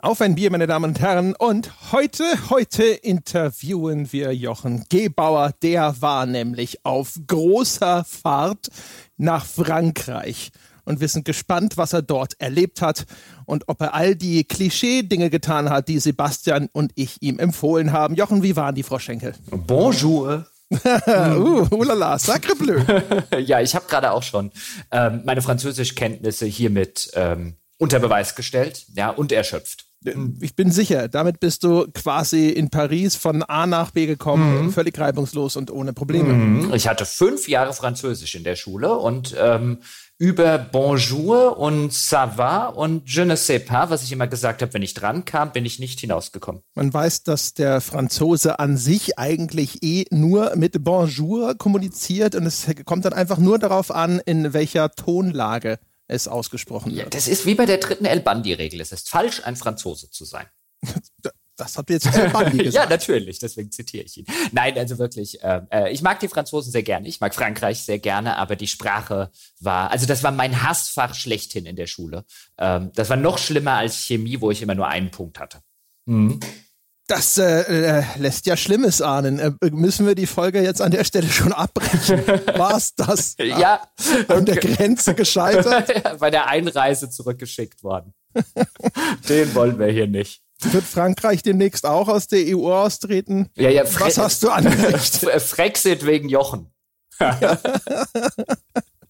Auf ein Bier, meine Damen und Herren. Und heute, heute interviewen wir Jochen Gebauer. Der war nämlich auf großer Fahrt nach Frankreich. Und wir sind gespannt, was er dort erlebt hat und ob er all die Klischee-Dinge getan hat, die Sebastian und ich ihm empfohlen haben. Jochen, wie waren die, Frau Schenkel? Bonjour. uh, ulala, sacre bleu. ja, ich habe gerade auch schon ähm, meine Französischkenntnisse hiermit ähm, unter Beweis gestellt ja, und erschöpft. Ich bin sicher, damit bist du quasi in Paris von A nach B gekommen, mhm. völlig reibungslos und ohne Probleme. Mhm. Ich hatte fünf Jahre Französisch in der Schule und ähm, über Bonjour und Ça va und Je ne sais pas, was ich immer gesagt habe, wenn ich dran kam, bin ich nicht hinausgekommen. Man weiß, dass der Franzose an sich eigentlich eh nur mit Bonjour kommuniziert und es kommt dann einfach nur darauf an, in welcher Tonlage es ausgesprochen wird. Ja, das ist wie bei der dritten El Bandi-Regel. Es ist falsch, ein Franzose zu sein. Das habt ihr jetzt El Bandi gesagt. ja, natürlich, deswegen zitiere ich ihn. Nein, also wirklich, äh, äh, ich mag die Franzosen sehr gerne, ich mag Frankreich sehr gerne, aber die Sprache war, also das war mein Hassfach schlechthin in der Schule. Ähm, das war noch schlimmer als Chemie, wo ich immer nur einen Punkt hatte. Mhm. Das äh, äh, lässt ja Schlimmes ahnen. Äh, müssen wir die Folge jetzt an der Stelle schon abbrechen? War's das? ja. An der Grenze gescheitert? Bei der Einreise zurückgeschickt worden. Den wollen wir hier nicht. Wird Frankreich demnächst auch aus der EU austreten? Ja, ja. Fre Was hast du angerichtet? Frexit wegen Jochen.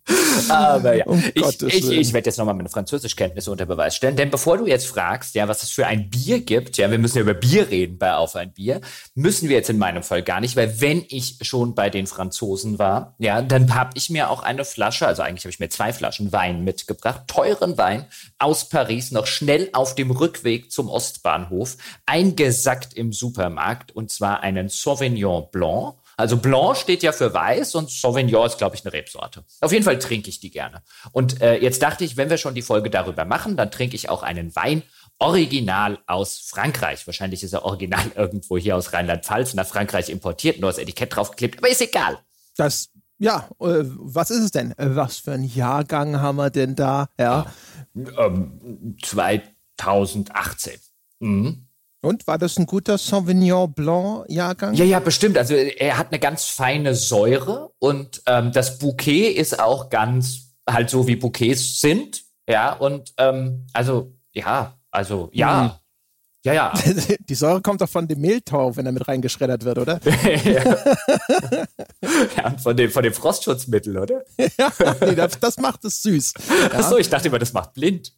Aber ja, um ich, ich, ich werde jetzt nochmal meine Französischkenntnisse unter Beweis stellen, denn bevor du jetzt fragst, ja, was es für ein Bier gibt, ja, wir müssen ja über Bier reden bei Auf ein Bier, müssen wir jetzt in meinem Fall gar nicht, weil wenn ich schon bei den Franzosen war, ja, dann habe ich mir auch eine Flasche, also eigentlich habe ich mir zwei Flaschen Wein mitgebracht, teuren Wein aus Paris, noch schnell auf dem Rückweg zum Ostbahnhof, eingesackt im Supermarkt und zwar einen Sauvignon Blanc also Blanc steht ja für weiß und Sauvignon ist, glaube ich, eine Rebsorte. Auf jeden Fall trinke ich die gerne. Und äh, jetzt dachte ich, wenn wir schon die Folge darüber machen, dann trinke ich auch einen Wein original aus Frankreich. Wahrscheinlich ist er original irgendwo hier aus Rheinland-Pfalz nach Frankreich importiert, nur das Etikett draufgeklebt, aber ist egal. Das, ja, äh, was ist es denn? Äh, was für ein Jahrgang haben wir denn da? Ja. Ähm, 2018. Mhm. Und war das ein guter Sauvignon Blanc Jahrgang? Ja, ja, bestimmt. Also er hat eine ganz feine Säure und ähm, das Bouquet ist auch ganz halt so wie Bouquets sind. Ja, und ähm, also ja, also ja. Mhm. Ja, ja. Die Säure kommt doch von dem Mehltau, wenn er mit reingeschreddert wird, oder? ja. von dem, von dem Frostschutzmittel, oder? ja, nee, das, das macht es süß. Ja. Achso, ich dachte immer, das macht blind.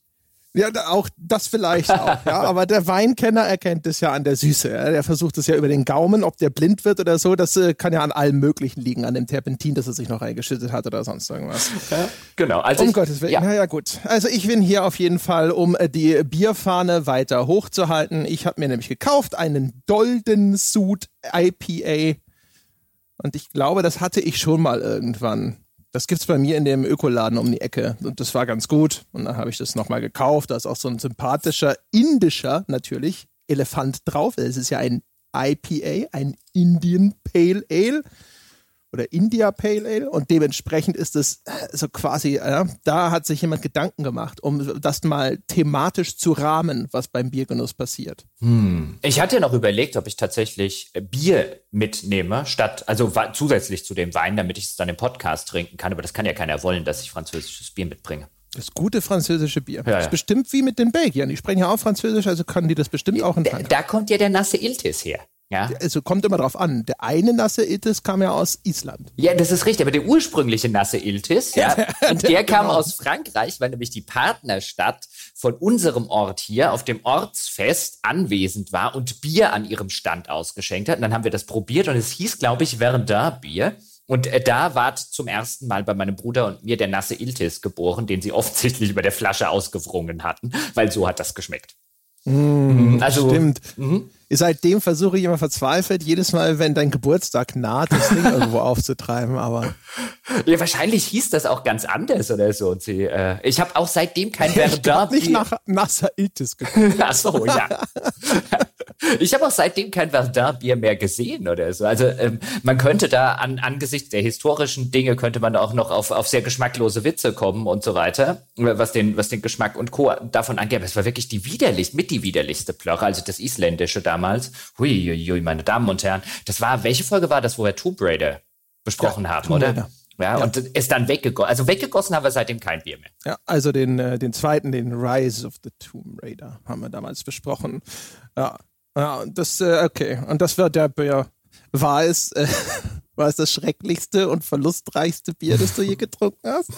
Ja, auch das vielleicht auch, ja. Aber der Weinkenner erkennt es ja an der Süße. Ja? Der versucht es ja über den Gaumen, ob der blind wird oder so. Das äh, kann ja an allem Möglichen liegen, an dem Terpentin, das er sich noch reingeschüttet hat oder sonst irgendwas. Ja, genau. Also um ich, Gottes Willen. Ja. Naja, gut. Also ich bin hier auf jeden Fall, um äh, die Bierfahne weiter hochzuhalten. Ich habe mir nämlich gekauft einen Dolden Suit IPA. Und ich glaube, das hatte ich schon mal irgendwann. Das gibt's bei mir in dem Ökoladen um die Ecke. Und das war ganz gut. Und dann habe ich das nochmal gekauft. Da ist auch so ein sympathischer indischer, natürlich, Elefant drauf. Es ist ja ein IPA, ein Indian Pale Ale oder India Pale Ale und dementsprechend ist es äh, so quasi, ja, da hat sich jemand Gedanken gemacht, um das mal thematisch zu rahmen, was beim Biergenuss passiert. Hm. Ich hatte ja noch überlegt, ob ich tatsächlich äh, Bier mitnehme, statt, also zusätzlich zu dem Wein, damit ich es dann im Podcast trinken kann, aber das kann ja keiner wollen, dass ich französisches Bier mitbringe. Das gute französische Bier. Ja, das ist bestimmt wie mit den Belgiern. Die sprechen ja auch Französisch, also können die das bestimmt auch in Frankreich. Da, da kommt ja der nasse Iltis her. Ja. Also kommt immer drauf an. Der eine nasse Iltis kam ja aus Island. Ja, das ist richtig. Aber der ursprüngliche nasse Iltis, ja, und der kam genau. aus Frankreich, weil nämlich die Partnerstadt von unserem Ort hier auf dem Ortsfest anwesend war und Bier an ihrem Stand ausgeschenkt hat. Und dann haben wir das probiert und es hieß, glaube ich, Verdun Bier. Und äh, da ward zum ersten Mal bei meinem Bruder und mir der nasse Iltis geboren, den sie offensichtlich über der Flasche ausgewrungen hatten, weil so hat das geschmeckt. Mm, also, stimmt. Mhm. Seitdem versuche ich immer verzweifelt, jedes Mal, wenn dein Geburtstag naht, das Ding irgendwo aufzutreiben, aber. Ja, wahrscheinlich hieß das auch ganz anders oder so. Und sie, äh, ich habe auch seitdem kein Verdun. nicht nach Iltis geguckt. Ach so, ja. Ich habe auch seitdem kein Verdun-Bier mehr gesehen oder so. Also ähm, man könnte da an, angesichts der historischen Dinge könnte man auch noch auf, auf sehr geschmacklose Witze kommen und so weiter, was den, was den Geschmack und Co. davon angeht. Aber es war wirklich die widerlichst, mit die widerlichste Plörre, also das Isländische damals. Hui, meine Damen und Herren. Das war, welche Folge war das, wo wir Tomb Raider besprochen ja, haben, Tomb oder? Ja, ja, und ist dann weggegossen. Also weggegossen haben wir seitdem kein Bier mehr. Ja, also den, äh, den zweiten, den Rise of the Tomb Raider, haben wir damals besprochen. Ja, ja das, äh, okay. Und das wird der Bier. War es, äh, war es das schrecklichste und verlustreichste Bier, das du je getrunken hast?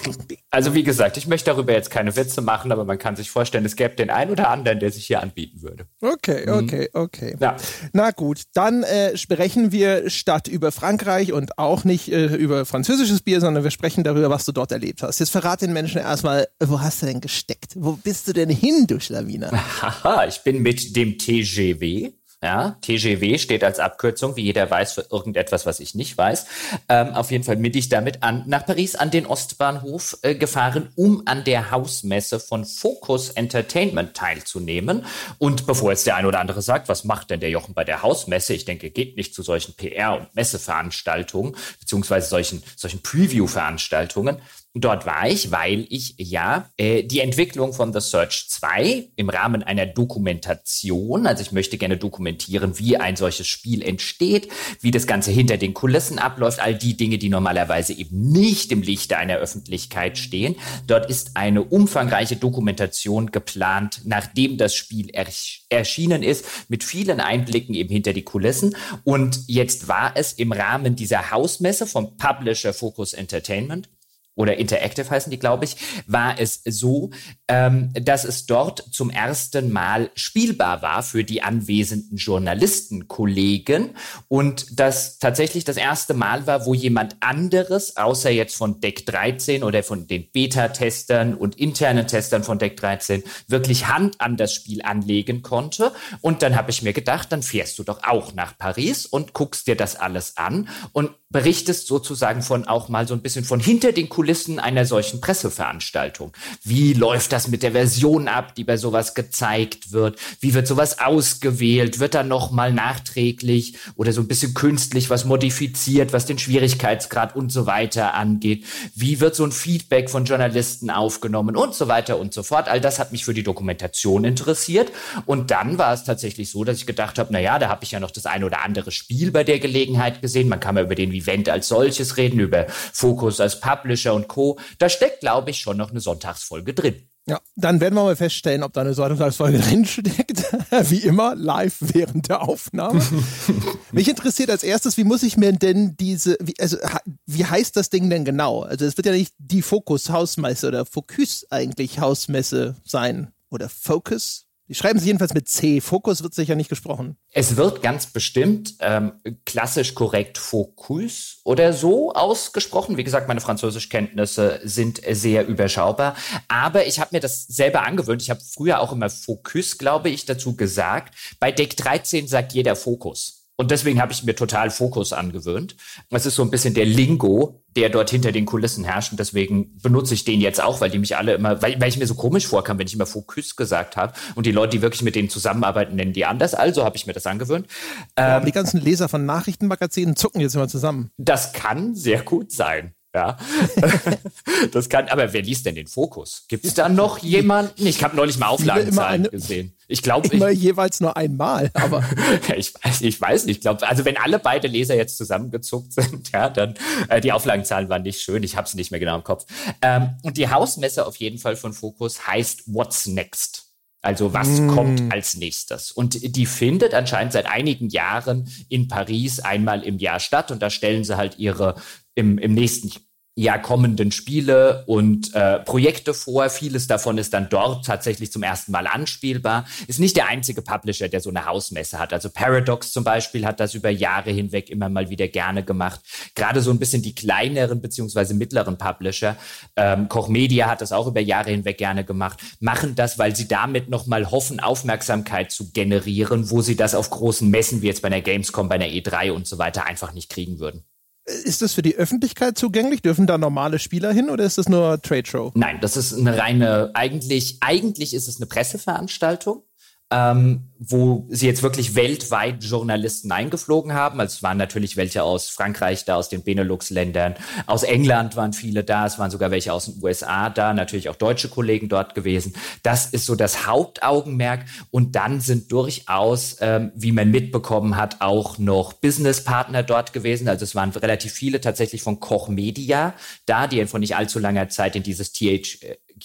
Also wie gesagt, ich möchte darüber jetzt keine Witze machen, aber man kann sich vorstellen, es gäbe den einen oder anderen, der sich hier anbieten würde. Okay, mhm. okay, okay. Ja. Na gut, dann äh, sprechen wir statt über Frankreich und auch nicht äh, über französisches Bier, sondern wir sprechen darüber, was du dort erlebt hast. Jetzt verrate den Menschen erstmal, wo hast du denn gesteckt? Wo bist du denn hin, du Schlawiner? Haha, ich bin mit dem TGW ja, TGW steht als Abkürzung, wie jeder weiß, für irgendetwas, was ich nicht weiß. Ähm, auf jeden Fall bin ich damit an, nach Paris an den Ostbahnhof äh, gefahren, um an der Hausmesse von Focus Entertainment teilzunehmen. Und bevor jetzt der ein oder andere sagt, was macht denn der Jochen bei der Hausmesse? Ich denke, geht nicht zu solchen PR- und Messeveranstaltungen, beziehungsweise solchen, solchen Preview-Veranstaltungen. Dort war ich, weil ich ja äh, die Entwicklung von The Search 2 im Rahmen einer Dokumentation, also ich möchte gerne dokumentieren, wie ein solches Spiel entsteht, wie das Ganze hinter den Kulissen abläuft, all die Dinge, die normalerweise eben nicht im Lichte einer Öffentlichkeit stehen. Dort ist eine umfangreiche Dokumentation geplant, nachdem das Spiel ersch erschienen ist, mit vielen Einblicken eben hinter die Kulissen. Und jetzt war es im Rahmen dieser Hausmesse vom Publisher Focus Entertainment oder Interactive heißen die, glaube ich, war es so, ähm, dass es dort zum ersten Mal spielbar war für die anwesenden Journalistenkollegen und das tatsächlich das erste Mal war, wo jemand anderes, außer jetzt von Deck 13 oder von den Beta-Testern und internen Testern von Deck 13, wirklich Hand an das Spiel anlegen konnte. Und dann habe ich mir gedacht, dann fährst du doch auch nach Paris und guckst dir das alles an und berichtest sozusagen von auch mal so ein bisschen von hinter den Kulissen einer solchen Presseveranstaltung. Wie läuft das mit der Version ab, die bei sowas gezeigt wird? Wie wird sowas ausgewählt? Wird dann noch mal nachträglich oder so ein bisschen künstlich was modifiziert, was den Schwierigkeitsgrad und so weiter angeht? Wie wird so ein Feedback von Journalisten aufgenommen und so weiter und so fort? All das hat mich für die Dokumentation interessiert und dann war es tatsächlich so, dass ich gedacht habe, na ja, da habe ich ja noch das eine oder andere Spiel bei der Gelegenheit gesehen. Man kann ja über den Event als solches reden, über Fokus als Publisher und Co. Da steckt, glaube ich, schon noch eine Sonntagsfolge drin. Ja, dann werden wir mal feststellen, ob da eine Sonntagsfolge drinsteckt. Wie immer, live während der Aufnahme. Mich interessiert als erstes, wie muss ich mir denn diese, wie, also, wie heißt das Ding denn genau? Also, es wird ja nicht die Fokus Hausmesse oder Focus eigentlich Hausmesse sein. Oder Focus? Die schreiben sie jedenfalls mit C. Fokus wird sicher nicht gesprochen. Es wird ganz bestimmt ähm, klassisch korrekt Focus oder so ausgesprochen. Wie gesagt, meine Französischkenntnisse sind sehr überschaubar. Aber ich habe mir das selber angewöhnt. Ich habe früher auch immer Focus, glaube ich, dazu gesagt. Bei Deck 13 sagt jeder Fokus. Und deswegen habe ich mir total Fokus angewöhnt. Es ist so ein bisschen der Lingo, der dort hinter den Kulissen herrscht. Und deswegen benutze ich den jetzt auch, weil die mich alle immer, weil, weil ich mir so komisch vorkam, wenn ich immer Fokus gesagt habe. Und die Leute, die wirklich mit denen zusammenarbeiten, nennen die anders. Also habe ich mir das angewöhnt. Ja, ähm, die ganzen Leser von Nachrichtenmagazinen zucken jetzt immer zusammen. Das kann sehr gut sein. Ja, das kann, aber wer liest denn den Fokus? Gibt es da noch jemanden? Ich habe neulich mal Auflagenzahlen gesehen. Ich glaube immer ich, jeweils nur einmal, aber ich weiß, ich weiß nicht. Ich glaube, also wenn alle beide Leser jetzt zusammengezuckt sind, ja, dann äh, die Auflagenzahlen waren nicht schön. Ich habe es nicht mehr genau im Kopf. Ähm, und die Hausmesse auf jeden Fall von Fokus heißt What's Next. Also was mm. kommt als nächstes? Und die findet anscheinend seit einigen Jahren in Paris einmal im Jahr statt. Und da stellen sie halt ihre im, im nächsten ja kommenden Spiele und äh, Projekte vor. Vieles davon ist dann dort tatsächlich zum ersten Mal anspielbar. Ist nicht der einzige Publisher, der so eine Hausmesse hat. Also Paradox zum Beispiel hat das über Jahre hinweg immer mal wieder gerne gemacht. Gerade so ein bisschen die kleineren beziehungsweise mittleren Publisher, ähm, Koch Media hat das auch über Jahre hinweg gerne gemacht, machen das, weil sie damit nochmal hoffen, Aufmerksamkeit zu generieren, wo sie das auf großen Messen wie jetzt bei einer Gamescom, bei einer E3 und so weiter einfach nicht kriegen würden. Ist das für die Öffentlichkeit zugänglich? Dürfen da normale Spieler hin oder ist das nur Trade Show? Nein, das ist eine reine, eigentlich, eigentlich ist es eine Presseveranstaltung. Ähm, wo sie jetzt wirklich weltweit Journalisten eingeflogen haben. Also es waren natürlich welche aus Frankreich da, aus den Benelux-Ländern, aus England waren viele da, es waren sogar welche aus den USA da, natürlich auch deutsche Kollegen dort gewesen. Das ist so das Hauptaugenmerk. Und dann sind durchaus, ähm, wie man mitbekommen hat, auch noch Businesspartner dort gewesen. Also es waren relativ viele tatsächlich von Koch Media da, die vor nicht allzu langer Zeit in dieses TH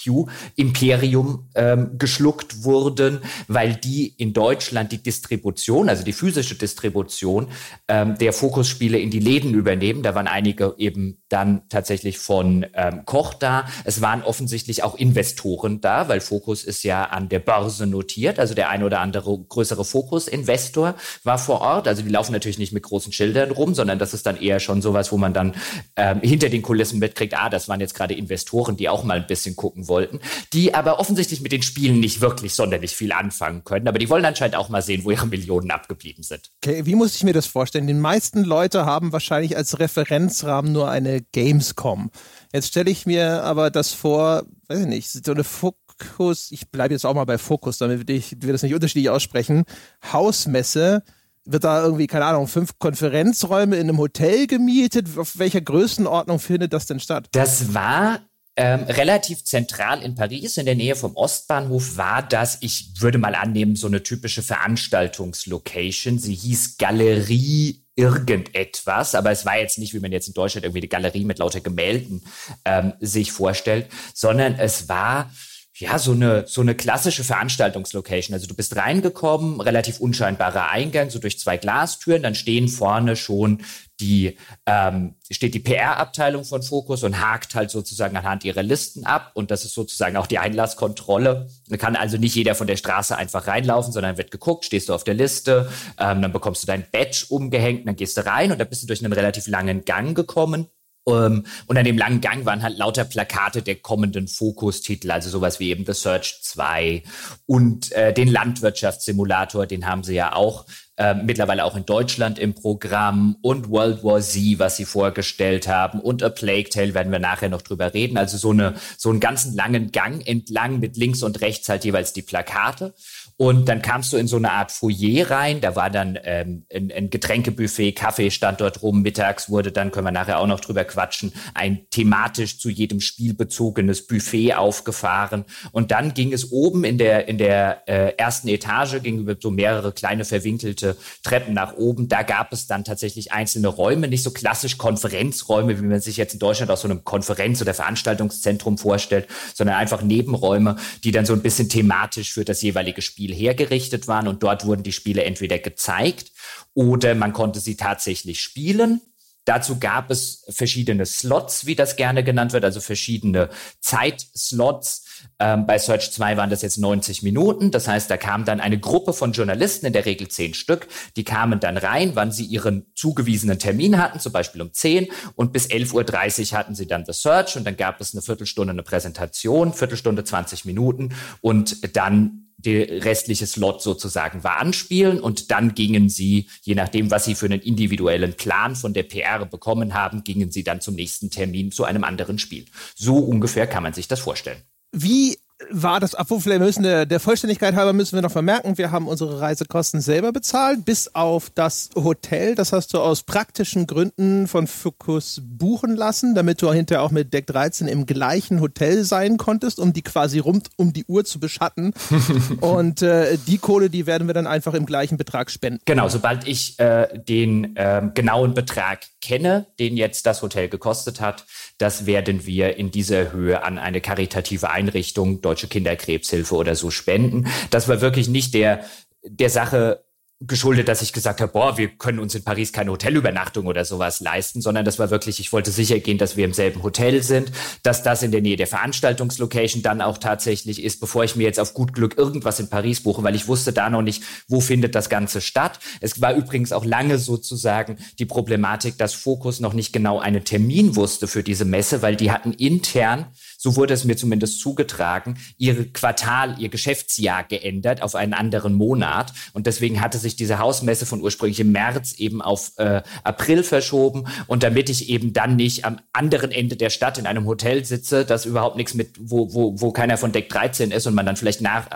Q-Imperium ähm, geschluckt wurden, weil die in Deutschland die Distribution, also die physische Distribution ähm, der Fokusspiele in die Läden übernehmen. Da waren einige eben dann tatsächlich von ähm, Koch da. Es waren offensichtlich auch Investoren da, weil Fokus ist ja an der Börse notiert. Also der ein oder andere größere Fokus-Investor war vor Ort. Also die laufen natürlich nicht mit großen Schildern rum, sondern das ist dann eher schon sowas, wo man dann ähm, hinter den Kulissen mitkriegt, ah, das waren jetzt gerade Investoren, die auch mal ein bisschen gucken wollten, die aber offensichtlich mit den Spielen nicht wirklich sonderlich viel anfangen können. Aber die wollen anscheinend auch mal sehen, wo ihre Millionen abgeblieben sind. Okay, wie muss ich mir das vorstellen? Die meisten Leute haben wahrscheinlich als Referenzrahmen nur eine Gamescom. Jetzt stelle ich mir aber das vor, weiß ich nicht, so eine Fokus, ich bleibe jetzt auch mal bei Fokus, damit ich, wir das nicht unterschiedlich aussprechen, Hausmesse, wird da irgendwie, keine Ahnung, fünf Konferenzräume in einem Hotel gemietet? Auf welcher Größenordnung findet das denn statt? Das war ähm, relativ zentral in Paris, in der Nähe vom Ostbahnhof, war das, ich würde mal annehmen, so eine typische Veranstaltungslocation. Sie hieß Galerie irgendetwas, aber es war jetzt nicht, wie man jetzt in Deutschland irgendwie eine Galerie mit lauter Gemälden ähm, sich vorstellt, sondern es war ja, so eine, so eine klassische Veranstaltungslocation. Also du bist reingekommen, relativ unscheinbarer Eingang, so durch zwei Glastüren, dann stehen vorne schon die, ähm, steht die PR-Abteilung von Focus und hakt halt sozusagen anhand ihrer Listen ab und das ist sozusagen auch die Einlasskontrolle. Da kann also nicht jeder von der Straße einfach reinlaufen, sondern wird geguckt, stehst du auf der Liste, ähm, dann bekommst du dein Badge umgehängt, dann gehst du rein und dann bist du durch einen relativ langen Gang gekommen ähm, und an dem langen Gang waren halt lauter Plakate der kommenden Fokus-Titel, also sowas wie eben The Search 2 und äh, den Landwirtschaftssimulator, den haben sie ja auch äh, mittlerweile auch in Deutschland im Programm und World War Z, was sie vorgestellt haben und A Plague Tale werden wir nachher noch drüber reden. Also so eine so einen ganzen langen Gang entlang mit links und rechts halt jeweils die Plakate. Und dann kamst du in so eine Art Foyer rein. Da war dann ähm, ein, ein Getränkebuffet, Kaffee stand dort rum. Mittags wurde dann, können wir nachher auch noch drüber quatschen, ein thematisch zu jedem Spiel bezogenes Buffet aufgefahren. Und dann ging es oben in der, in der äh, ersten Etage, ging über so mehrere kleine verwinkelte Treppen nach oben. Da gab es dann tatsächlich einzelne Räume, nicht so klassisch Konferenzräume, wie man sich jetzt in Deutschland aus so einem Konferenz- oder Veranstaltungszentrum vorstellt, sondern einfach Nebenräume, die dann so ein bisschen thematisch für das jeweilige Spiel Spiel hergerichtet waren und dort wurden die Spiele entweder gezeigt oder man konnte sie tatsächlich spielen. Dazu gab es verschiedene Slots, wie das gerne genannt wird, also verschiedene Zeitslots. Ähm, bei Search 2 waren das jetzt 90 Minuten. Das heißt, da kam dann eine Gruppe von Journalisten, in der Regel zehn Stück, die kamen dann rein, wann sie ihren zugewiesenen Termin hatten, zum Beispiel um 10 und bis 11.30 Uhr hatten sie dann The Search und dann gab es eine Viertelstunde eine Präsentation, Viertelstunde 20 Minuten und dann der restliche Slot sozusagen war anspielen und dann gingen sie, je nachdem, was sie für einen individuellen Plan von der PR bekommen haben, gingen sie dann zum nächsten Termin zu einem anderen Spiel. So ungefähr kann man sich das vorstellen. Wie war das, wir müssen der, der, Vollständigkeit halber müssen wir noch vermerken, wir haben unsere Reisekosten selber bezahlt, bis auf das Hotel. Das hast du aus praktischen Gründen von Focus buchen lassen, damit du hinterher auch mit Deck 13 im gleichen Hotel sein konntest, um die quasi rund um die Uhr zu beschatten. Und äh, die Kohle, die werden wir dann einfach im gleichen Betrag spenden. Genau, sobald ich äh, den äh, genauen Betrag kenne, den jetzt das Hotel gekostet hat, das werden wir in dieser Höhe an eine karitative Einrichtung, Deutsche Kinderkrebshilfe oder so spenden. Das war wirklich nicht der, der Sache geschuldet, dass ich gesagt habe, boah, wir können uns in Paris keine Hotelübernachtung oder sowas leisten, sondern das war wirklich, ich wollte sicher gehen, dass wir im selben Hotel sind, dass das in der Nähe der Veranstaltungslocation dann auch tatsächlich ist, bevor ich mir jetzt auf gut Glück irgendwas in Paris buche, weil ich wusste da noch nicht, wo findet das Ganze statt. Es war übrigens auch lange sozusagen die Problematik, dass Focus noch nicht genau einen Termin wusste für diese Messe, weil die hatten intern so wurde es mir zumindest zugetragen, ihr Quartal, ihr Geschäftsjahr geändert auf einen anderen Monat. Und deswegen hatte sich diese Hausmesse von ursprünglich im März eben auf äh, April verschoben. Und damit ich eben dann nicht am anderen Ende der Stadt in einem Hotel sitze, das überhaupt nichts mit, wo, wo, wo keiner von Deck 13 ist und man dann vielleicht nach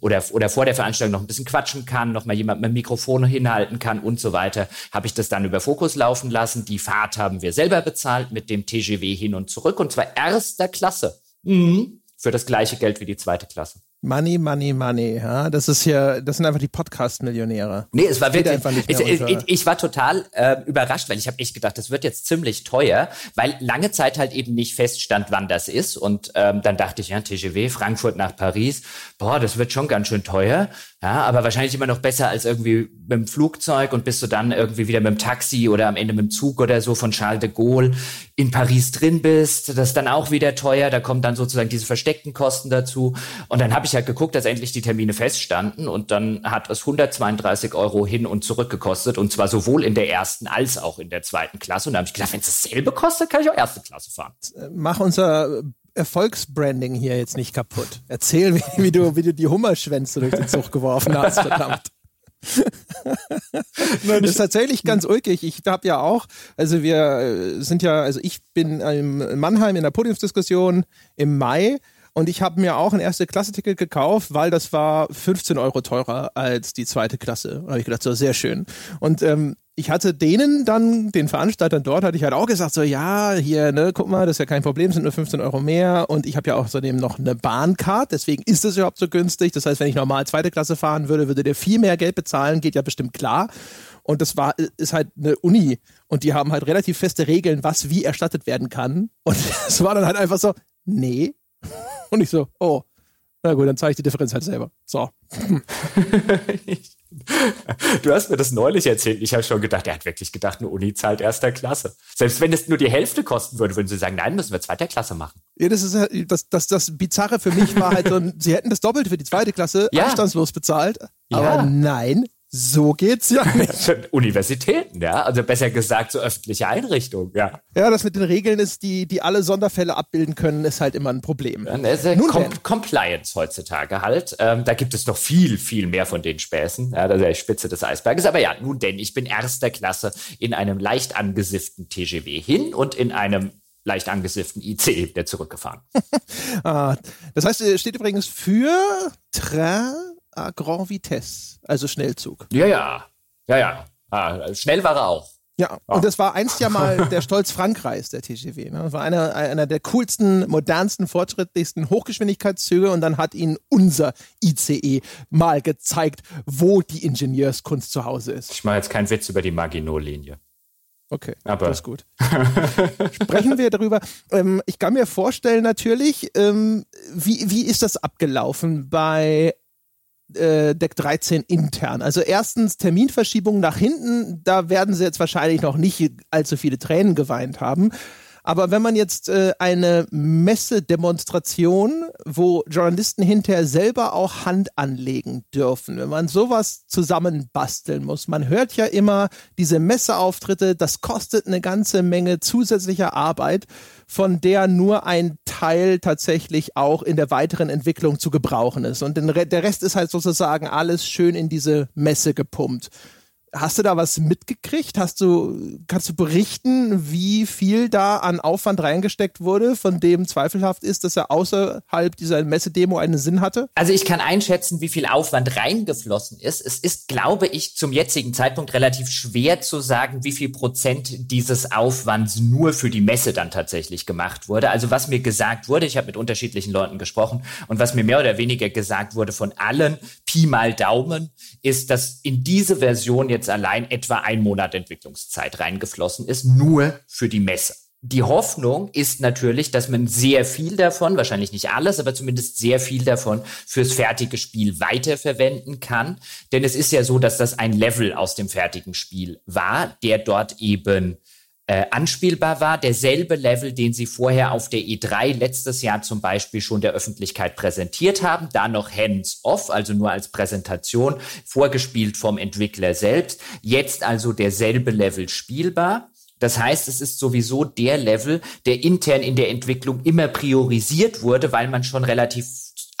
oder, oder vor der Veranstaltung noch ein bisschen quatschen kann, noch mal jemand mit dem Mikrofon hinhalten kann und so weiter, habe ich das dann über Fokus laufen lassen. Die Fahrt haben wir selber bezahlt mit dem TGW hin und zurück und zwar erster Klasse. Mhm. Für das gleiche Geld wie die zweite Klasse. Money, Money, Money. Ja, das ist ja, das sind einfach die Podcast-Millionäre. Nee, es war wirklich. Ich, ich, ich war total äh, überrascht, weil ich habe echt gedacht, das wird jetzt ziemlich teuer, weil lange Zeit halt eben nicht feststand, wann das ist. Und ähm, dann dachte ich, ja, TGW, Frankfurt nach Paris, boah, das wird schon ganz schön teuer. Ja, aber wahrscheinlich immer noch besser als irgendwie mit dem Flugzeug und bist du dann irgendwie wieder mit dem Taxi oder am Ende mit dem Zug oder so von Charles de Gaulle in Paris drin bist. Das ist dann auch wieder teuer. Da kommen dann sozusagen diese versteckten Kosten dazu. Und dann habe ich halt geguckt, dass endlich die Termine feststanden und dann hat es 132 Euro hin und zurück gekostet und zwar sowohl in der ersten als auch in der zweiten Klasse. Und da habe ich gedacht, wenn es dasselbe kostet, kann ich auch erste Klasse fahren. Mach unser Erfolgsbranding hier jetzt nicht kaputt. Erzähl, wie, wie, du, wie du die Hummerschwänze durch den Zug geworfen hast, verdammt. das ist tatsächlich ganz ulkig. Ich habe ja auch, also wir äh, sind ja, also ich bin in Mannheim in der Podiumsdiskussion im Mai und ich habe mir auch ein erste Klasse-Ticket gekauft, weil das war 15 Euro teurer als die zweite Klasse. Da habe ich gedacht, so sehr schön. Und ähm, ich hatte denen dann, den Veranstaltern dort, hatte ich halt auch gesagt, so ja, hier, ne, guck mal, das ist ja kein Problem, sind nur 15 Euro mehr und ich habe ja außerdem noch eine Bahncard, deswegen ist es überhaupt so günstig. Das heißt, wenn ich normal zweite Klasse fahren würde, würde der viel mehr Geld bezahlen, geht ja bestimmt klar. Und das war, ist halt eine Uni und die haben halt relativ feste Regeln, was wie erstattet werden kann. Und es war dann halt einfach so, nee. Und ich so, oh, na gut, dann zeige ich die Differenz halt selber. So. Du hast mir das neulich erzählt. Ich habe schon gedacht, er hat wirklich gedacht, eine Uni zahlt erster Klasse. Selbst wenn es nur die Hälfte kosten würde, würden sie sagen, nein, müssen wir zweiter Klasse machen. Ja, das ist das, das, das Bizarre für mich war halt so, sie hätten das Doppelte für die zweite Klasse ja. anstandslos bezahlt. Aber ja. nein, so geht's ja nicht. Universitäten, ja. Also besser gesagt, so öffentliche Einrichtungen, ja. Ja, das mit den Regeln ist, die, die alle Sonderfälle abbilden können, ist halt immer ein Problem. Ja, ist ja Com Compliance heutzutage halt. Ähm, da gibt es noch viel, viel mehr von den Späßen. Ja, das ist ja die Spitze des Eisberges. Aber ja, nun denn, ich bin erster Klasse in einem leicht angesifften TGW hin und in einem leicht angesifften ICE der zurückgefahren. ah, das heißt, steht übrigens für Train à Grand Vitesse, also Schnellzug. Ja, ja. Ja, ja. Ah, schnell war er auch. Ja, ah. und das war einst ja mal der Stolz Frankreichs, der TGW. Ne? Das war einer, einer der coolsten, modernsten, fortschrittlichsten Hochgeschwindigkeitszüge und dann hat ihnen unser ICE mal gezeigt, wo die Ingenieurskunst zu Hause ist. Ich mache jetzt keinen Witz über die Maginot-Linie. Okay, Aber das ist gut. Sprechen wir darüber. Ähm, ich kann mir vorstellen natürlich, ähm, wie, wie ist das abgelaufen bei äh, Deck 13 intern. Also erstens Terminverschiebung nach hinten, da werden sie jetzt wahrscheinlich noch nicht allzu viele Tränen geweint haben. Aber wenn man jetzt äh, eine Messedemonstration, wo Journalisten hinterher selber auch Hand anlegen dürfen, wenn man sowas zusammenbasteln muss, man hört ja immer diese Messeauftritte, das kostet eine ganze Menge zusätzlicher Arbeit, von der nur ein Teil tatsächlich auch in der weiteren Entwicklung zu gebrauchen ist. Und der Rest ist halt sozusagen alles schön in diese Messe gepumpt. Hast du da was mitgekriegt? Hast du, kannst du berichten, wie viel da an Aufwand reingesteckt wurde, von dem zweifelhaft ist, dass er außerhalb dieser Messedemo einen Sinn hatte? Also ich kann einschätzen, wie viel Aufwand reingeflossen ist. Es ist, glaube ich, zum jetzigen Zeitpunkt relativ schwer zu sagen, wie viel Prozent dieses Aufwands nur für die Messe dann tatsächlich gemacht wurde. Also was mir gesagt wurde, ich habe mit unterschiedlichen Leuten gesprochen und was mir mehr oder weniger gesagt wurde von allen, Pi mal Daumen, ist, dass in diese Version jetzt jetzt allein etwa ein Monat Entwicklungszeit reingeflossen ist, nur für die Messe. Die Hoffnung ist natürlich, dass man sehr viel davon, wahrscheinlich nicht alles, aber zumindest sehr viel davon fürs fertige Spiel weiterverwenden kann. Denn es ist ja so, dass das ein Level aus dem fertigen Spiel war, der dort eben äh, anspielbar war. Derselbe Level, den sie vorher auf der E3 letztes Jahr zum Beispiel schon der Öffentlichkeit präsentiert haben. Da noch hands-off, also nur als Präsentation, vorgespielt vom Entwickler selbst. Jetzt also derselbe Level spielbar. Das heißt, es ist sowieso der Level, der intern in der Entwicklung immer priorisiert wurde, weil man schon relativ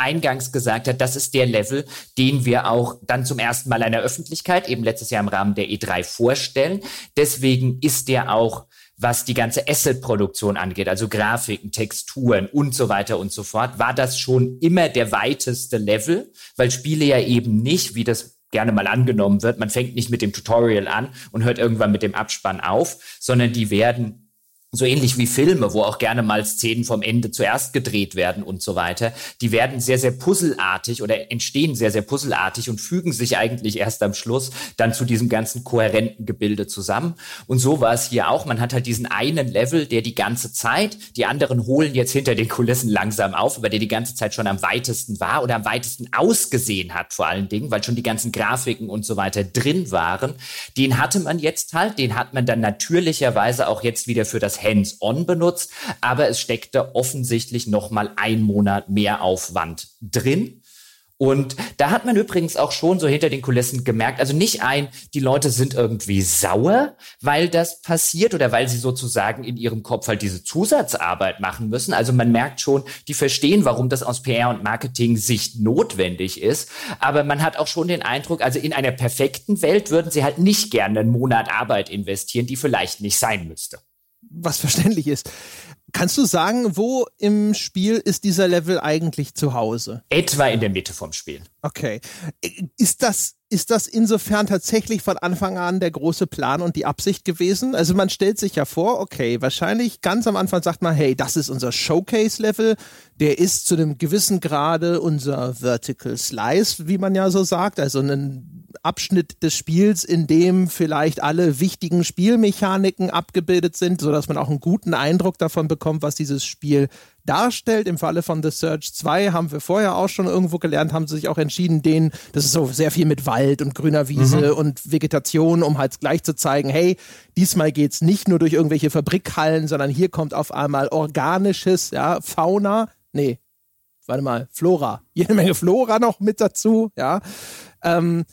eingangs gesagt hat, das ist der Level, den wir auch dann zum ersten Mal einer Öffentlichkeit, eben letztes Jahr im Rahmen der E3 vorstellen. Deswegen ist der auch was die ganze Asset-Produktion angeht, also Grafiken, Texturen und so weiter und so fort, war das schon immer der weiteste Level, weil Spiele ja eben nicht, wie das gerne mal angenommen wird, man fängt nicht mit dem Tutorial an und hört irgendwann mit dem Abspann auf, sondern die werden so ähnlich wie Filme, wo auch gerne mal Szenen vom Ende zuerst gedreht werden und so weiter, die werden sehr, sehr puzzelartig oder entstehen sehr, sehr puzzelartig und fügen sich eigentlich erst am Schluss dann zu diesem ganzen kohärenten Gebilde zusammen. Und so war es hier auch. Man hat halt diesen einen Level, der die ganze Zeit, die anderen holen jetzt hinter den Kulissen langsam auf, aber der die ganze Zeit schon am weitesten war oder am weitesten ausgesehen hat vor allen Dingen, weil schon die ganzen Grafiken und so weiter drin waren. Den hatte man jetzt halt, den hat man dann natürlicherweise auch jetzt wieder für das Hands-on benutzt, aber es steckte offensichtlich noch mal ein Monat mehr Aufwand drin. Und da hat man übrigens auch schon so hinter den Kulissen gemerkt, also nicht ein, die Leute sind irgendwie sauer, weil das passiert oder weil sie sozusagen in ihrem Kopf halt diese Zusatzarbeit machen müssen. Also man merkt schon, die verstehen, warum das aus PR und Marketing-Sicht notwendig ist. Aber man hat auch schon den Eindruck, also in einer perfekten Welt würden sie halt nicht gerne einen Monat Arbeit investieren, die vielleicht nicht sein müsste was verständlich ist. Kannst du sagen, wo im Spiel ist dieser Level eigentlich zu Hause? Etwa in der Mitte vom Spiel. Okay. Ist das, ist das insofern tatsächlich von Anfang an der große Plan und die Absicht gewesen? Also man stellt sich ja vor, okay, wahrscheinlich ganz am Anfang sagt man, hey, das ist unser Showcase-Level, der ist zu einem gewissen Grade unser Vertical Slice, wie man ja so sagt, also ein Abschnitt des Spiels, in dem vielleicht alle wichtigen Spielmechaniken abgebildet sind, sodass man auch einen guten Eindruck davon bekommt, was dieses Spiel darstellt. Im Falle von The Search 2 haben wir vorher auch schon irgendwo gelernt, haben sie sich auch entschieden, den, das ist so sehr viel mit Wald und grüner Wiese mhm. und Vegetation, um halt gleich zu zeigen, hey, diesmal geht es nicht nur durch irgendwelche Fabrikhallen, sondern hier kommt auf einmal organisches, ja, Fauna, nee, warte mal, Flora, jede Menge Flora noch mit dazu, ja. Ähm,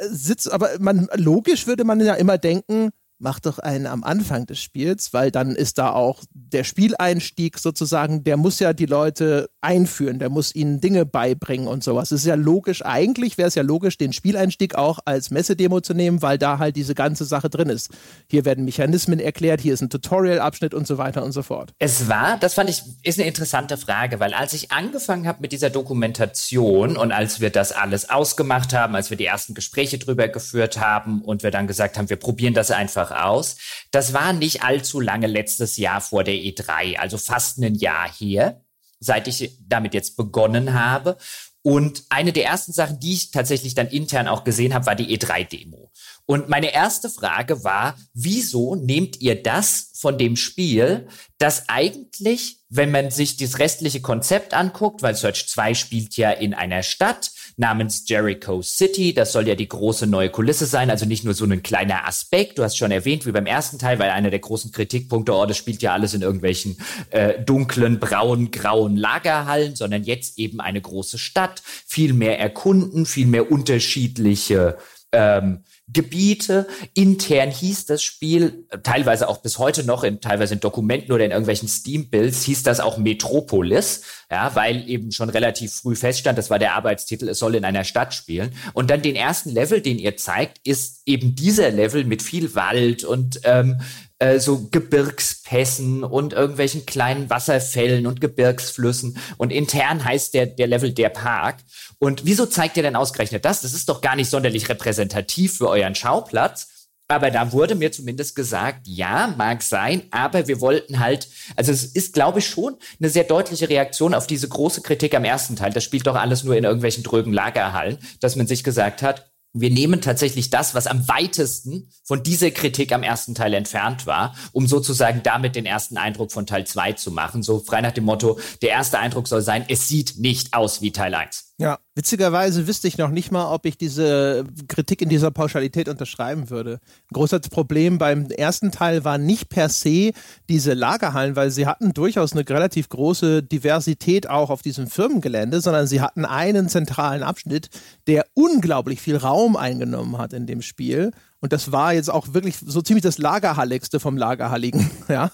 sitzt, aber man, logisch würde man ja immer denken, mach doch einen am Anfang des Spiels, weil dann ist da auch der Spieleinstieg sozusagen, der muss ja die Leute einführen, der muss ihnen Dinge beibringen und sowas. Es ist ja logisch, eigentlich wäre es ja logisch, den Spieleinstieg auch als Messedemo zu nehmen, weil da halt diese ganze Sache drin ist. Hier werden Mechanismen erklärt, hier ist ein Tutorial-Abschnitt und so weiter und so fort. Es war, das fand ich, ist eine interessante Frage, weil als ich angefangen habe mit dieser Dokumentation und als wir das alles ausgemacht haben, als wir die ersten Gespräche drüber geführt haben und wir dann gesagt haben, wir probieren das einfach einfach aus. Das war nicht allzu lange letztes Jahr vor der E3, also fast ein Jahr her, seit ich damit jetzt begonnen habe. Und eine der ersten Sachen, die ich tatsächlich dann intern auch gesehen habe, war die E3-Demo. Und meine erste Frage war, wieso nehmt ihr das von dem Spiel, das eigentlich, wenn man sich das restliche Konzept anguckt, weil Search 2 spielt ja in einer Stadt, namens Jericho City. Das soll ja die große neue Kulisse sein, also nicht nur so ein kleiner Aspekt. Du hast schon erwähnt, wie beim ersten Teil, weil einer der großen Kritikpunkte, oh, das spielt ja alles in irgendwelchen äh, dunklen, braunen, grauen Lagerhallen, sondern jetzt eben eine große Stadt, viel mehr erkunden, viel mehr unterschiedliche ähm, Gebiete. Intern hieß das Spiel, teilweise auch bis heute noch, in, teilweise in Dokumenten oder in irgendwelchen Steam-Builds, hieß das auch Metropolis, ja, weil eben schon relativ früh feststand, das war der Arbeitstitel, es soll in einer Stadt spielen. Und dann den ersten Level, den ihr zeigt, ist eben dieser Level mit viel Wald und ähm, äh, so Gebirgspässen und irgendwelchen kleinen Wasserfällen und Gebirgsflüssen. Und intern heißt der, der Level der Park. Und wieso zeigt ihr denn ausgerechnet das? Das ist doch gar nicht sonderlich repräsentativ für euren Schauplatz. Aber da wurde mir zumindest gesagt, ja, mag sein, aber wir wollten halt, also es ist, glaube ich, schon eine sehr deutliche Reaktion auf diese große Kritik am ersten Teil. Das spielt doch alles nur in irgendwelchen drögen Lagerhallen, dass man sich gesagt hat, wir nehmen tatsächlich das, was am weitesten von dieser Kritik am ersten Teil entfernt war, um sozusagen damit den ersten Eindruck von Teil 2 zu machen. So frei nach dem Motto, der erste Eindruck soll sein, es sieht nicht aus wie Teil 1. Ja, witzigerweise wüsste ich noch nicht mal, ob ich diese Kritik in dieser Pauschalität unterschreiben würde. Ein großes Problem beim ersten Teil war nicht per se diese Lagerhallen, weil sie hatten durchaus eine relativ große Diversität auch auf diesem Firmengelände, sondern sie hatten einen zentralen Abschnitt, der unglaublich viel Raum eingenommen hat in dem Spiel Und das war jetzt auch wirklich so ziemlich das Lagerhalligste vom Lagerhalligen, ja.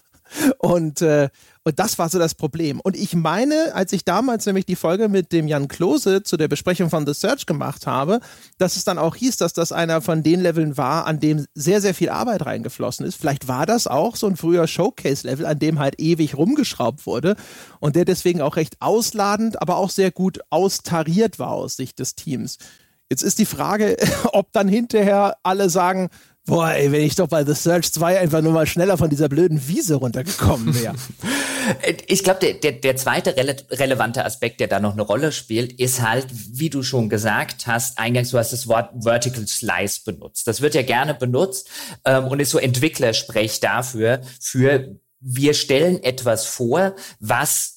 Und, äh, und das war so das Problem. Und ich meine, als ich damals nämlich die Folge mit dem Jan Klose zu der Besprechung von The Search gemacht habe, dass es dann auch hieß, dass das einer von den Leveln war, an dem sehr, sehr viel Arbeit reingeflossen ist. Vielleicht war das auch so ein früher Showcase-Level, an dem halt ewig rumgeschraubt wurde und der deswegen auch recht ausladend, aber auch sehr gut austariert war aus Sicht des Teams. Jetzt ist die Frage, ob dann hinterher alle sagen, Boah, ey, wenn ich doch bei The Search 2 einfach nur mal schneller von dieser blöden Wiese runtergekommen wäre. ich glaube, der, der, der zweite rele relevante Aspekt, der da noch eine Rolle spielt, ist halt, wie du schon gesagt hast, eingangs, du hast das Wort Vertical Slice benutzt. Das wird ja gerne benutzt ähm, und ist so Entwicklersprech dafür, für wir stellen etwas vor, was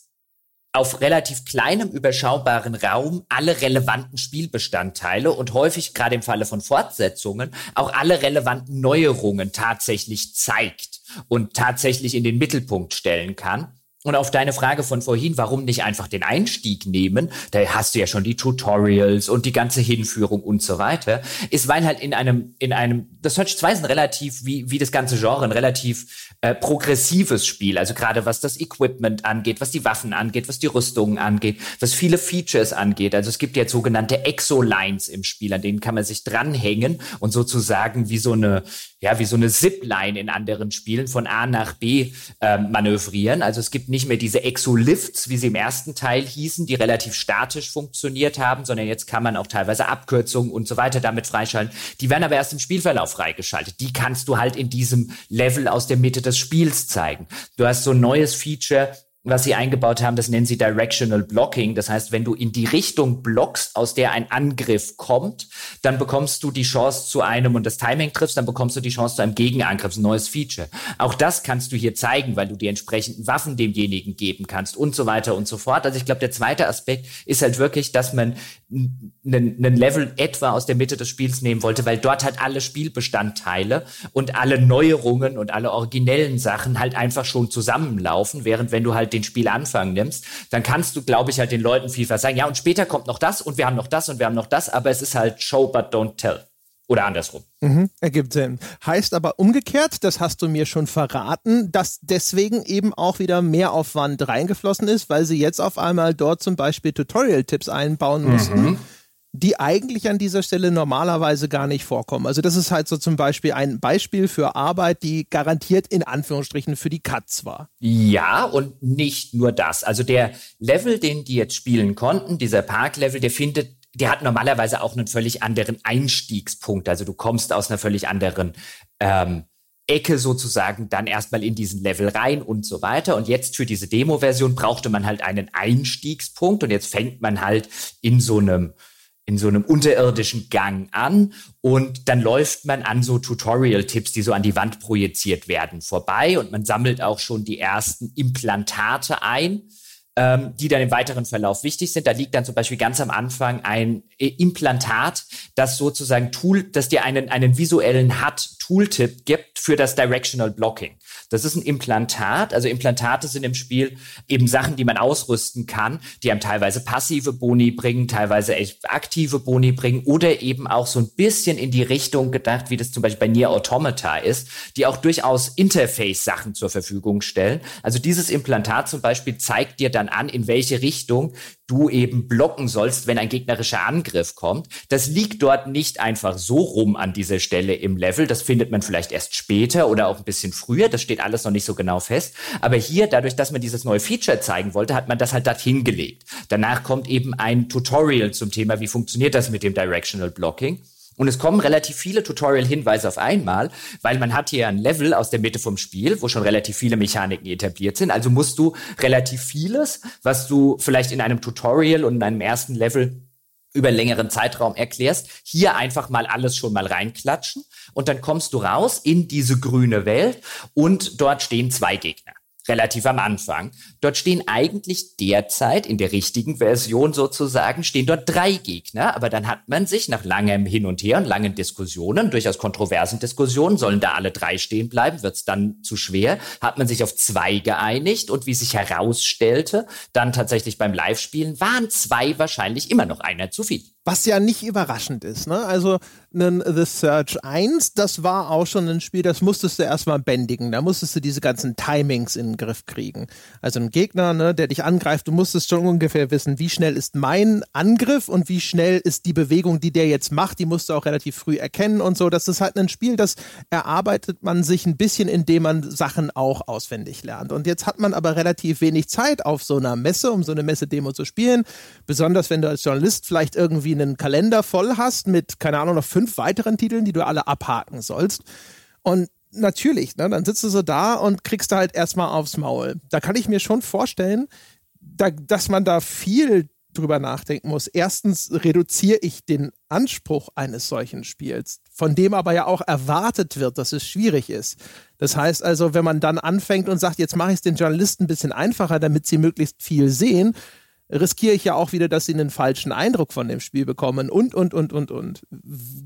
auf relativ kleinem, überschaubaren Raum alle relevanten Spielbestandteile und häufig, gerade im Falle von Fortsetzungen, auch alle relevanten Neuerungen tatsächlich zeigt und tatsächlich in den Mittelpunkt stellen kann. Und auf deine Frage von vorhin, warum nicht einfach den Einstieg nehmen, da hast du ja schon die Tutorials und die ganze Hinführung und so weiter, ist, weil halt in einem, in einem, das Search 2 ist ein relativ, wie, wie das ganze Genre, ein relativ äh, progressives Spiel. Also gerade was das Equipment angeht, was die Waffen angeht, was die Rüstungen angeht, was viele Features angeht. Also es gibt jetzt sogenannte Exo-Lines im Spiel, an denen kann man sich dranhängen und sozusagen wie so eine, ja, wie so eine Zipline in anderen Spielen von A nach B äh, manövrieren. Also es gibt nicht mehr diese Exolifts, wie sie im ersten Teil hießen, die relativ statisch funktioniert haben, sondern jetzt kann man auch teilweise Abkürzungen und so weiter damit freischalten. Die werden aber erst im Spielverlauf freigeschaltet. Die kannst du halt in diesem Level aus der Mitte des Spiels zeigen. Du hast so ein neues Feature, was sie eingebaut haben, das nennen sie Directional Blocking. Das heißt, wenn du in die Richtung blockst, aus der ein Angriff kommt, dann bekommst du die Chance zu einem und das Timing triffst, dann bekommst du die Chance zu einem Gegenangriff, ein neues Feature. Auch das kannst du hier zeigen, weil du die entsprechenden Waffen demjenigen geben kannst und so weiter und so fort. Also ich glaube, der zweite Aspekt ist halt wirklich, dass man einen Level etwa aus der Mitte des Spiels nehmen wollte, weil dort halt alle Spielbestandteile und alle Neuerungen und alle originellen Sachen halt einfach schon zusammenlaufen, während wenn du halt den Spielanfang nimmst, dann kannst du, glaube ich, halt den Leuten vielfach sagen, ja, und später kommt noch das und wir haben noch das und wir haben noch das, aber es ist halt Show but don't tell. Oder andersrum. Mhm, ergibt Sinn. Heißt aber umgekehrt, das hast du mir schon verraten, dass deswegen eben auch wieder mehr Aufwand reingeflossen ist, weil sie jetzt auf einmal dort zum Beispiel Tutorial-Tipps einbauen mussten. Mhm die eigentlich an dieser Stelle normalerweise gar nicht vorkommen. Also das ist halt so zum Beispiel ein Beispiel für Arbeit, die garantiert in Anführungsstrichen für die Cuts war. Ja, und nicht nur das. Also der Level, den die jetzt spielen konnten, dieser Park-Level, der findet der hat normalerweise auch einen völlig anderen Einstiegspunkt. Also du kommst aus einer völlig anderen ähm, Ecke sozusagen dann erstmal in diesen Level rein und so weiter. Und jetzt für diese Demo-Version brauchte man halt einen Einstiegspunkt und jetzt fängt man halt in so einem in so einem unterirdischen Gang an und dann läuft man an so Tutorial-Tipps, die so an die Wand projiziert werden, vorbei und man sammelt auch schon die ersten Implantate ein, ähm, die dann im weiteren Verlauf wichtig sind. Da liegt dann zum Beispiel ganz am Anfang ein äh, Implantat, das sozusagen Tool, das dir einen, einen visuellen HUD-Tooltip gibt für das Directional Blocking. Das ist ein Implantat. Also Implantate sind im Spiel eben Sachen, die man ausrüsten kann, die einem teilweise passive Boni bringen, teilweise aktive Boni bringen oder eben auch so ein bisschen in die Richtung gedacht, wie das zum Beispiel bei Nier Automata ist, die auch durchaus Interface-Sachen zur Verfügung stellen. Also dieses Implantat zum Beispiel zeigt dir dann an, in welche Richtung du eben blocken sollst, wenn ein gegnerischer Angriff kommt. Das liegt dort nicht einfach so rum an dieser Stelle im Level. Das findet man vielleicht erst später oder auch ein bisschen früher. Das steht alles noch nicht so genau fest. Aber hier, dadurch, dass man dieses neue Feature zeigen wollte, hat man das halt dorthin gelegt. Danach kommt eben ein Tutorial zum Thema, wie funktioniert das mit dem Directional Blocking. Und es kommen relativ viele Tutorial-Hinweise auf einmal, weil man hat hier ein Level aus der Mitte vom Spiel, wo schon relativ viele Mechaniken etabliert sind. Also musst du relativ vieles, was du vielleicht in einem Tutorial und in einem ersten Level über längeren Zeitraum erklärst, hier einfach mal alles schon mal reinklatschen und dann kommst du raus in diese grüne Welt und dort stehen zwei Gegner relativ am Anfang. Dort stehen eigentlich derzeit in der richtigen Version sozusagen, stehen dort drei Gegner, aber dann hat man sich nach langem Hin und Her und langen Diskussionen, durchaus kontroversen Diskussionen, sollen da alle drei stehen bleiben, wird es dann zu schwer, hat man sich auf zwei geeinigt und wie sich herausstellte, dann tatsächlich beim Live-Spielen waren zwei wahrscheinlich immer noch einer zu viel. Was ja nicht überraschend ist. Ne? Also einen The Search 1, das war auch schon ein Spiel, das musstest du erstmal bändigen. Da musstest du diese ganzen Timings in den Griff kriegen. Also ein Gegner, ne, der dich angreift, du musstest schon ungefähr wissen, wie schnell ist mein Angriff und wie schnell ist die Bewegung, die der jetzt macht. Die musst du auch relativ früh erkennen und so. Das ist halt ein Spiel, das erarbeitet man sich ein bisschen, indem man Sachen auch auswendig lernt. Und jetzt hat man aber relativ wenig Zeit auf so einer Messe, um so eine Messe-Demo zu spielen. Besonders wenn du als Journalist vielleicht irgendwie einen Kalender voll hast mit, keine Ahnung, noch fünf weiteren Titeln, die du alle abhaken sollst. Und natürlich, ne, dann sitzt du so da und kriegst da halt erstmal aufs Maul. Da kann ich mir schon vorstellen, da, dass man da viel drüber nachdenken muss. Erstens reduziere ich den Anspruch eines solchen Spiels, von dem aber ja auch erwartet wird, dass es schwierig ist. Das heißt also, wenn man dann anfängt und sagt, jetzt mache ich es den Journalisten ein bisschen einfacher, damit sie möglichst viel sehen, riskiere ich ja auch wieder, dass sie einen falschen Eindruck von dem Spiel bekommen und, und, und, und, und.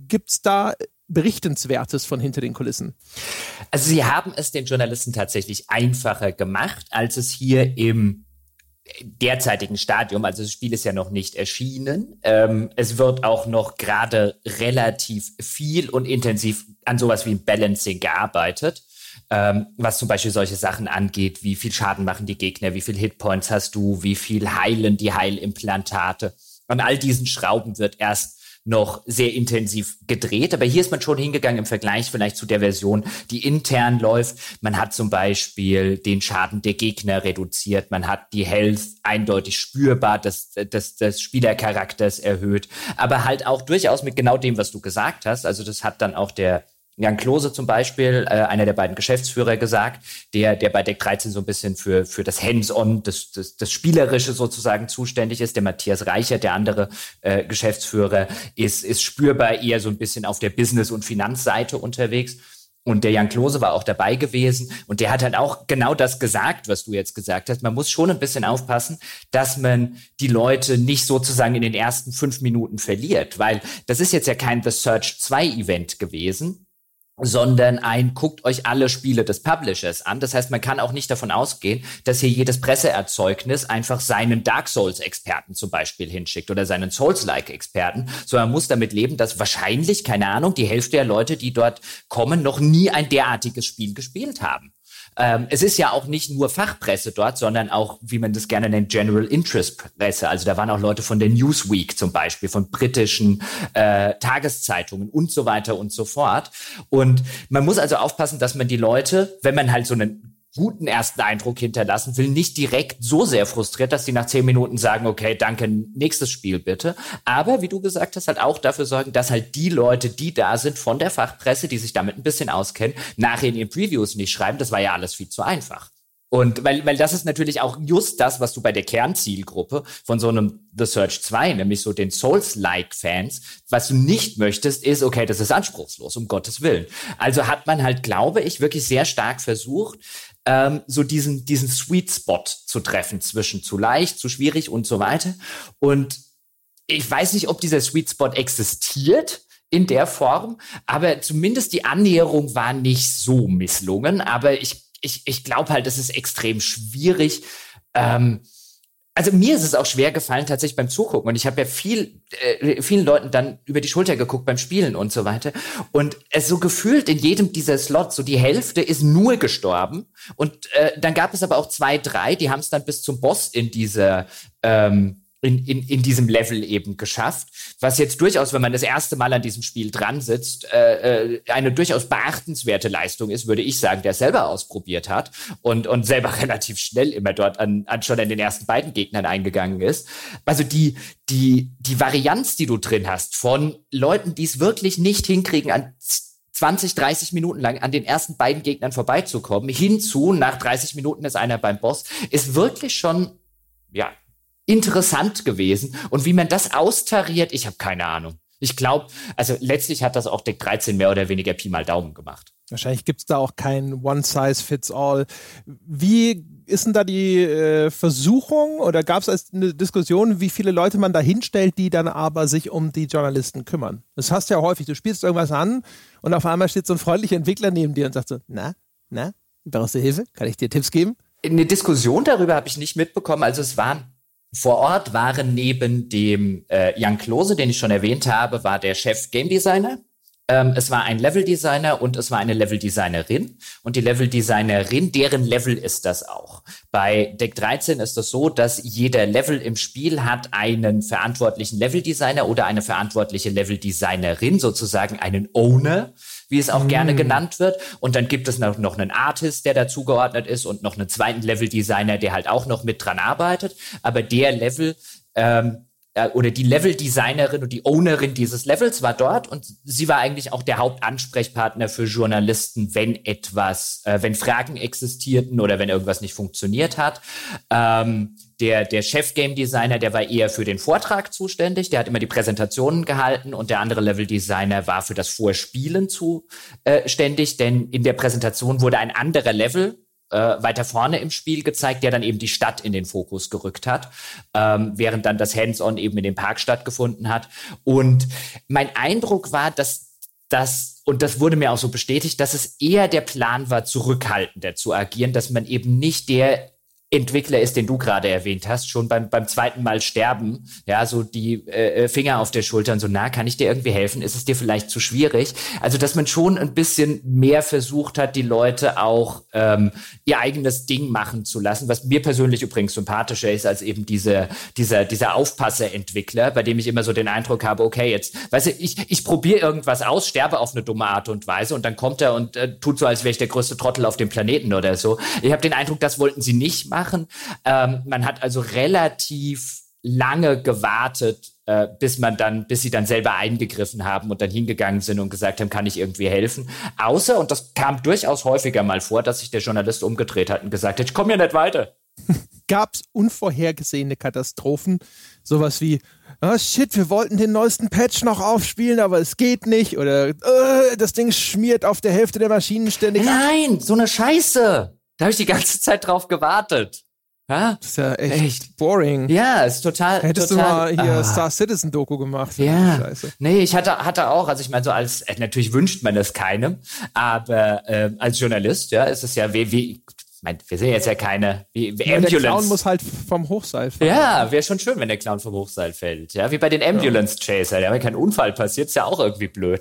Gibt es da Berichtenswertes von hinter den Kulissen? Also sie haben es den Journalisten tatsächlich einfacher gemacht, als es hier im derzeitigen Stadium, also das Spiel ist ja noch nicht erschienen. Ähm, es wird auch noch gerade relativ viel und intensiv an sowas wie Balancing gearbeitet ähm, was zum Beispiel solche Sachen angeht, wie viel Schaden machen die Gegner, wie viel Hitpoints hast du, wie viel heilen die Heilimplantate. An all diesen Schrauben wird erst noch sehr intensiv gedreht. Aber hier ist man schon hingegangen im Vergleich vielleicht zu der Version, die intern läuft. Man hat zum Beispiel den Schaden der Gegner reduziert. Man hat die Health eindeutig spürbar des, des, des Spielercharakters erhöht. Aber halt auch durchaus mit genau dem, was du gesagt hast. Also das hat dann auch der Jan Klose zum Beispiel, äh, einer der beiden Geschäftsführer, gesagt, der, der bei Deck 13 so ein bisschen für, für das Hands-on, das, das, das Spielerische sozusagen zuständig ist. Der Matthias Reichert, der andere äh, Geschäftsführer, ist, ist spürbar eher so ein bisschen auf der Business- und Finanzseite unterwegs. Und der Jan Klose war auch dabei gewesen und der hat halt auch genau das gesagt, was du jetzt gesagt hast. Man muss schon ein bisschen aufpassen, dass man die Leute nicht sozusagen in den ersten fünf Minuten verliert, weil das ist jetzt ja kein The Search 2 Event gewesen, sondern ein guckt euch alle Spiele des Publishers an. Das heißt, man kann auch nicht davon ausgehen, dass hier jedes Presseerzeugnis einfach seinen Dark Souls Experten zum Beispiel hinschickt oder seinen Souls-like Experten, sondern man muss damit leben, dass wahrscheinlich, keine Ahnung, die Hälfte der Leute, die dort kommen, noch nie ein derartiges Spiel gespielt haben. Ähm, es ist ja auch nicht nur Fachpresse dort, sondern auch, wie man das gerne nennt, General Interest Presse. Also da waren auch Leute von der Newsweek zum Beispiel, von britischen äh, Tageszeitungen und so weiter und so fort. Und man muss also aufpassen, dass man die Leute, wenn man halt so einen guten ersten Eindruck hinterlassen will, nicht direkt so sehr frustriert, dass die nach zehn Minuten sagen, okay, danke, nächstes Spiel bitte. Aber wie du gesagt hast, halt auch dafür sorgen, dass halt die Leute, die da sind von der Fachpresse, die sich damit ein bisschen auskennen, nachher in ihren Previews nicht schreiben. Das war ja alles viel zu einfach. Und weil, weil das ist natürlich auch just das, was du bei der Kernzielgruppe von so einem The Search 2, nämlich so den Souls-like-Fans, was du nicht möchtest, ist, okay, das ist anspruchslos, um Gottes Willen. Also hat man halt, glaube ich, wirklich sehr stark versucht, ähm, so diesen, diesen Sweet Spot zu treffen zwischen zu leicht, zu schwierig und so weiter. Und ich weiß nicht, ob dieser Sweet Spot existiert in der Form, aber zumindest die Annäherung war nicht so misslungen. Aber ich, ich, ich glaube halt, es ist extrem schwierig, ähm, also mir ist es auch schwer gefallen tatsächlich beim Zugucken. Und ich habe ja viel äh, vielen Leuten dann über die Schulter geguckt beim Spielen und so weiter. Und es so gefühlt in jedem dieser Slots so die Hälfte ist nur gestorben. Und äh, dann gab es aber auch zwei drei die haben es dann bis zum Boss in dieser ähm, in, in, in diesem Level eben geschafft, was jetzt durchaus, wenn man das erste Mal an diesem Spiel dran sitzt, äh, äh, eine durchaus beachtenswerte Leistung ist, würde ich sagen, der selber ausprobiert hat und, und selber relativ schnell immer dort an, an schon an den ersten beiden Gegnern eingegangen ist. Also die, die, die Varianz, die du drin hast von Leuten, die es wirklich nicht hinkriegen, an 20, 30 Minuten lang an den ersten beiden Gegnern vorbeizukommen, hinzu, nach 30 Minuten ist einer beim Boss, ist wirklich schon, ja, interessant gewesen. Und wie man das austariert, ich habe keine Ahnung. Ich glaube, also letztlich hat das auch Deck 13 mehr oder weniger Pi mal Daumen gemacht. Wahrscheinlich gibt es da auch kein One-Size-Fits-All. Wie ist denn da die äh, Versuchung oder gab es eine Diskussion, wie viele Leute man da hinstellt, die dann aber sich um die Journalisten kümmern? Das hast du ja häufig. Du spielst irgendwas an und auf einmal steht so ein freundlicher Entwickler neben dir und sagt so, na, na, brauchst du Hilfe? Kann ich dir Tipps geben? Eine Diskussion darüber habe ich nicht mitbekommen. Also es waren vor Ort waren neben dem äh, Jan Klose, den ich schon erwähnt habe, war der Chef Game Designer. ähm, es war ein Leveldesigner und es war eine Leveldesignerin. Und die Leveldesignerin, deren Level ist das auch. Bei Deck 13 ist es das so, dass jeder Level im Spiel hat einen verantwortlichen Leveldesigner oder eine verantwortliche Leveldesignerin, sozusagen einen Owner wie es auch mm. gerne genannt wird. Und dann gibt es noch, noch einen Artist, der dazugeordnet ist und noch einen zweiten Level-Designer, der halt auch noch mit dran arbeitet. Aber der Level, ähm, äh, oder die Level-Designerin und die Ownerin dieses Levels war dort und sie war eigentlich auch der Hauptansprechpartner für Journalisten, wenn etwas, äh, wenn Fragen existierten oder wenn irgendwas nicht funktioniert hat. Ähm, der, der Chef-Game-Designer, der war eher für den Vortrag zuständig, der hat immer die Präsentationen gehalten und der andere Level-Designer war für das Vorspielen zuständig, denn in der Präsentation wurde ein anderer Level äh, weiter vorne im Spiel gezeigt, der dann eben die Stadt in den Fokus gerückt hat, ähm, während dann das Hands-on eben in dem Park stattgefunden hat. Und mein Eindruck war, dass das, und das wurde mir auch so bestätigt, dass es eher der Plan war, zurückhaltender zu agieren, dass man eben nicht der Entwickler ist, den du gerade erwähnt hast, schon beim, beim zweiten Mal sterben, ja, so die äh, Finger auf der Schulter und so, na, kann ich dir irgendwie helfen? Ist es dir vielleicht zu schwierig? Also, dass man schon ein bisschen mehr versucht hat, die Leute auch ähm, ihr eigenes Ding machen zu lassen, was mir persönlich übrigens sympathischer ist als eben diese, dieser, dieser Aufpasser-Entwickler, bei dem ich immer so den Eindruck habe, okay, jetzt, weißt du, ich, ich probiere irgendwas aus, sterbe auf eine dumme Art und Weise und dann kommt er und äh, tut so, als wäre ich der größte Trottel auf dem Planeten oder so. Ich habe den Eindruck, das wollten sie nicht machen machen. Ähm, man hat also relativ lange gewartet, äh, bis man dann, bis sie dann selber eingegriffen haben und dann hingegangen sind und gesagt haben, kann ich irgendwie helfen. Außer, und das kam durchaus häufiger mal vor, dass sich der Journalist umgedreht hat und gesagt hat, ich komme ja nicht weiter. Gab es unvorhergesehene Katastrophen? Sowas wie, oh shit, wir wollten den neuesten Patch noch aufspielen, aber es geht nicht. Oder äh, das Ding schmiert auf der Hälfte der Maschinen ständig. Nein, so eine Scheiße. Da habe ich die ganze Zeit drauf gewartet. Ja? Das ist ja echt, echt. boring. Ja, ist total. Hättest total, du mal hier ah. Star Citizen Doku gemacht? Ja. Scheiße. Nee, ich hatte, hatte auch, also ich meine, so als, äh, natürlich wünscht man das keinem, aber äh, als Journalist, ja, ist es ja wie, wie mein, wir sind jetzt ja keine wie, wie ja, Ambulance. Der Clown muss halt vom Hochseil fallen. Ja, wäre schon schön, wenn der Clown vom Hochseil fällt. Ja, wie bei den Ambulance Chaser. Ja, wenn kein Unfall passiert, ist ja auch irgendwie blöd.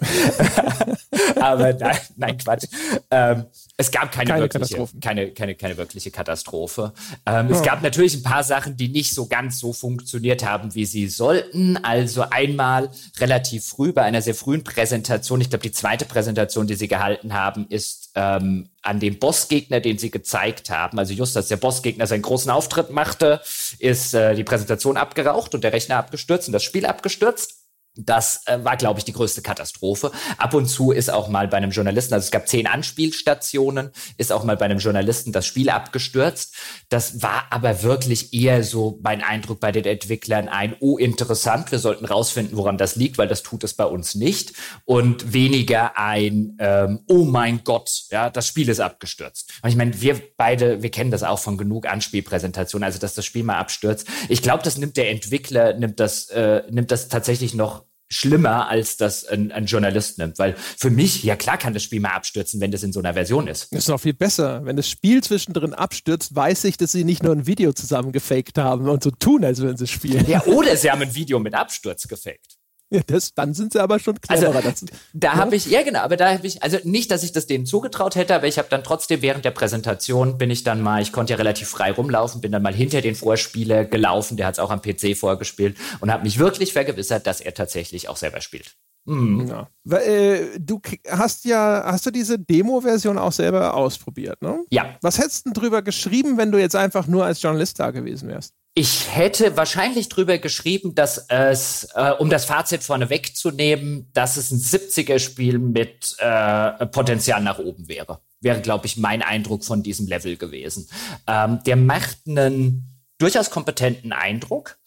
Aber nein, nein Quatsch. Ähm, es gab keine, keine wirkliche, keine, keine, keine wirkliche Katastrophe. Ähm, oh. Es gab natürlich ein paar Sachen, die nicht so ganz so funktioniert haben, wie sie sollten. Also einmal relativ früh bei einer sehr frühen Präsentation, ich glaube, die zweite Präsentation, die sie gehalten haben, ist ähm, an dem Bossgegner, den sie gezeigt haben. Also just als der Bossgegner seinen großen Auftritt machte, ist äh, die Präsentation abgeraucht und der Rechner abgestürzt und das Spiel abgestürzt. Das äh, war, glaube ich, die größte Katastrophe. Ab und zu ist auch mal bei einem Journalisten, also es gab zehn Anspielstationen, ist auch mal bei einem Journalisten das Spiel abgestürzt. Das war aber wirklich eher so mein Eindruck bei den Entwicklern ein, oh, interessant, wir sollten rausfinden, woran das liegt, weil das tut es bei uns nicht. Und weniger ein, ähm, oh mein Gott, ja, das Spiel ist abgestürzt. Und ich meine, wir beide, wir kennen das auch von genug Anspielpräsentationen, also dass das Spiel mal abstürzt. Ich glaube, das nimmt der Entwickler, nimmt das, äh, nimmt das tatsächlich noch schlimmer, als das ein, ein, Journalist nimmt. Weil für mich, ja klar kann das Spiel mal abstürzen, wenn das in so einer Version ist. Das ist noch viel besser. Wenn das Spiel zwischendrin abstürzt, weiß ich, dass sie nicht nur ein Video zusammen gefaked haben und so tun, als würden sie spielen. Ja, oder sie haben ein Video mit Absturz gefaked. Ja, das, dann sind sie aber schon cleverer. Also, da ja? habe ich, ja genau, aber da habe ich, also nicht, dass ich das denen zugetraut hätte, aber ich habe dann trotzdem während der Präsentation bin ich dann mal, ich konnte ja relativ frei rumlaufen, bin dann mal hinter den Vorspieler gelaufen, der hat es auch am PC vorgespielt und habe mich wirklich vergewissert, dass er tatsächlich auch selber spielt. Mhm. Ja. Äh, du hast ja, hast du diese Demo-Version auch selber ausprobiert, ne? Ja. Was hättest du drüber geschrieben, wenn du jetzt einfach nur als Journalist da gewesen wärst? Ich hätte wahrscheinlich drüber geschrieben, dass es, äh, um das Fazit vorne wegzunehmen, dass es ein 70er-Spiel mit äh, Potenzial nach oben wäre. Wäre, glaube ich, mein Eindruck von diesem Level gewesen. Ähm, der macht einen durchaus kompetenten Eindruck.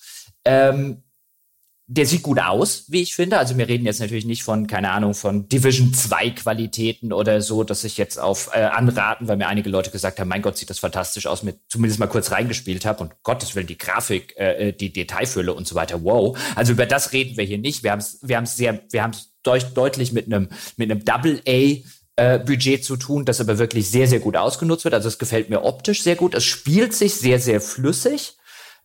Ähm, der sieht gut aus, wie ich finde. Also wir reden jetzt natürlich nicht von, keine Ahnung, von Division 2 Qualitäten oder so, dass ich jetzt auf äh, anraten, weil mir einige Leute gesagt haben, mein Gott, sieht das fantastisch aus, mit zumindest mal kurz reingespielt habe und Gottes Willen die Grafik, äh, äh die Detailfülle und so weiter. Wow. Also über das reden wir hier nicht. Wir haben es wir haben's sehr, wir haben es deut deutlich mit einem mit einem Double A äh, Budget zu tun, das aber wirklich sehr, sehr gut ausgenutzt wird. Also es gefällt mir optisch sehr gut. Es spielt sich sehr, sehr flüssig.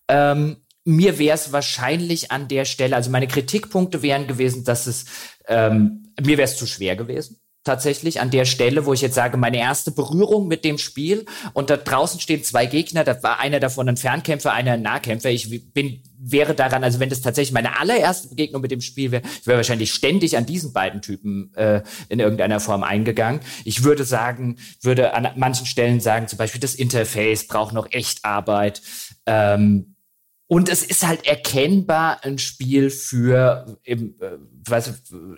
Ähm, mir wäre es wahrscheinlich an der Stelle, also meine Kritikpunkte wären gewesen, dass es, ähm, mir wäre es zu schwer gewesen tatsächlich an der Stelle, wo ich jetzt sage, meine erste Berührung mit dem Spiel und da draußen stehen zwei Gegner, da war einer davon ein Fernkämpfer, einer ein Nahkämpfer. Ich bin wäre daran, also wenn das tatsächlich meine allererste Begegnung mit dem Spiel wäre, ich wäre wahrscheinlich ständig an diesen beiden Typen äh, in irgendeiner Form eingegangen. Ich würde sagen, würde an manchen Stellen sagen, zum Beispiel das Interface braucht noch echt Arbeit. Ähm, und es ist halt erkennbar ein Spiel für im, äh, was,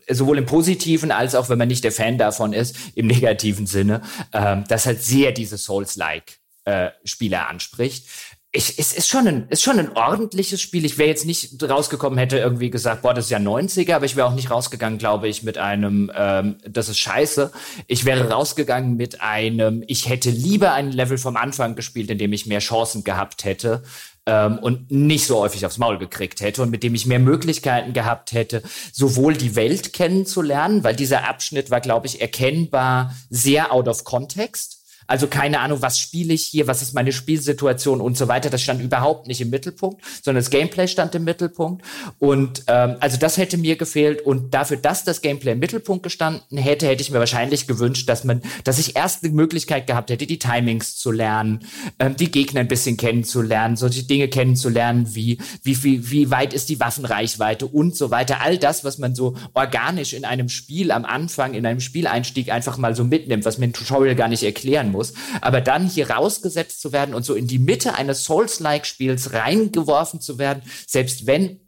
sowohl im positiven als auch wenn man nicht der Fan davon ist, im negativen Sinne, ähm, das halt sehr diese Souls-like äh, Spiele anspricht. Ich, es ist schon ein, ist schon ein ordentliches Spiel. Ich wäre jetzt nicht rausgekommen, hätte irgendwie gesagt, boah, das ist ja 90er, aber ich wäre auch nicht rausgegangen, glaube ich, mit einem, ähm, das ist scheiße. Ich wäre rausgegangen mit einem, ich hätte lieber ein Level vom Anfang gespielt, in dem ich mehr Chancen gehabt hätte, ähm, und nicht so häufig aufs Maul gekriegt hätte und mit dem ich mehr Möglichkeiten gehabt hätte, sowohl die Welt kennenzulernen, weil dieser Abschnitt war, glaube ich, erkennbar sehr out of context also keine Ahnung, was spiele ich hier, was ist meine Spielsituation und so weiter. Das stand überhaupt nicht im Mittelpunkt, sondern das Gameplay stand im Mittelpunkt. Und ähm, also das hätte mir gefehlt. Und dafür, dass das Gameplay im Mittelpunkt gestanden hätte, hätte ich mir wahrscheinlich gewünscht, dass man, dass ich erst eine Möglichkeit gehabt hätte, die Timings zu lernen, ähm, die Gegner ein bisschen kennenzulernen, solche Dinge kennenzulernen, wie, wie, wie, wie weit ist die Waffenreichweite und so weiter. All das, was man so organisch in einem Spiel am Anfang, in einem Spieleinstieg einfach mal so mitnimmt, was mir ein Tutorial gar nicht erklären muss muss. Aber dann hier rausgesetzt zu werden und so in die Mitte eines Souls-like-Spiels reingeworfen zu werden, selbst wenn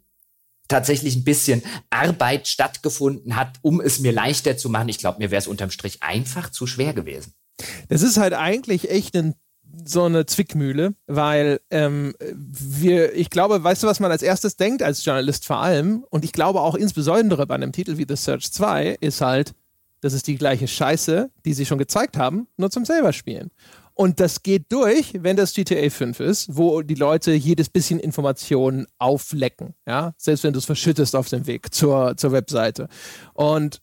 tatsächlich ein bisschen Arbeit stattgefunden hat, um es mir leichter zu machen. Ich glaube, mir wäre es unterm Strich einfach zu schwer gewesen. Das ist halt eigentlich echt ein so eine Zwickmühle, weil ähm, wir, ich glaube, weißt du, was man als erstes denkt, als Journalist vor allem, und ich glaube auch insbesondere bei einem Titel wie The Search 2, ist halt, das ist die gleiche Scheiße, die sie schon gezeigt haben, nur zum selber spielen. Und das geht durch, wenn das GTA 5 ist, wo die Leute jedes bisschen Informationen auflecken. Ja, selbst wenn du es verschüttest auf dem Weg zur, zur Webseite. Und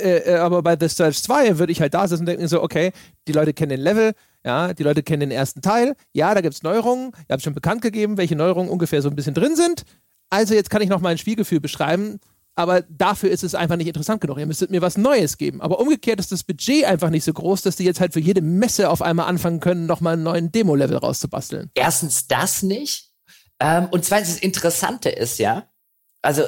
äh, äh aber bei The Search 2 würde ich halt da sitzen und denken so, okay, die Leute kennen den Level, ja, die Leute kennen den ersten Teil, ja, da gibt es Neuerungen, ihr habt schon bekannt gegeben, welche Neuerungen ungefähr so ein bisschen drin sind. Also jetzt kann ich noch mal ein Spielgefühl beschreiben aber dafür ist es einfach nicht interessant genug. Ihr müsstet mir was Neues geben. Aber umgekehrt ist das Budget einfach nicht so groß, dass die jetzt halt für jede Messe auf einmal anfangen können, nochmal einen neuen Demo-Level rauszubasteln. Erstens das nicht. Ähm, und zweitens, das Interessante ist ja, also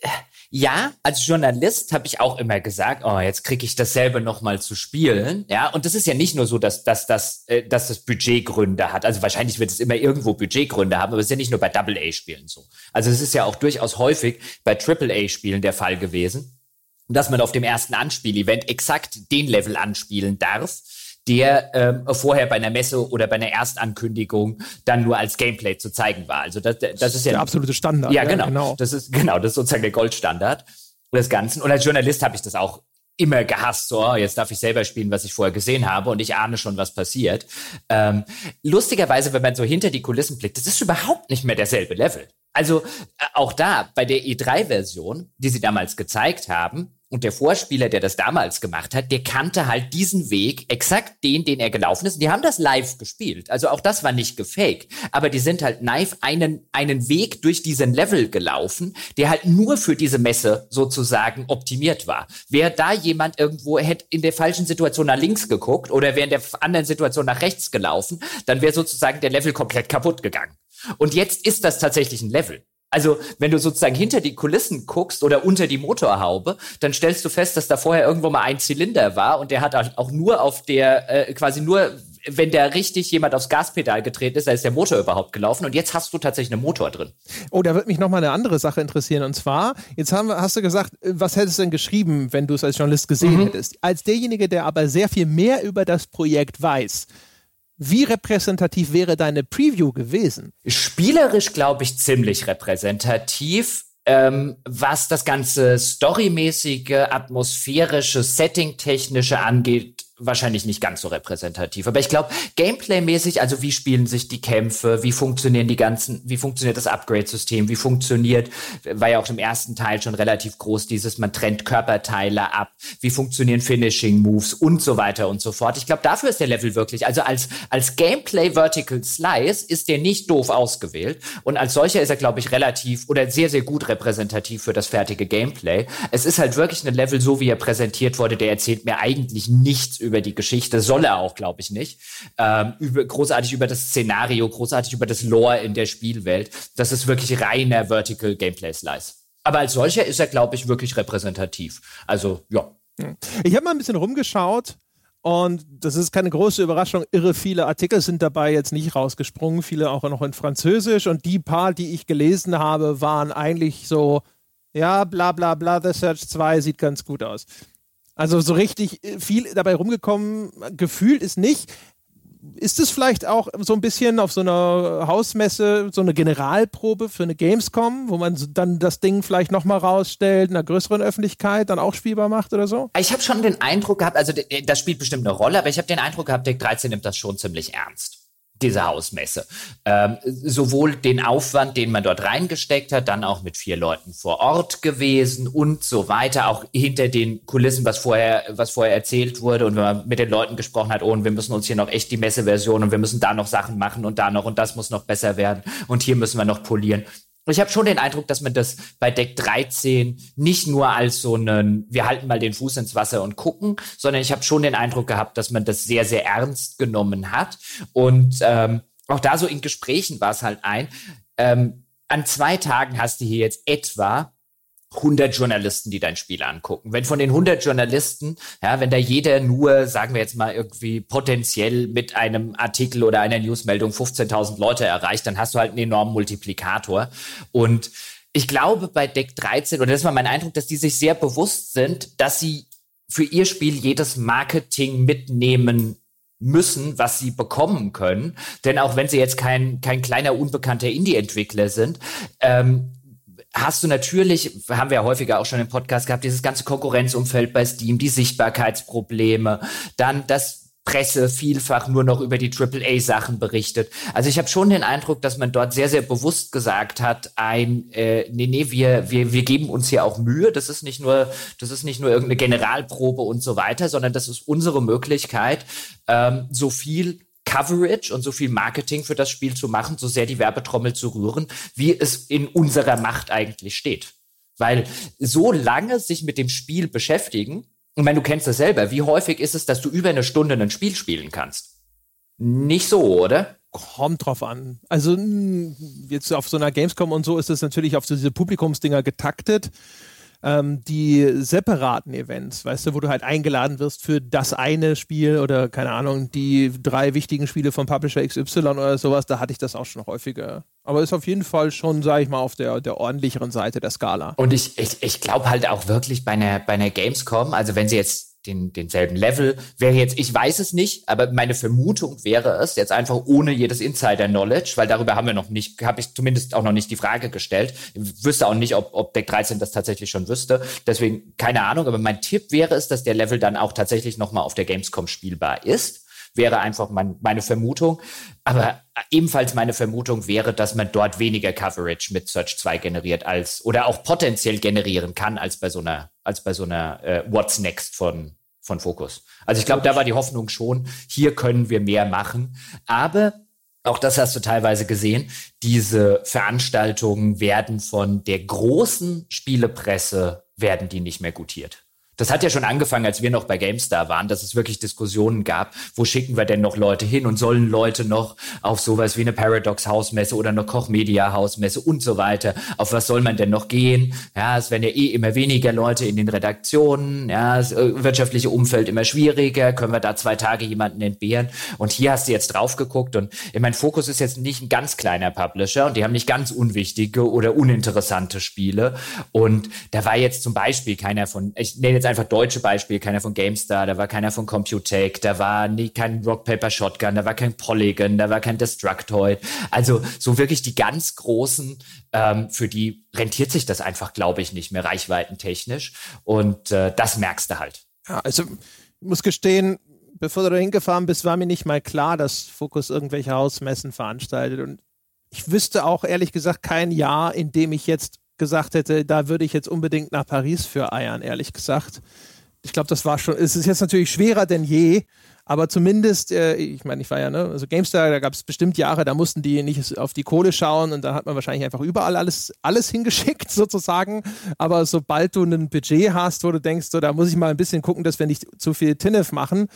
äh, ja, als Journalist habe ich auch immer gesagt, oh, jetzt kriege ich dasselbe nochmal zu spielen. Ja, und das ist ja nicht nur so, dass, dass, dass, äh, dass das Budgetgründe hat. Also wahrscheinlich wird es immer irgendwo Budgetgründe haben, aber es ist ja nicht nur bei Double-A-Spielen so. Also es ist ja auch durchaus häufig bei Triple-A-Spielen der Fall gewesen, dass man auf dem ersten Anspielevent exakt den Level anspielen darf der ähm, vorher bei einer Messe oder bei einer Erstankündigung dann nur als Gameplay zu zeigen war. Also das, das, das ist ja der absolute Standard. Ja, genau. genau. Das ist genau, das ist sozusagen der Goldstandard des Ganzen. Und als Journalist habe ich das auch immer gehasst, so, oh, jetzt darf ich selber spielen, was ich vorher gesehen habe und ich ahne schon, was passiert. Ähm, lustigerweise, wenn man so hinter die Kulissen blickt, das ist überhaupt nicht mehr derselbe Level. Also äh, auch da, bei der E3-Version, die sie damals gezeigt haben, und der Vorspieler, der das damals gemacht hat, der kannte halt diesen Weg, exakt den, den er gelaufen ist. Und die haben das live gespielt. Also auch das war nicht gefaked. Aber die sind halt live einen, einen Weg durch diesen Level gelaufen, der halt nur für diese Messe sozusagen optimiert war. Wäre da jemand irgendwo, hätte in der falschen Situation nach links geguckt oder wäre in der anderen Situation nach rechts gelaufen, dann wäre sozusagen der Level komplett kaputt gegangen. Und jetzt ist das tatsächlich ein Level. Also, wenn du sozusagen hinter die Kulissen guckst oder unter die Motorhaube, dann stellst du fest, dass da vorher irgendwo mal ein Zylinder war und der hat auch nur auf der, äh, quasi nur, wenn der richtig jemand aufs Gaspedal getreten ist, da ist der Motor überhaupt gelaufen und jetzt hast du tatsächlich einen Motor drin. Oh, da wird mich nochmal eine andere Sache interessieren und zwar, jetzt haben, hast du gesagt, was hättest du denn geschrieben, wenn du es als Journalist gesehen mhm. hättest? Als derjenige, der aber sehr viel mehr über das Projekt weiß, wie repräsentativ wäre deine Preview gewesen? Spielerisch glaube ich ziemlich repräsentativ. Ähm, was das ganze storymäßige, atmosphärische, settingtechnische angeht, wahrscheinlich nicht ganz so repräsentativ. Aber ich glaube, Gameplay-mäßig, also wie spielen sich die Kämpfe, wie funktionieren die ganzen, wie funktioniert das Upgrade-System, wie funktioniert, war ja auch im ersten Teil schon relativ groß, dieses, man trennt Körperteile ab, wie funktionieren Finishing-Moves und so weiter und so fort. Ich glaube, dafür ist der Level wirklich, also als, als Gameplay-Vertical Slice ist der nicht doof ausgewählt und als solcher ist er, glaube ich, relativ oder sehr, sehr gut repräsentativ für das fertige Gameplay. Es ist halt wirklich ein Level, so wie er präsentiert wurde, der erzählt mir eigentlich nichts über die Geschichte, soll er auch, glaube ich, nicht. Ähm, über, großartig über das Szenario, großartig über das Lore in der Spielwelt. Das ist wirklich reiner Vertical Gameplay Slice. Aber als solcher ist er, glaube ich, wirklich repräsentativ. Also, ja. Ich habe mal ein bisschen rumgeschaut und das ist keine große Überraschung. Irre viele Artikel sind dabei jetzt nicht rausgesprungen, viele auch noch in Französisch. Und die paar, die ich gelesen habe, waren eigentlich so, ja, bla bla bla, The Search 2 sieht ganz gut aus. Also so richtig äh, viel dabei rumgekommen, gefühlt ist nicht. Ist es vielleicht auch so ein bisschen auf so einer Hausmesse so eine Generalprobe für eine Gamescom, wo man dann das Ding vielleicht nochmal rausstellt, einer größeren Öffentlichkeit dann auch spielbar macht oder so? Ich habe schon den Eindruck gehabt, also das spielt bestimmt eine Rolle, aber ich habe den Eindruck gehabt, Deck 13 nimmt das schon ziemlich ernst diese Hausmesse. Ähm, sowohl den Aufwand, den man dort reingesteckt hat, dann auch mit vier Leuten vor Ort gewesen und so weiter, auch hinter den Kulissen, was vorher, was vorher erzählt wurde und wenn man mit den Leuten gesprochen hat, oh, und wir müssen uns hier noch echt die Messeversion und wir müssen da noch Sachen machen und da noch und das muss noch besser werden und hier müssen wir noch polieren ich habe schon den Eindruck, dass man das bei Deck 13 nicht nur als so einen, wir halten mal den Fuß ins Wasser und gucken, sondern ich habe schon den Eindruck gehabt, dass man das sehr, sehr ernst genommen hat. Und ähm, auch da so in Gesprächen war es halt ein. Ähm, an zwei Tagen hast du hier jetzt etwa 100 Journalisten, die dein Spiel angucken. Wenn von den 100 Journalisten, ja, wenn da jeder nur, sagen wir jetzt mal irgendwie potenziell mit einem Artikel oder einer Newsmeldung 15.000 Leute erreicht, dann hast du halt einen enormen Multiplikator. Und ich glaube bei Deck 13, oder das war mein Eindruck, dass die sich sehr bewusst sind, dass sie für ihr Spiel jedes Marketing mitnehmen müssen, was sie bekommen können. Denn auch wenn sie jetzt kein, kein kleiner, unbekannter Indie-Entwickler sind, ähm, hast du natürlich, haben wir ja häufiger auch schon im Podcast gehabt, dieses ganze Konkurrenzumfeld bei Steam, die Sichtbarkeitsprobleme, dann das Presse vielfach nur noch über die AAA-Sachen berichtet. Also ich habe schon den Eindruck, dass man dort sehr, sehr bewusst gesagt hat, ein, äh, nee, nee, wir, wir, wir geben uns hier auch Mühe. Das ist nicht nur, das ist nicht nur irgendeine Generalprobe und so weiter, sondern das ist unsere Möglichkeit, ähm, so viel Coverage und so viel Marketing für das Spiel zu machen, so sehr die Werbetrommel zu rühren, wie es in unserer Macht eigentlich steht. Weil so lange sich mit dem Spiel beschäftigen, ich meine, du kennst das selber, wie häufig ist es, dass du über eine Stunde ein Spiel spielen kannst? Nicht so, oder? Kommt drauf an. Also jetzt auf so einer Gamescom und so ist es natürlich auf so diese Publikumsdinger getaktet ähm, die separaten Events, weißt du, wo du halt eingeladen wirst für das eine Spiel oder keine Ahnung, die drei wichtigen Spiele von Publisher XY oder sowas, da hatte ich das auch schon häufiger. Aber ist auf jeden Fall schon, sage ich mal, auf der, der ordentlicheren Seite der Skala. Und ich, ich, ich glaube halt auch wirklich bei einer, bei einer Gamescom, also wenn sie jetzt den, denselben Level. Wäre jetzt, ich weiß es nicht, aber meine Vermutung wäre es, jetzt einfach ohne jedes Insider-Knowledge, weil darüber haben wir noch nicht, habe ich zumindest auch noch nicht die Frage gestellt. Ich wüsste auch nicht, ob, ob Deck 13 das tatsächlich schon wüsste. Deswegen keine Ahnung, aber mein Tipp wäre es, dass der Level dann auch tatsächlich nochmal auf der Gamescom spielbar ist. Wäre einfach mein, meine Vermutung. Aber ebenfalls meine Vermutung wäre, dass man dort weniger Coverage mit Search 2 generiert als oder auch potenziell generieren kann als bei so einer als bei so einer äh, What's Next von von Focus. Also ich glaube, da war die Hoffnung schon, hier können wir mehr machen, aber auch das hast du teilweise gesehen. Diese Veranstaltungen werden von der großen Spielepresse werden die nicht mehr gutiert. Das hat ja schon angefangen, als wir noch bei GameStar waren, dass es wirklich Diskussionen gab, wo schicken wir denn noch Leute hin und sollen Leute noch auf sowas wie eine Paradox Hausmesse oder eine Koch Media Hausmesse und so weiter. Auf was soll man denn noch gehen? Ja, es werden ja eh immer weniger Leute in den Redaktionen, ja, das äh, wirtschaftliche Umfeld immer schwieriger, können wir da zwei Tage jemanden entbehren? Und hier hast du jetzt drauf geguckt und mein Fokus ist jetzt nicht ein ganz kleiner Publisher und die haben nicht ganz unwichtige oder uninteressante Spiele. Und da war jetzt zum Beispiel keiner von, ich nenne jetzt einfach deutsche Beispiele, keiner von GameStar, da war keiner von Computech, da war nie, kein Rock Paper Shotgun, da war kein Polygon, da war kein Destructoid. Also so wirklich die ganz großen, ähm, für die rentiert sich das einfach, glaube ich, nicht mehr reichweitentechnisch. Und äh, das merkst du halt. Ja, also ich muss gestehen, bevor du da hingefahren bist, war mir nicht mal klar, dass Focus irgendwelche Hausmessen veranstaltet. Und ich wüsste auch ehrlich gesagt kein Jahr, in dem ich jetzt gesagt hätte, da würde ich jetzt unbedingt nach Paris für eiern, ehrlich gesagt. Ich glaube, das war schon, es ist jetzt natürlich schwerer denn je, aber zumindest, äh, ich meine, ich war ja, ne, also GameStar, da gab es bestimmt Jahre, da mussten die nicht auf die Kohle schauen und da hat man wahrscheinlich einfach überall alles, alles hingeschickt, sozusagen. Aber sobald du ein Budget hast, wo du denkst, so, da muss ich mal ein bisschen gucken, dass wir nicht zu viel Tinnef machen,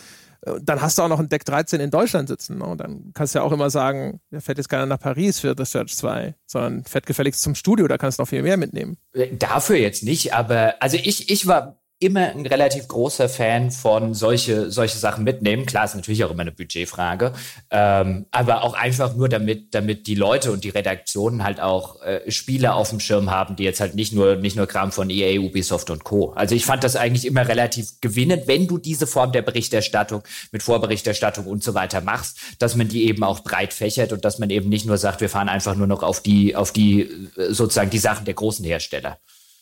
äh, dann hast du auch noch ein Deck 13 in Deutschland sitzen. Ne? Und dann kannst du ja auch immer sagen, da fährt jetzt keiner nach Paris für The Search 2, sondern fährt gefälligst zum Studio, da kannst du noch viel mehr mitnehmen. Äh, dafür jetzt nicht, aber also ich, ich war immer ein relativ großer Fan von solche, solche Sachen mitnehmen. Klar, ist natürlich auch immer eine Budgetfrage, ähm, aber auch einfach nur damit, damit die Leute und die Redaktionen halt auch äh, Spiele auf dem Schirm haben, die jetzt halt nicht nur, nicht nur Kram von EA, Ubisoft und Co. Also ich fand das eigentlich immer relativ gewinnend, wenn du diese Form der Berichterstattung mit Vorberichterstattung und so weiter machst, dass man die eben auch breit fächert und dass man eben nicht nur sagt, wir fahren einfach nur noch auf die, auf die, äh, sozusagen die Sachen der großen Hersteller.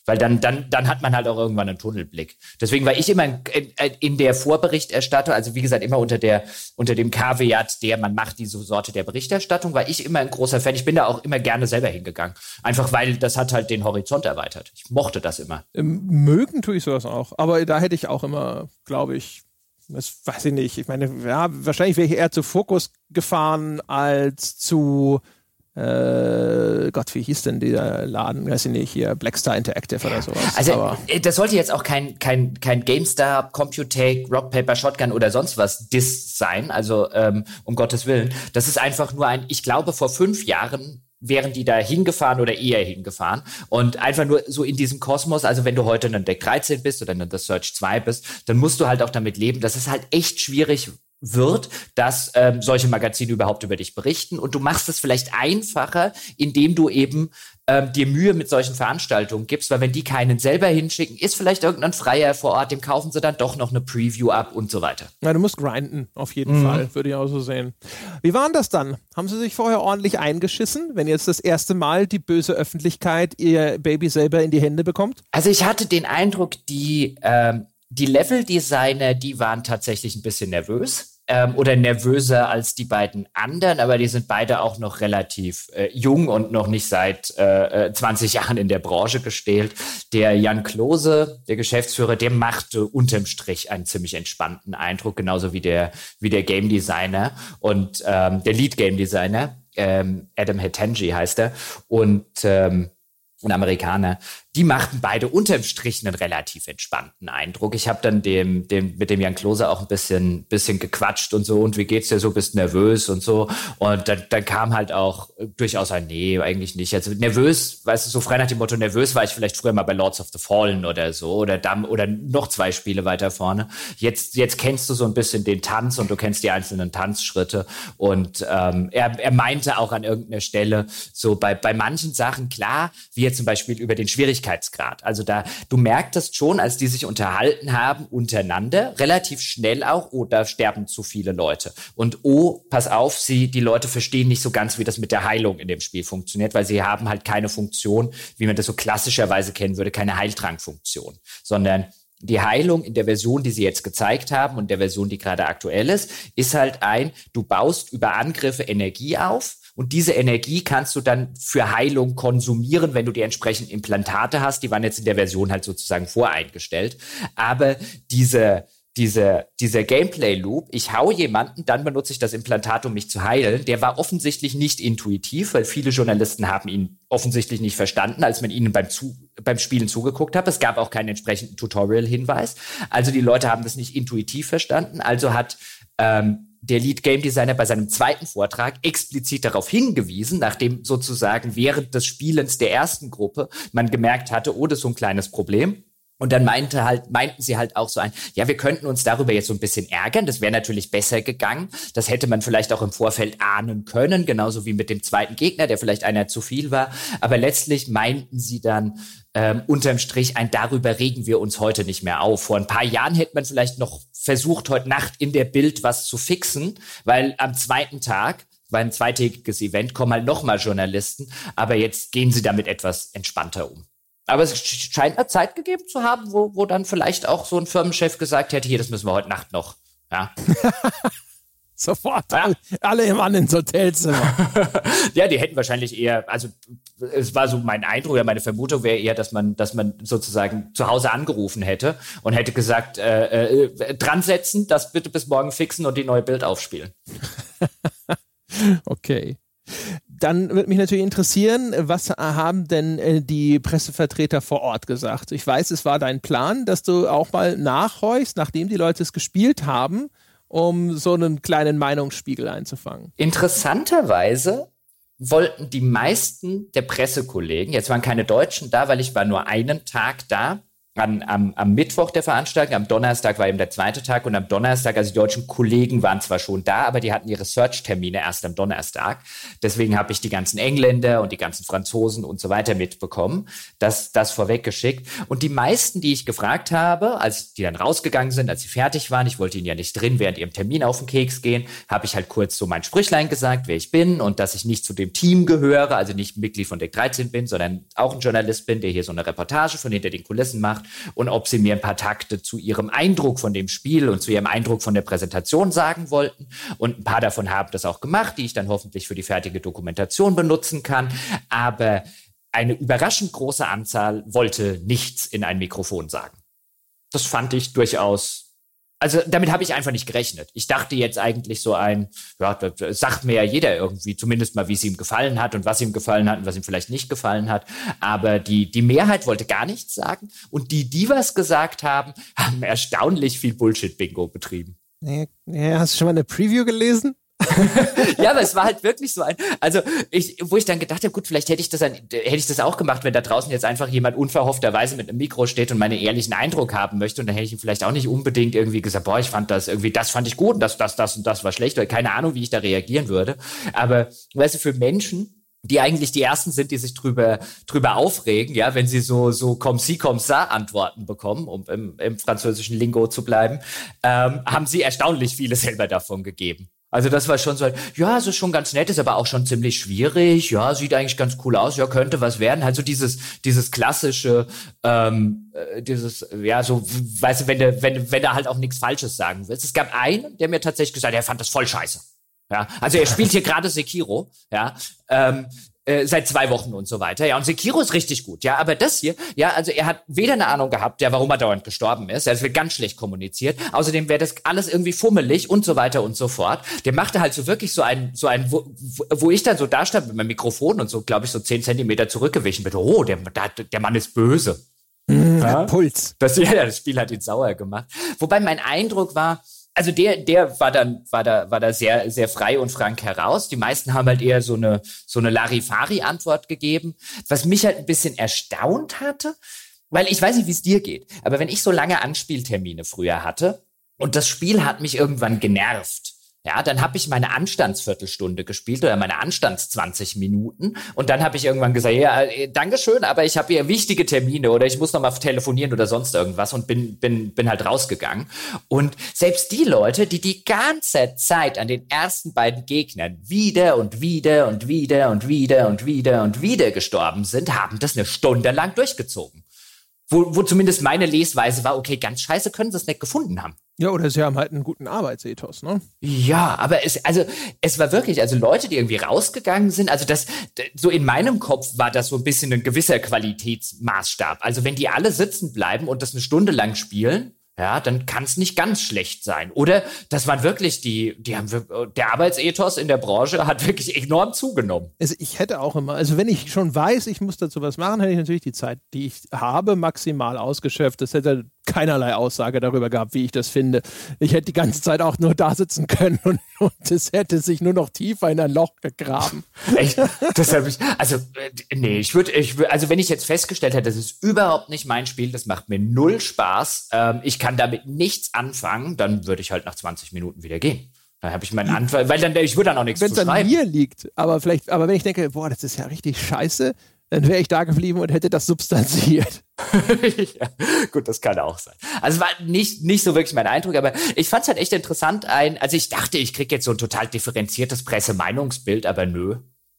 Weil dann, dann, dann hat man halt auch irgendwann einen Tunnelblick. Deswegen war ich immer in, in der Vorberichterstattung, also wie gesagt, immer unter der, unter dem Kaviat, der man macht diese Sorte der Berichterstattung, war ich immer ein großer Fan. Ich bin da auch immer gerne selber hingegangen. Einfach weil das hat halt den Horizont erweitert. Ich mochte das immer. Ähm, mögen tue ich sowas auch. Aber da hätte ich auch immer, glaube ich, das weiß ich nicht. Ich meine, ja, wahrscheinlich wäre ich eher zu Fokus gefahren als zu äh, Gott, wie hieß denn dieser Laden? Weiß ich nicht, hier Blackstar Interactive oder sowas. Also, Aber äh, das sollte jetzt auch kein, kein, kein GameStar, Computake, Rock, Paper, Shotgun oder sonst was Diss sein. Also, ähm, um Gottes Willen. Das ist einfach nur ein, ich glaube, vor fünf Jahren wären die da hingefahren oder eher hingefahren. Und einfach nur so in diesem Kosmos, also wenn du heute in einem Deck 13 bist oder in der Search 2 bist, dann musst du halt auch damit leben. Das ist halt echt schwierig, wird, dass ähm, solche Magazine überhaupt über dich berichten. Und du machst es vielleicht einfacher, indem du eben ähm, dir Mühe mit solchen Veranstaltungen gibst, weil wenn die keinen selber hinschicken, ist vielleicht irgendein Freier vor Ort, dem kaufen sie dann doch noch eine Preview ab und so weiter. Ja, du musst grinden, auf jeden mhm. Fall, würde ich auch so sehen. Wie waren das dann? Haben sie sich vorher ordentlich eingeschissen, wenn jetzt das erste Mal die böse Öffentlichkeit ihr Baby selber in die Hände bekommt? Also ich hatte den Eindruck, die ähm, die Leveldesigner, die waren tatsächlich ein bisschen nervös ähm, oder nervöser als die beiden anderen, aber die sind beide auch noch relativ äh, jung und noch nicht seit äh, 20 äh, Jahren in der Branche gestählt. Der Jan Klose, der Geschäftsführer, der machte unterm Strich einen ziemlich entspannten Eindruck, genauso wie der, wie der Game Designer und ähm, der Lead Game Designer. Ähm, Adam Hetangi heißt er. Und ähm, ein Amerikaner, die machten beide unterm Strich einen relativ entspannten Eindruck. Ich habe dann dem, dem, mit dem Jan Klose auch ein bisschen, bisschen gequatscht und so, und wie geht's dir so, bist nervös und so. Und dann, dann kam halt auch durchaus ein, nee, eigentlich nicht. Also nervös, weißt du, so frei nach dem Motto, nervös war ich vielleicht früher mal bei Lords of the Fallen oder so, oder Damm, oder noch zwei Spiele weiter vorne. Jetzt, jetzt kennst du so ein bisschen den Tanz und du kennst die einzelnen Tanzschritte. Und ähm, er, er meinte auch an irgendeiner Stelle, so bei, bei manchen Sachen, klar, wie jetzt zum Beispiel über den Schwierigkeiten Schwierigkeitsgrad. Also da, du merktest schon, als die sich unterhalten haben untereinander, relativ schnell auch, oh, da sterben zu viele Leute. Und oh, pass auf, sie, die Leute verstehen nicht so ganz, wie das mit der Heilung in dem Spiel funktioniert, weil sie haben halt keine Funktion, wie man das so klassischerweise kennen würde, keine Heiltrankfunktion, sondern die Heilung in der Version, die sie jetzt gezeigt haben und der Version, die gerade aktuell ist, ist halt ein, du baust über Angriffe Energie auf und diese Energie kannst du dann für Heilung konsumieren, wenn du die entsprechenden Implantate hast. Die waren jetzt in der Version halt sozusagen voreingestellt. Aber diese, diese, dieser Gameplay-Loop, ich hau jemanden, dann benutze ich das Implantat, um mich zu heilen, der war offensichtlich nicht intuitiv, weil viele Journalisten haben ihn offensichtlich nicht verstanden, als man ihnen beim, zu, beim Spielen zugeguckt hat. Es gab auch keinen entsprechenden Tutorial-Hinweis. Also die Leute haben das nicht intuitiv verstanden. Also hat ähm, der Lead Game Designer bei seinem zweiten Vortrag explizit darauf hingewiesen, nachdem sozusagen während des Spielens der ersten Gruppe man gemerkt hatte, oh, das ist so ein kleines Problem. Und dann meinte halt, meinten sie halt auch so ein, ja, wir könnten uns darüber jetzt so ein bisschen ärgern. Das wäre natürlich besser gegangen. Das hätte man vielleicht auch im Vorfeld ahnen können, genauso wie mit dem zweiten Gegner, der vielleicht einer zu viel war. Aber letztlich meinten sie dann, ähm, unterm Strich ein, darüber regen wir uns heute nicht mehr auf. Vor ein paar Jahren hätte man vielleicht noch versucht, heute Nacht in der Bild was zu fixen, weil am zweiten Tag war ein zweitägiges Event, kommen halt nochmal Journalisten, aber jetzt gehen sie damit etwas entspannter um. Aber es scheint eine Zeit gegeben zu haben, wo, wo dann vielleicht auch so ein Firmenchef gesagt hätte, hier, das müssen wir heute Nacht noch, Ja. Sofort ja. alle im Mann ins Hotelzimmer. ja, die hätten wahrscheinlich eher, also es war so mein Eindruck, ja, meine Vermutung wäre eher, dass man, dass man sozusagen zu Hause angerufen hätte und hätte gesagt, äh, äh, dran setzen, das bitte bis morgen fixen und die neue Bild aufspielen. okay. Dann würde mich natürlich interessieren, was haben denn äh, die Pressevertreter vor Ort gesagt? Ich weiß, es war dein Plan, dass du auch mal nachhorchst, nachdem die Leute es gespielt haben, um so einen kleinen Meinungsspiegel einzufangen. Interessanterweise wollten die meisten der Pressekollegen, jetzt waren keine Deutschen da, weil ich war nur einen Tag da, an, am, am Mittwoch der Veranstaltung, am Donnerstag war eben der zweite Tag und am Donnerstag, also die deutschen Kollegen waren zwar schon da, aber die hatten ihre Search-Termine erst am Donnerstag. Deswegen habe ich die ganzen Engländer und die ganzen Franzosen und so weiter mitbekommen. Das, das vorweggeschickt. Und die meisten, die ich gefragt habe, als die dann rausgegangen sind, als sie fertig waren, ich wollte ihnen ja nicht drin während ihrem Termin auf den Keks gehen, habe ich halt kurz so mein Sprüchlein gesagt, wer ich bin und dass ich nicht zu dem Team gehöre, also nicht Mitglied von Deck 13 bin, sondern auch ein Journalist bin, der hier so eine Reportage von hinter den Kulissen macht und ob sie mir ein paar Takte zu ihrem Eindruck von dem Spiel und zu ihrem Eindruck von der Präsentation sagen wollten. Und ein paar davon haben das auch gemacht, die ich dann hoffentlich für die fertige Dokumentation benutzen kann. Aber eine überraschend große Anzahl wollte nichts in ein Mikrofon sagen. Das fand ich durchaus also damit habe ich einfach nicht gerechnet. Ich dachte jetzt eigentlich so ein, ja, das sagt mir ja jeder irgendwie, zumindest mal, wie es ihm gefallen hat und was ihm gefallen hat und was ihm vielleicht nicht gefallen hat. Aber die, die Mehrheit wollte gar nichts sagen und die, die was gesagt haben, haben erstaunlich viel Bullshit-Bingo betrieben. Nee, hast du schon mal eine Preview gelesen? ja, aber es war halt wirklich so ein, also ich, wo ich dann gedacht habe, gut, vielleicht hätte ich das, ein, hätte ich das auch gemacht, wenn da draußen jetzt einfach jemand unverhoffterweise mit einem Mikro steht und meinen ehrlichen Eindruck haben möchte und dann hätte ich ihm vielleicht auch nicht unbedingt irgendwie gesagt, boah, ich fand das irgendwie, das fand ich gut und das, das, das und das war schlecht, oder keine Ahnung, wie ich da reagieren würde. Aber, weißt du, für Menschen, die eigentlich die ersten sind, die sich drüber, drüber aufregen, ja, wenn sie so, so comme si, comme ça Antworten bekommen, um im, im französischen Lingo zu bleiben, ähm, haben sie erstaunlich viele selber davon gegeben. Also das war schon so, ja, es ist schon ganz nett, ist aber auch schon ziemlich schwierig. Ja, sieht eigentlich ganz cool aus. Ja, könnte was werden. Also dieses dieses klassische, ähm, äh, dieses ja so, weißt du, wenn du wenn wenn du halt auch nichts Falsches sagen willst. Es gab einen, der mir tatsächlich gesagt, hat, er fand das voll scheiße. Ja, also er spielt hier gerade Sekiro. Ja, ähm, äh, seit zwei Wochen und so weiter. Ja, und Sekiro ist richtig gut. Ja, aber das hier, ja, also er hat weder eine Ahnung gehabt, ja, warum er dauernd gestorben ist. Es wird ganz schlecht kommuniziert. Außerdem wäre das alles irgendwie fummelig und so weiter und so fort. Der machte halt so wirklich so ein, so ein, wo, wo ich dann so da stand mit meinem Mikrofon und so, glaube ich, so zehn Zentimeter zurückgewichen bin. Oh, der, der, der Mann ist böse. Mhm, ja? Puls. Das, ja, das Spiel hat ihn sauer gemacht. Wobei mein Eindruck war, also der, der war dann, war da, war da sehr, sehr frei und frank heraus. Die meisten haben halt eher so eine, so eine Larifari-Antwort gegeben, was mich halt ein bisschen erstaunt hatte, weil ich weiß nicht, wie es dir geht, aber wenn ich so lange Anspieltermine früher hatte und das Spiel hat mich irgendwann genervt, ja, dann habe ich meine Anstandsviertelstunde gespielt oder meine Anstands 20 Minuten und dann habe ich irgendwann gesagt, ja, äh, Dankeschön, aber ich habe hier wichtige Termine oder ich muss noch mal telefonieren oder sonst irgendwas und bin bin bin halt rausgegangen und selbst die Leute, die die ganze Zeit an den ersten beiden Gegnern wieder und wieder und wieder und wieder und wieder und wieder gestorben sind, haben das eine Stunde lang durchgezogen. Wo, wo zumindest meine Lesweise war, okay, ganz scheiße können sie es nicht gefunden haben. Ja, oder sie haben halt einen guten Arbeitsethos, ne? Ja, aber es, also, es war wirklich, also Leute, die irgendwie rausgegangen sind, also das, so in meinem Kopf war das so ein bisschen ein gewisser Qualitätsmaßstab. Also wenn die alle sitzen bleiben und das eine Stunde lang spielen, ja, dann kann es nicht ganz schlecht sein. Oder das waren wirklich die, die haben der Arbeitsethos in der Branche hat wirklich enorm zugenommen. Also ich hätte auch immer, also wenn ich schon weiß, ich muss dazu was machen, hätte ich natürlich die Zeit, die ich habe, maximal ausgeschöpft. Das hätte keinerlei Aussage darüber gehabt, wie ich das finde. Ich hätte die ganze Zeit auch nur da sitzen können und, und es hätte sich nur noch tiefer in ein Loch gegraben. Echt? Das habe ich, also, äh, nee, ich würde, ich also wenn ich jetzt festgestellt hätte, das ist überhaupt nicht mein Spiel, das macht mir null Spaß, ähm, ich kann damit nichts anfangen, dann würde ich halt nach 20 Minuten wieder gehen. Dann habe ich meinen Anfall, weil dann, ich würde dann auch nichts Wenn es an mir liegt, aber vielleicht, aber wenn ich denke, boah, das ist ja richtig scheiße, dann wäre ich da geblieben und hätte das substanziert. ja, gut, das kann auch sein. Also war nicht, nicht so wirklich mein Eindruck, aber ich fand es halt echt interessant, ein, also ich dachte, ich kriege jetzt so ein total differenziertes Pressemeinungsbild, aber nö.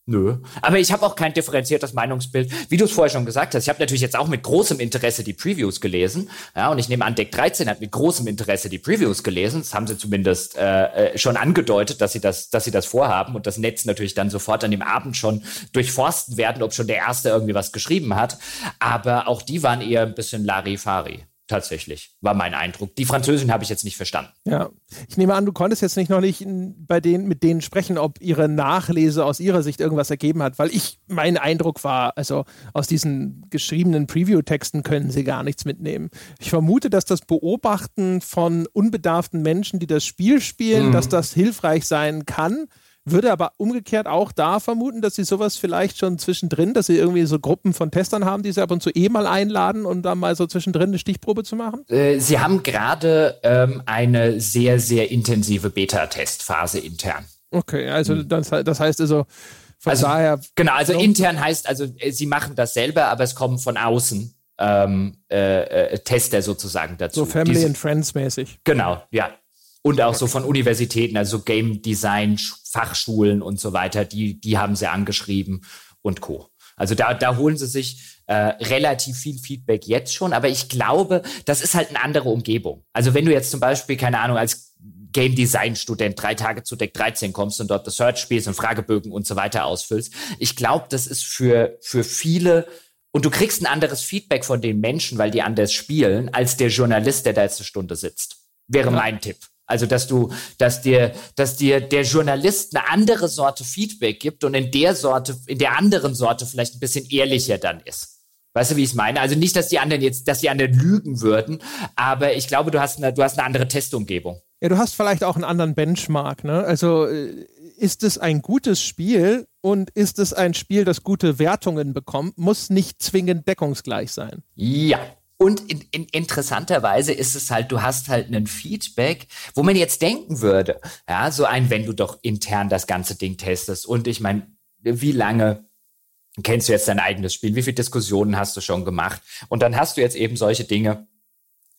Nö. Aber ich habe auch kein differenziertes Meinungsbild, wie du es vorher schon gesagt hast. Ich habe natürlich jetzt auch mit großem Interesse die Previews gelesen. Ja, und ich nehme an, Deck 13 hat mit großem Interesse die Previews gelesen. Das haben sie zumindest äh, äh, schon angedeutet, dass sie das, dass sie das vorhaben und das Netz natürlich dann sofort an dem Abend schon durchforsten werden, ob schon der Erste irgendwie was geschrieben hat. Aber auch die waren eher ein bisschen Larifari tatsächlich, war mein Eindruck. Die Französin habe ich jetzt nicht verstanden. Ja, ich nehme an, du konntest jetzt nicht noch nicht bei denen, mit denen sprechen, ob ihre Nachlese aus ihrer Sicht irgendwas ergeben hat, weil ich, mein Eindruck war, also aus diesen geschriebenen Preview-Texten können sie gar nichts mitnehmen. Ich vermute, dass das Beobachten von unbedarften Menschen, die das Spiel spielen, mhm. dass das hilfreich sein kann würde aber umgekehrt auch da vermuten, dass sie sowas vielleicht schon zwischendrin, dass sie irgendwie so Gruppen von Testern haben, die sie ab und zu eh mal einladen und dann mal so zwischendrin eine Stichprobe zu machen? Äh, sie haben gerade ähm, eine sehr, sehr intensive Beta-Testphase intern. Okay, also mhm. das, das heißt also, von also, daher. Genau, also intern heißt, also äh, sie machen das selber, aber es kommen von außen ähm, äh, äh, Tester sozusagen dazu. So Family and Friends mäßig. Genau, ja. Und auch so von Universitäten, also Game Design, Fachschulen und so weiter, die, die haben sie angeschrieben und Co. Also da, da holen sie sich äh, relativ viel Feedback jetzt schon, aber ich glaube, das ist halt eine andere Umgebung. Also wenn du jetzt zum Beispiel, keine Ahnung, als Game Design Student drei Tage zu Deck 13 kommst und dort das Search spielst und Fragebögen und so weiter ausfüllst, ich glaube, das ist für, für viele und du kriegst ein anderes Feedback von den Menschen, weil die anders spielen, als der Journalist, der da jetzt eine Stunde sitzt. Wäre ja. mein Tipp. Also, dass du, dass dir, dass dir der Journalist eine andere Sorte Feedback gibt und in der Sorte, in der anderen Sorte vielleicht ein bisschen ehrlicher dann ist. Weißt du, wie ich es meine? Also nicht, dass die anderen jetzt, dass die anderen lügen würden, aber ich glaube, du hast eine, du hast eine andere Testumgebung. Ja, du hast vielleicht auch einen anderen Benchmark, ne? Also äh, ist es ein gutes Spiel und ist es ein Spiel, das gute Wertungen bekommt, muss nicht zwingend deckungsgleich sein. Ja, und in, in, interessanterweise ist es halt, du hast halt einen Feedback, wo man jetzt denken würde, ja, so ein, wenn du doch intern das ganze Ding testest. Und ich meine, wie lange kennst du jetzt dein eigenes Spiel? Wie viele Diskussionen hast du schon gemacht? Und dann hast du jetzt eben solche Dinge,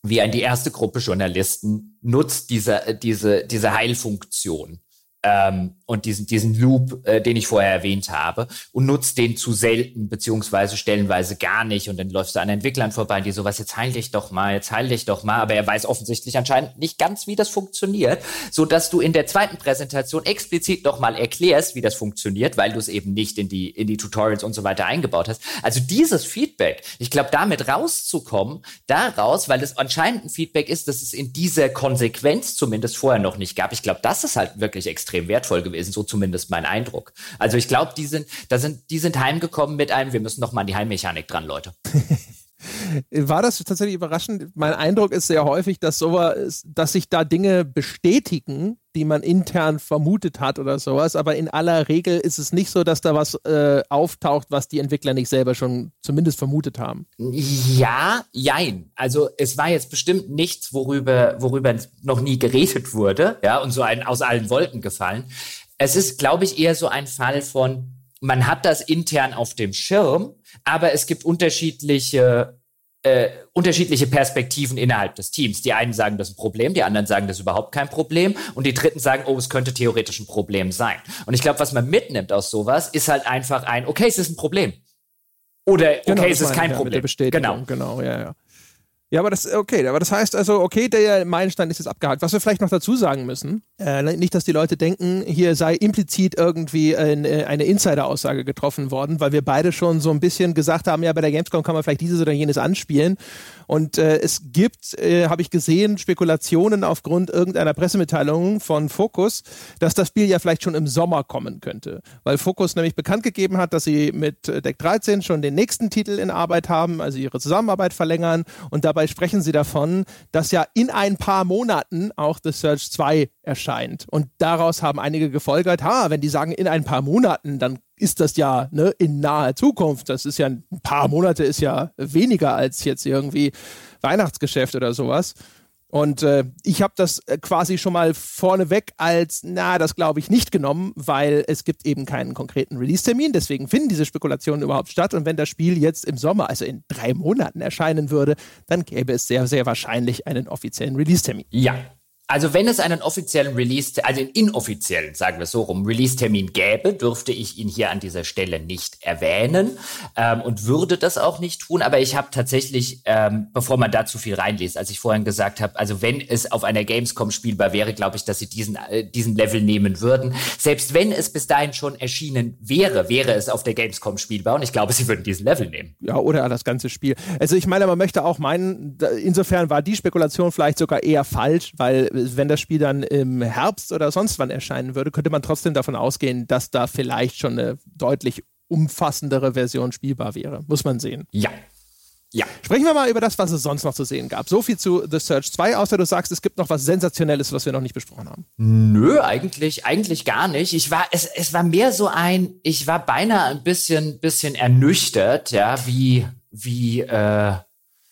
wie ein die erste Gruppe Journalisten nutzt diese, diese, diese Heilfunktion ähm, und diesen, diesen Loop, äh, den ich vorher erwähnt habe, und nutzt den zu selten, beziehungsweise stellenweise gar nicht. Und dann läufst du an Entwicklern vorbei, die sowas, jetzt heil dich doch mal, jetzt heil dich doch mal. Aber er weiß offensichtlich anscheinend nicht ganz, wie das funktioniert, so dass du in der zweiten Präsentation explizit noch mal erklärst, wie das funktioniert, weil du es eben nicht in die, in die Tutorials und so weiter eingebaut hast. Also dieses Feedback, ich glaube, damit rauszukommen, daraus, weil es anscheinend ein Feedback ist, dass es in dieser Konsequenz zumindest vorher noch nicht gab. Ich glaube, das ist halt wirklich extrem wertvoll gewesen gewesen, so zumindest mein Eindruck. Also ich glaube, die sind, da sind, die sind heimgekommen mit einem, wir müssen noch mal an die Heimmechanik dran, Leute. War das tatsächlich überraschend? Mein Eindruck ist sehr häufig, dass sowas, dass sich da Dinge bestätigen, die man intern vermutet hat oder sowas, aber in aller Regel ist es nicht so, dass da was äh, auftaucht, was die Entwickler nicht selber schon zumindest vermutet haben. Ja, jein. Also es war jetzt bestimmt nichts, worüber, worüber noch nie geredet wurde, ja, und so ein aus allen Wolken gefallen. Es ist, glaube ich, eher so ein Fall von, man hat das intern auf dem Schirm, aber es gibt unterschiedliche äh, unterschiedliche Perspektiven innerhalb des Teams. Die einen sagen, das ist ein Problem, die anderen sagen, das ist überhaupt kein Problem und die dritten sagen, oh, es könnte theoretisch ein Problem sein. Und ich glaube, was man mitnimmt aus sowas, ist halt einfach ein, okay, es ist ein Problem. Oder okay, genau, es ist kein Problem. Genau, genau, ja, ja. Ja, aber das, okay, aber das heißt also, okay, der Meilenstein ist jetzt abgehakt. Was wir vielleicht noch dazu sagen müssen, äh, nicht, dass die Leute denken, hier sei implizit irgendwie eine, eine Insider-Aussage getroffen worden, weil wir beide schon so ein bisschen gesagt haben, ja, bei der Gamescom kann man vielleicht dieses oder jenes anspielen. Und äh, es gibt, äh, habe ich gesehen, Spekulationen aufgrund irgendeiner Pressemitteilung von Focus, dass das Spiel ja vielleicht schon im Sommer kommen könnte. Weil Focus nämlich bekannt gegeben hat, dass sie mit äh, Deck 13 schon den nächsten Titel in Arbeit haben, also ihre Zusammenarbeit verlängern. Und dabei sprechen sie davon, dass ja in ein paar Monaten auch The Search 2 erscheint. Und daraus haben einige gefolgert, ha, wenn die sagen in ein paar Monaten, dann ist das ja ne, in naher Zukunft. Das ist ja ein paar Monate, ist ja weniger als jetzt irgendwie Weihnachtsgeschäft oder sowas. Und äh, ich habe das äh, quasi schon mal vorneweg als, na, das glaube ich nicht genommen, weil es gibt eben keinen konkreten Release-Termin. Deswegen finden diese Spekulationen überhaupt statt. Und wenn das Spiel jetzt im Sommer, also in drei Monaten erscheinen würde, dann gäbe es sehr, sehr wahrscheinlich einen offiziellen Release-Termin. Ja, Also wenn es einen offiziellen Release, also einen inoffiziellen, sagen wir so rum, Release-Termin gäbe, dürfte ich ihn hier an dieser Stelle nicht erwähnen ähm, und würde das auch nicht tun. Aber ich habe tatsächlich, ähm, bevor man da zu viel reinliest, als ich vorhin gesagt habe, also wenn es auf einer Gamescom spielbar wäre, glaube ich, dass sie diesen, äh, diesen Level nehmen würden. Selbst wenn es bis dahin schon erschienen wäre, wäre es auf der Gamescom spielbar und ich glaube, sie würden diesen Level nehmen. Ja, oder das ganze Spiel. Also ich meine, man möchte auch meinen, insofern war die Spekulation vielleicht sogar eher falsch, weil wenn das Spiel dann im Herbst oder sonst wann erscheinen würde, könnte man trotzdem davon ausgehen, dass da vielleicht schon eine deutlich umfassendere Version spielbar wäre. Muss man sehen. Ja. Ja. Sprechen wir mal über das, was es sonst noch zu sehen gab. So viel zu The Search 2, außer du sagst, es gibt noch was Sensationelles, was wir noch nicht besprochen haben. Nö, eigentlich, eigentlich gar nicht. Ich war, es, es war mehr so ein, ich war beinahe ein bisschen, bisschen ernüchtert, ja, wie, wie, äh,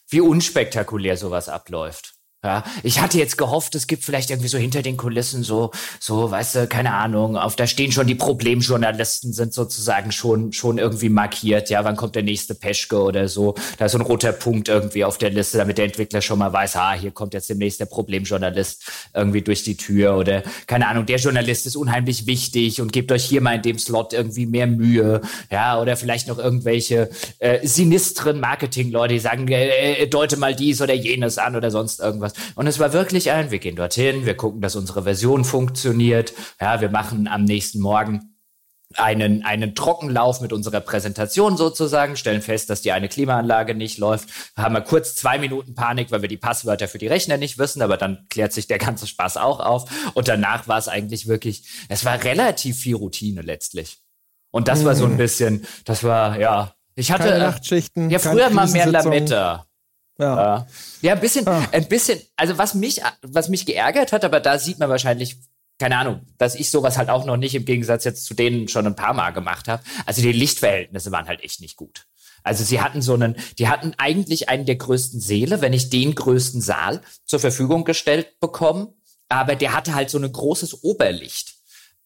wie unspektakulär sowas abläuft. Ja, ich hatte jetzt gehofft, es gibt vielleicht irgendwie so hinter den Kulissen so, so, weißt du, keine Ahnung, auf da stehen schon die Problemjournalisten sind sozusagen schon, schon irgendwie markiert. Ja, wann kommt der nächste Peschke oder so? Da ist so ein roter Punkt irgendwie auf der Liste, damit der Entwickler schon mal weiß, ah, hier kommt jetzt demnächst der Problemjournalist irgendwie durch die Tür oder keine Ahnung, der Journalist ist unheimlich wichtig und gebt euch hier mal in dem Slot irgendwie mehr Mühe. Ja, oder vielleicht noch irgendwelche äh, sinistren Marketing-Leute, die sagen, äh, äh, deute mal dies oder jenes an oder sonst irgendwas. Und es war wirklich ein, wir gehen dorthin, wir gucken, dass unsere Version funktioniert. Ja, wir machen am nächsten Morgen einen, einen Trockenlauf mit unserer Präsentation sozusagen, stellen fest, dass die eine Klimaanlage nicht läuft, haben wir kurz zwei Minuten Panik, weil wir die Passwörter für die Rechner nicht wissen, aber dann klärt sich der ganze Spaß auch auf. Und danach war es eigentlich wirklich, es war relativ viel Routine letztlich. Und das war so ein mhm. bisschen, das war, ja, ich hatte, keine Nachtschichten, ja, früher mal mehr Lametta. Ja. ja, ein bisschen, ah. ein bisschen, also was mich, was mich geärgert hat, aber da sieht man wahrscheinlich, keine Ahnung, dass ich sowas halt auch noch nicht im Gegensatz jetzt zu denen schon ein paar Mal gemacht habe. Also die Lichtverhältnisse waren halt echt nicht gut. Also sie hatten so einen, die hatten eigentlich einen der größten Seele, wenn nicht den größten Saal zur Verfügung gestellt bekommen. Aber der hatte halt so ein großes Oberlicht.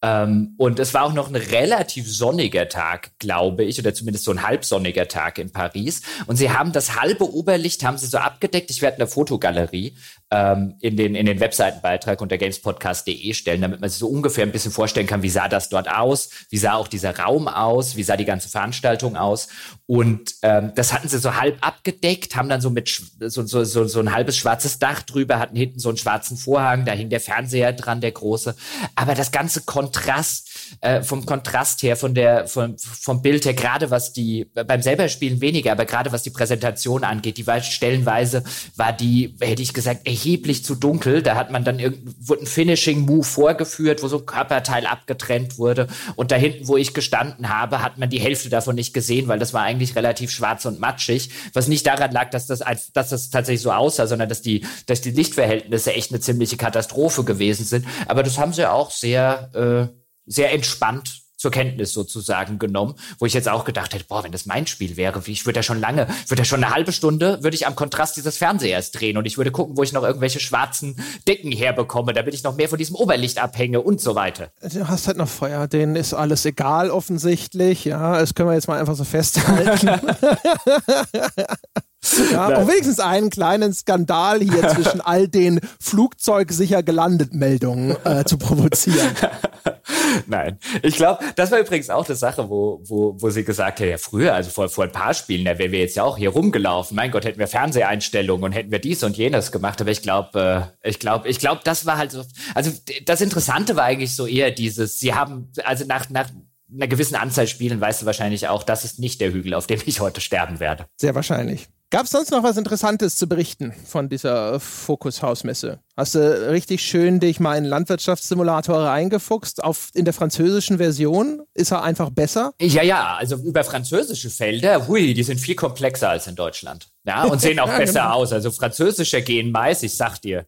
Ähm, und es war auch noch ein relativ sonniger Tag, glaube ich, oder zumindest so ein halbsonniger Tag in Paris. Und sie haben das halbe Oberlicht haben sie so abgedeckt. Ich werde eine Fotogalerie ähm, in den in den Webseitenbeitrag unter gamespodcast.de stellen, damit man sich so ungefähr ein bisschen vorstellen kann, wie sah das dort aus, wie sah auch dieser Raum aus, wie sah die ganze Veranstaltung aus. Und ähm, das hatten sie so halb abgedeckt, haben dann so mit so, so, so, so ein halbes schwarzes Dach drüber, hatten hinten so einen schwarzen Vorhang, da hing der Fernseher dran, der große. Aber das ganze Kontrast, äh, vom Kontrast her, von der, vom, vom Bild her, gerade was die, beim selber Spielen weniger, aber gerade was die Präsentation angeht, die war stellenweise, war die, hätte ich gesagt, erheblich zu dunkel. Da hat man dann wurde ein Finishing-Move vorgeführt, wo so ein Körperteil abgetrennt wurde. Und da hinten, wo ich gestanden habe, hat man die Hälfte davon nicht gesehen, weil das war eigentlich relativ schwarz und matschig. Was nicht daran lag, dass das, dass das tatsächlich so aussah, sondern dass die, dass die Lichtverhältnisse echt eine ziemliche Katastrophe gewesen sind. Aber das haben sie auch sehr, äh, sehr entspannt zur Kenntnis sozusagen genommen, wo ich jetzt auch gedacht hätte, boah, wenn das mein Spiel wäre, ich würde ja schon lange, würde ja schon eine halbe Stunde, würde ich am Kontrast dieses Fernsehers drehen und ich würde gucken, wo ich noch irgendwelche schwarzen Decken herbekomme, damit ich noch mehr von diesem Oberlicht abhänge und so weiter. Du hast halt noch Feuer, denen ist alles egal offensichtlich, ja, das können wir jetzt mal einfach so festhalten. Ja, auch wenigstens einen kleinen Skandal hier zwischen all den Flugzeug sicher gelandet Meldungen äh, zu provozieren. Nein, ich glaube, das war übrigens auch eine Sache, wo, wo, wo sie gesagt hat, ja früher, also vor, vor ein paar Spielen, da wären wir jetzt ja auch hier rumgelaufen. Mein Gott, hätten wir Fernseheinstellungen und hätten wir dies und jenes gemacht. Aber ich glaube, äh, ich glaube, ich glaube, das war halt so. Also das Interessante war eigentlich so eher dieses, sie haben, also nach, nach einer gewissen Anzahl Spielen weißt du wahrscheinlich auch, das ist nicht der Hügel, auf dem ich heute sterben werde. Sehr wahrscheinlich. Gab es sonst noch was Interessantes zu berichten von dieser Fokus-Hausmesse? Hast du richtig schön dich mal in Landwirtschaftssimulator reingefuchst? Auf, in der französischen Version ist er einfach besser? Ja, ja, also über französische Felder, hui, die sind viel komplexer als in Deutschland. Ja, und sehen auch ja, besser genau. aus. Also französischer gehen Mais, ich sag dir.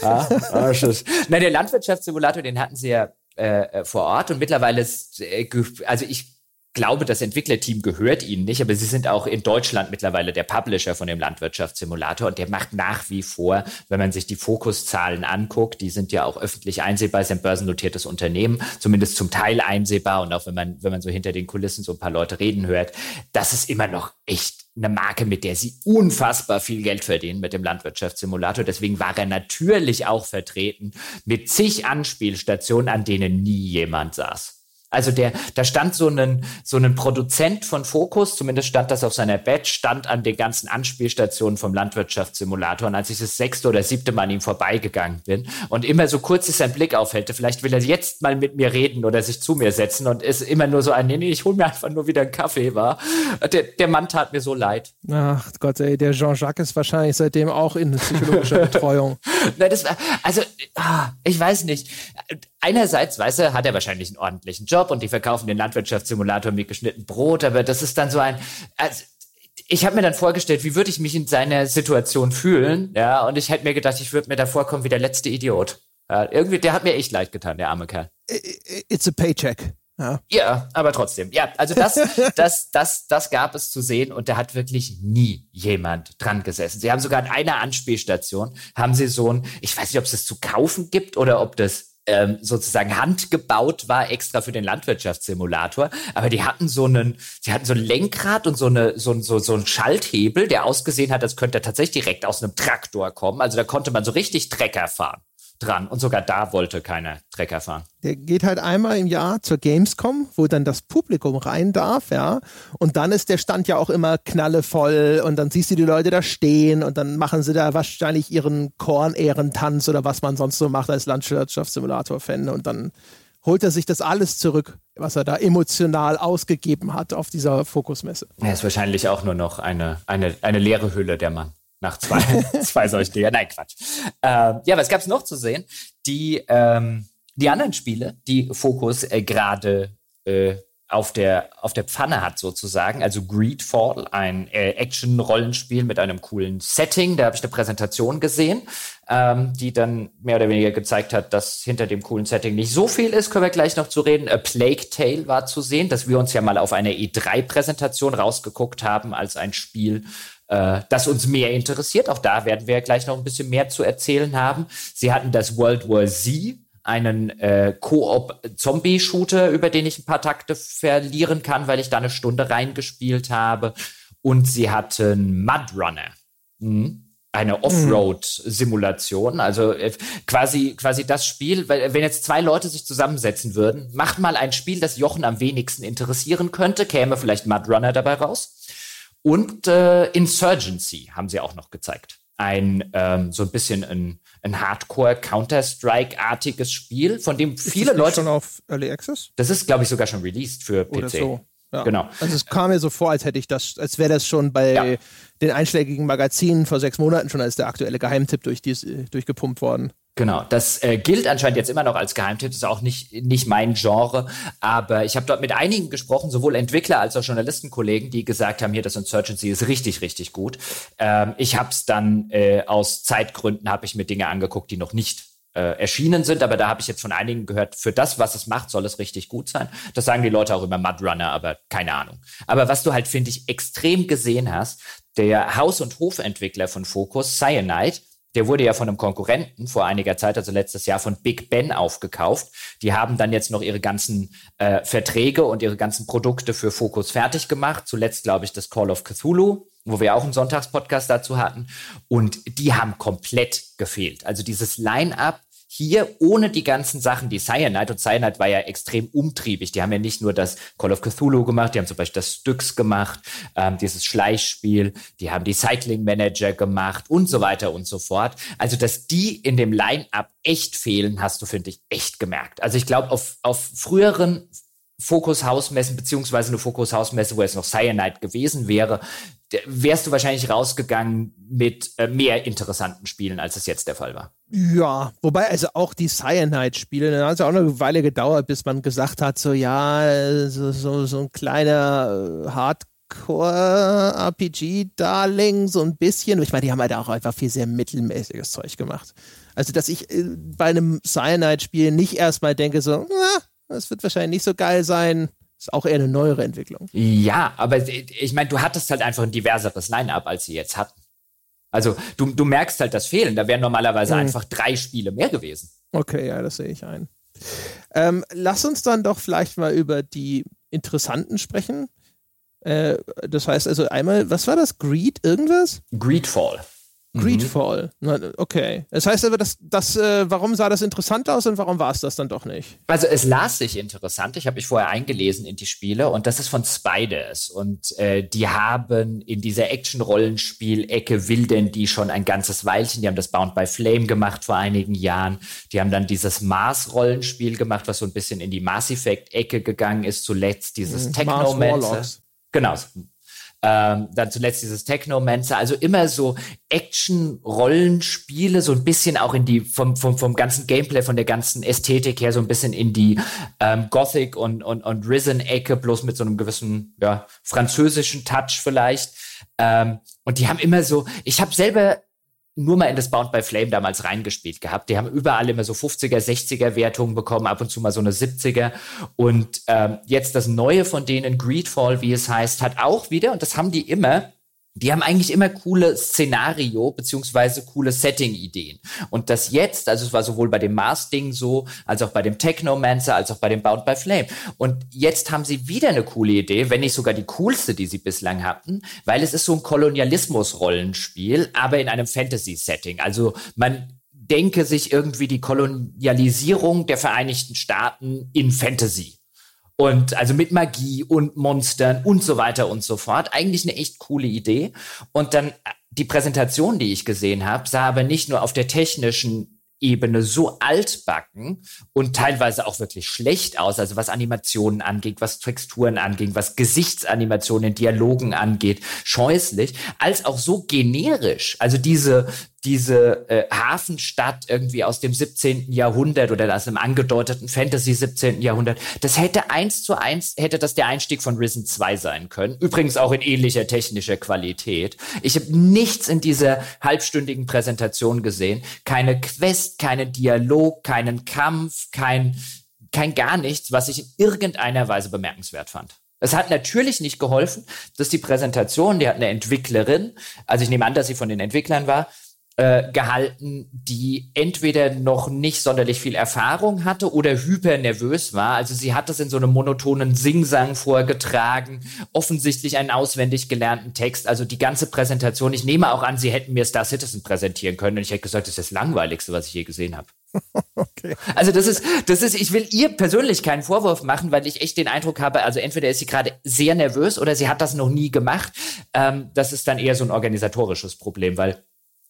Ah, ah, Na, der Landwirtschaftssimulator, den hatten sie ja äh, vor Ort und mittlerweile ist, äh, also ich glaube, das Entwicklerteam gehört ihnen nicht, aber sie sind auch in Deutschland mittlerweile der Publisher von dem Landwirtschaftssimulator und der macht nach wie vor, wenn man sich die Fokuszahlen anguckt, die sind ja auch öffentlich einsehbar, ist ein börsennotiertes Unternehmen, zumindest zum Teil einsehbar und auch wenn man, wenn man so hinter den Kulissen so ein paar Leute reden hört, das ist immer noch echt eine Marke, mit der sie unfassbar viel Geld verdienen mit dem Landwirtschaftssimulator. Deswegen war er natürlich auch vertreten mit zig Anspielstationen, an denen nie jemand saß. Also der, da stand so ein, so ein Produzent von Focus, zumindest stand das auf seiner Badge, stand an den ganzen Anspielstationen vom Landwirtschaftssimulator. Und als ich das sechste oder siebte Mal an ihm vorbeigegangen bin und immer so kurz sich sein Blick aufhält, vielleicht will er jetzt mal mit mir reden oder sich zu mir setzen und ist immer nur so ein, nee, nee, ich hol mir einfach nur wieder einen Kaffee, war. Der, der Mann tat mir so leid. Ach Gott, ey, der Jean-Jacques ist wahrscheinlich seitdem auch in psychologischer Betreuung. Nein, das war, also, ah, ich weiß nicht einerseits, weißt du, hat er wahrscheinlich einen ordentlichen Job und die verkaufen den Landwirtschaftssimulator mit geschnitten Brot, aber das ist dann so ein, also, ich habe mir dann vorgestellt, wie würde ich mich in seiner Situation fühlen, ja, und ich hätte mir gedacht, ich würde mir da vorkommen wie der letzte Idiot. Ja, irgendwie, der hat mir echt leid getan, der arme Kerl. It's a paycheck. Ja. ja, aber trotzdem. Ja, also das, das, das, das gab es zu sehen und da hat wirklich nie jemand dran gesessen. Sie haben sogar an einer Anspielstation, haben sie so ein, ich weiß nicht, ob es das zu kaufen gibt oder ob das ähm, sozusagen handgebaut war extra für den Landwirtschaftssimulator. Aber die hatten so einen, sie hatten so ein Lenkrad und so eine, so, so, so ein Schalthebel, der ausgesehen hat, als könnte er tatsächlich direkt aus einem Traktor kommen. Also da konnte man so richtig Trecker fahren dran. Und sogar da wollte keiner Trecker fahren. Der geht halt einmal im Jahr zur Gamescom, wo dann das Publikum rein darf, ja. Und dann ist der Stand ja auch immer knallevoll und dann siehst du die Leute da stehen und dann machen sie da wahrscheinlich ihren Kornehrentanz oder was man sonst so macht als Landwirtschaftssimulator-Fan und dann holt er sich das alles zurück, was er da emotional ausgegeben hat auf dieser Fokusmesse. Er ist wahrscheinlich auch nur noch eine, eine, eine leere Hülle, der Mann nach zwei, zwei solchen Dinger. Nein, Quatsch. Ähm, ja, was gab es noch zu sehen? Die, ähm, die anderen Spiele, die Fokus äh, gerade äh, auf der, auf der Pfanne hat sozusagen, also Greedfall, ein äh, Action-Rollenspiel mit einem coolen Setting. Da habe ich eine Präsentation gesehen, ähm, die dann mehr oder weniger gezeigt hat, dass hinter dem coolen Setting nicht so viel ist. Können wir gleich noch zu reden. A Plague Tale war zu sehen, dass wir uns ja mal auf einer E3-Präsentation rausgeguckt haben als ein Spiel, äh, das uns mehr interessiert. Auch da werden wir gleich noch ein bisschen mehr zu erzählen haben. Sie hatten das World War Z, einen äh, Koop-Zombie-Shooter, über den ich ein paar Takte verlieren kann, weil ich da eine Stunde reingespielt habe. Und sie hatten Mudrunner. Mhm eine Offroad-Simulation. Also äh, quasi, quasi das Spiel, weil wenn jetzt zwei Leute sich zusammensetzen würden, macht mal ein Spiel, das Jochen am wenigsten interessieren könnte, käme vielleicht Mudrunner dabei raus. Und äh, Insurgency haben sie auch noch gezeigt. Ein ähm, so ein bisschen ein, ein Hardcore-Counter-Strike-artiges Spiel, von dem ist viele Leute. schon auf Early Access? Das ist, glaube ich, sogar schon released für PC. Oder so. Ja. Genau. Also es kam mir so vor, als hätte ich das, als wäre das schon bei ja. den einschlägigen Magazinen vor sechs Monaten schon als der aktuelle Geheimtipp durch die, durchgepumpt worden. Genau, das äh, gilt anscheinend jetzt immer noch als Geheimtipp, ist auch nicht, nicht mein Genre, aber ich habe dort mit einigen gesprochen, sowohl Entwickler als auch Journalistenkollegen, die gesagt haben, hier das Insurgency ist richtig, richtig gut. Ähm, ich habe es dann äh, aus Zeitgründen, habe ich mir Dinge angeguckt, die noch nicht äh, erschienen sind, aber da habe ich jetzt von einigen gehört, für das, was es macht, soll es richtig gut sein. Das sagen die Leute auch über Mudrunner, aber keine Ahnung. Aber was du halt, finde ich, extrem gesehen hast, der Haus- und Hofentwickler von Focus, Cyanide, der wurde ja von einem Konkurrenten vor einiger Zeit, also letztes Jahr, von Big Ben aufgekauft. Die haben dann jetzt noch ihre ganzen äh, Verträge und ihre ganzen Produkte für Focus fertig gemacht. Zuletzt, glaube ich, das Call of Cthulhu, wo wir auch einen Sonntagspodcast dazu hatten. Und die haben komplett gefehlt. Also dieses Line-up hier ohne die ganzen Sachen, die Cyanide, und Cyanide war ja extrem umtriebig. Die haben ja nicht nur das Call of Cthulhu gemacht, die haben zum Beispiel das Styx gemacht, ähm, dieses Schleichspiel, die haben die Cycling Manager gemacht und so weiter und so fort. Also, dass die in dem Line-Up echt fehlen, hast du, finde ich, echt gemerkt. Also, ich glaube, auf, auf früheren Fokus-Hausmessen, beziehungsweise eine Fokus-Hausmesse, wo es noch Cyanide gewesen wäre, wärst du wahrscheinlich rausgegangen mit äh, mehr interessanten Spielen, als es jetzt der Fall war. Ja, wobei also auch die Cyanide-Spiele, da hat es auch eine Weile gedauert, bis man gesagt hat, so ja, so, so, so ein kleiner äh, Hardcore-RPG-Darling, so ein bisschen. Ich meine, die haben halt auch einfach viel sehr mittelmäßiges Zeug gemacht. Also, dass ich äh, bei einem Cyanide-Spiel nicht erstmal denke, so, na, das wird wahrscheinlich nicht so geil sein, Ist auch eher eine neuere Entwicklung. Ja, aber ich meine, du hattest halt einfach ein diverseres Line-up, als sie jetzt hatten. Also du, du merkst halt das Fehlen. Da wären normalerweise mhm. einfach drei Spiele mehr gewesen. Okay, ja, das sehe ich ein. Ähm, lass uns dann doch vielleicht mal über die Interessanten sprechen. Äh, das heißt also einmal, was war das? Greed irgendwas? Greedfall. Greedfall. Mhm. Okay. Das heißt aber, das, das, äh, warum sah das interessant aus und warum war es das dann doch nicht? Also es las sich interessant. Ich habe mich vorher eingelesen in die Spiele und das ist von Spiders. Und äh, die haben in dieser Action-Rollenspiel-Ecke wilden die schon ein ganzes Weilchen. Die haben das Bound by Flame gemacht vor einigen Jahren. Die haben dann dieses Mars-Rollenspiel gemacht, was so ein bisschen in die Mass Effect-Ecke gegangen ist. Zuletzt dieses mhm. Technomancer. Genau, ähm, dann zuletzt dieses Technomancer, also immer so Action-Rollenspiele, so ein bisschen auch in die, vom, vom, vom ganzen Gameplay, von der ganzen Ästhetik her, so ein bisschen in die ähm, Gothic und, und, und Risen-Ecke, bloß mit so einem gewissen, ja, französischen Touch vielleicht. Ähm, und die haben immer so, ich habe selber nur mal in das Bound by Flame damals reingespielt gehabt. Die haben überall immer so 50er, 60er Wertungen bekommen, ab und zu mal so eine 70er. Und ähm, jetzt das Neue von denen, Greedfall, wie es heißt, hat auch wieder, und das haben die immer, die haben eigentlich immer coole Szenario beziehungsweise coole Setting-Ideen. Und das jetzt, also es war sowohl bei dem Mars-Ding so, als auch bei dem Technomancer, als auch bei dem Bound by Flame. Und jetzt haben sie wieder eine coole Idee, wenn nicht sogar die coolste, die sie bislang hatten, weil es ist so ein Kolonialismus-Rollenspiel, aber in einem Fantasy-Setting. Also man denke sich irgendwie die Kolonialisierung der Vereinigten Staaten in Fantasy. Und also mit Magie und Monstern und so weiter und so fort. Eigentlich eine echt coole Idee. Und dann die Präsentation, die ich gesehen habe, sah aber nicht nur auf der technischen Ebene so altbacken und teilweise auch wirklich schlecht aus, also was Animationen angeht, was Texturen angeht, was Gesichtsanimationen, Dialogen angeht, scheußlich, als auch so generisch. Also diese diese äh, Hafenstadt irgendwie aus dem 17. Jahrhundert oder aus einem angedeuteten Fantasy 17. Jahrhundert, das hätte eins zu eins, hätte das der Einstieg von Risen 2 sein können. Übrigens auch in ähnlicher technischer Qualität. Ich habe nichts in dieser halbstündigen Präsentation gesehen. Keine Quest, keinen Dialog, keinen Kampf, kein, kein gar nichts, was ich in irgendeiner Weise bemerkenswert fand. Es hat natürlich nicht geholfen, dass die Präsentation, die hat eine Entwicklerin, also ich nehme an, dass sie von den Entwicklern war, äh, gehalten, die entweder noch nicht sonderlich viel Erfahrung hatte oder hyper nervös war. Also sie hat das in so einem monotonen Singsang vorgetragen, offensichtlich einen auswendig gelernten Text. Also die ganze Präsentation. Ich nehme auch an, sie hätten mir Star Citizen präsentieren können und ich hätte gesagt, das ist das Langweiligste, was ich je gesehen habe. Okay. Also das ist, das ist, ich will ihr persönlich keinen Vorwurf machen, weil ich echt den Eindruck habe, also entweder ist sie gerade sehr nervös oder sie hat das noch nie gemacht. Ähm, das ist dann eher so ein organisatorisches Problem, weil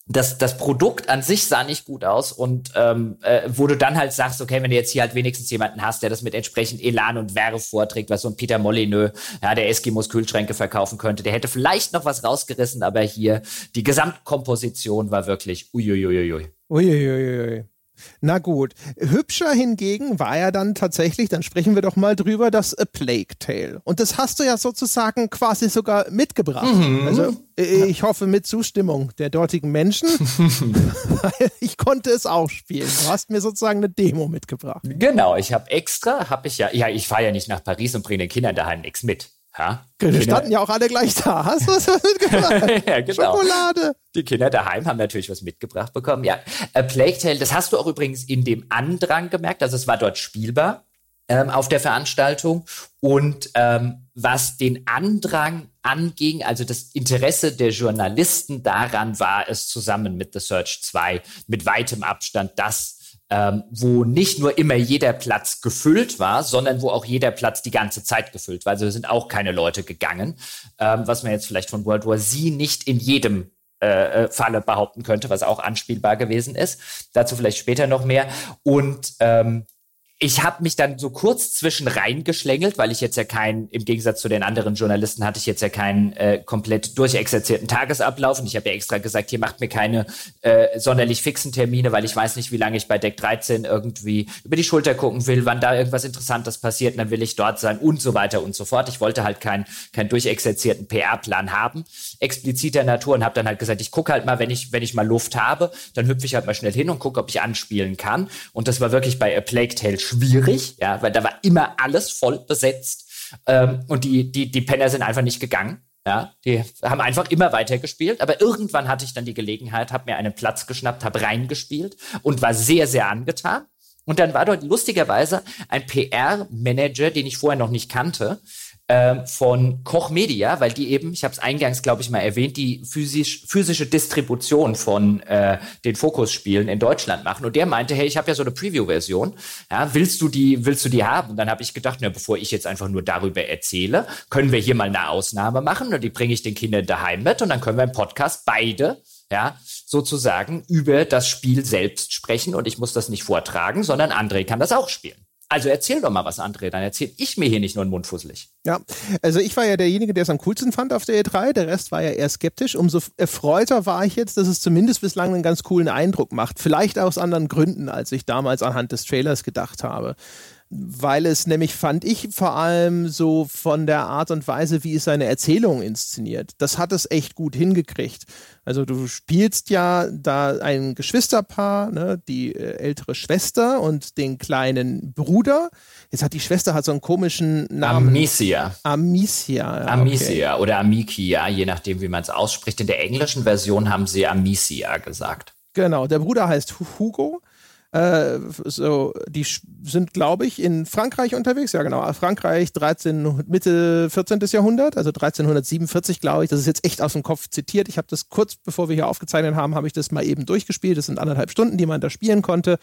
das, das Produkt an sich sah nicht gut aus und ähm, äh, wo du dann halt sagst, okay, wenn du jetzt hier halt wenigstens jemanden hast, der das mit entsprechend Elan und Werf vorträgt, was so ein Peter Molyneux, ja, der Eskimos Kühlschränke verkaufen könnte, der hätte vielleicht noch was rausgerissen, aber hier die Gesamtkomposition war wirklich uiuiuiui. Uiuiuiui. Na gut. Hübscher hingegen war ja dann tatsächlich, dann sprechen wir doch mal drüber, das A Plague Tale. Und das hast du ja sozusagen quasi sogar mitgebracht. Mhm. Also ich hoffe mit Zustimmung der dortigen Menschen, weil ich konnte es auch spielen. Du hast mir sozusagen eine Demo mitgebracht. Genau, ich habe extra, habe ich ja, ja, ich fahre ja nicht nach Paris und bringe den Kindern daheim nichts mit. Ja, wir Kinder. standen ja auch alle gleich da. Hast du was mitgebracht? ja, genau. Schokolade. Die Kinder daheim haben natürlich was mitgebracht bekommen. Ja, A Plague Tale, das hast du auch übrigens in dem Andrang gemerkt. Also es war dort spielbar ähm, auf der Veranstaltung. Und ähm, was den Andrang anging, also das Interesse der Journalisten daran war es zusammen mit The Search 2 mit weitem Abstand das ähm, wo nicht nur immer jeder Platz gefüllt war, sondern wo auch jeder Platz die ganze Zeit gefüllt war. Also sind auch keine Leute gegangen, ähm, was man jetzt vielleicht von World War Z nicht in jedem äh, äh, Falle behaupten könnte, was auch anspielbar gewesen ist. Dazu vielleicht später noch mehr. Und ähm, ich habe mich dann so kurz zwischen reingeschlängelt, weil ich jetzt ja keinen, im Gegensatz zu den anderen Journalisten, hatte ich jetzt ja keinen äh, komplett durchexerzierten Tagesablauf. Und ich habe ja extra gesagt, hier macht mir keine äh, sonderlich fixen Termine, weil ich weiß nicht, wie lange ich bei Deck 13 irgendwie über die Schulter gucken will, wann da irgendwas Interessantes passiert, und dann will ich dort sein und so weiter und so fort. Ich wollte halt keinen keinen durchexerzierten PR-Plan haben, expliziter Natur und habe dann halt gesagt, ich gucke halt mal, wenn ich, wenn ich mal Luft habe, dann hüpfe ich halt mal schnell hin und gucke, ob ich anspielen kann. Und das war wirklich bei A Plague Tale schwierig, ja, weil da war immer alles voll besetzt. Ähm, und die, die, die Penner sind einfach nicht gegangen. Ja, die haben einfach immer weiter gespielt, aber irgendwann hatte ich dann die Gelegenheit, habe mir einen Platz geschnappt, habe reingespielt und war sehr, sehr angetan. Und dann war dort lustigerweise ein PR-Manager, den ich vorher noch nicht kannte, äh, von Koch Media, weil die eben, ich habe es eingangs, glaube ich, mal erwähnt, die physisch, physische Distribution von äh, den Fokusspielen in Deutschland machen. Und der meinte, hey, ich habe ja so eine Preview-Version. Ja, willst du die, willst du die haben? Und dann habe ich gedacht, na, bevor ich jetzt einfach nur darüber erzähle, können wir hier mal eine Ausnahme machen und die bringe ich den Kindern daheim mit und dann können wir im Podcast beide ja, sozusagen über das Spiel selbst sprechen und ich muss das nicht vortragen, sondern André kann das auch spielen. Also erzähl doch mal was, André, dann erzähl ich mir hier nicht nur einen Mund fusselig. Ja, also ich war ja derjenige, der es am coolsten fand auf der E3, der Rest war ja eher skeptisch. Umso erfreuter war ich jetzt, dass es zumindest bislang einen ganz coolen Eindruck macht. Vielleicht aus anderen Gründen, als ich damals anhand des Trailers gedacht habe weil es nämlich, fand ich, vor allem so von der Art und Weise, wie es seine Erzählung inszeniert, das hat es echt gut hingekriegt. Also du spielst ja da ein Geschwisterpaar, ne, die äh, ältere Schwester und den kleinen Bruder. Jetzt hat die Schwester hat so einen komischen Namen. Amicia. Amicia. Ja, Amicia okay. oder Amicia, je nachdem, wie man es ausspricht. In der englischen Version haben sie Amicia gesagt. Genau, der Bruder heißt Hugo äh, so, die sind, glaube ich, in Frankreich unterwegs. Ja, genau. Frankreich 13, Mitte 14. Jahrhundert, also 1347, glaube ich. Das ist jetzt echt aus dem Kopf zitiert. Ich habe das kurz bevor wir hier aufgezeichnet haben, habe ich das mal eben durchgespielt. Das sind anderthalb Stunden, die man da spielen konnte.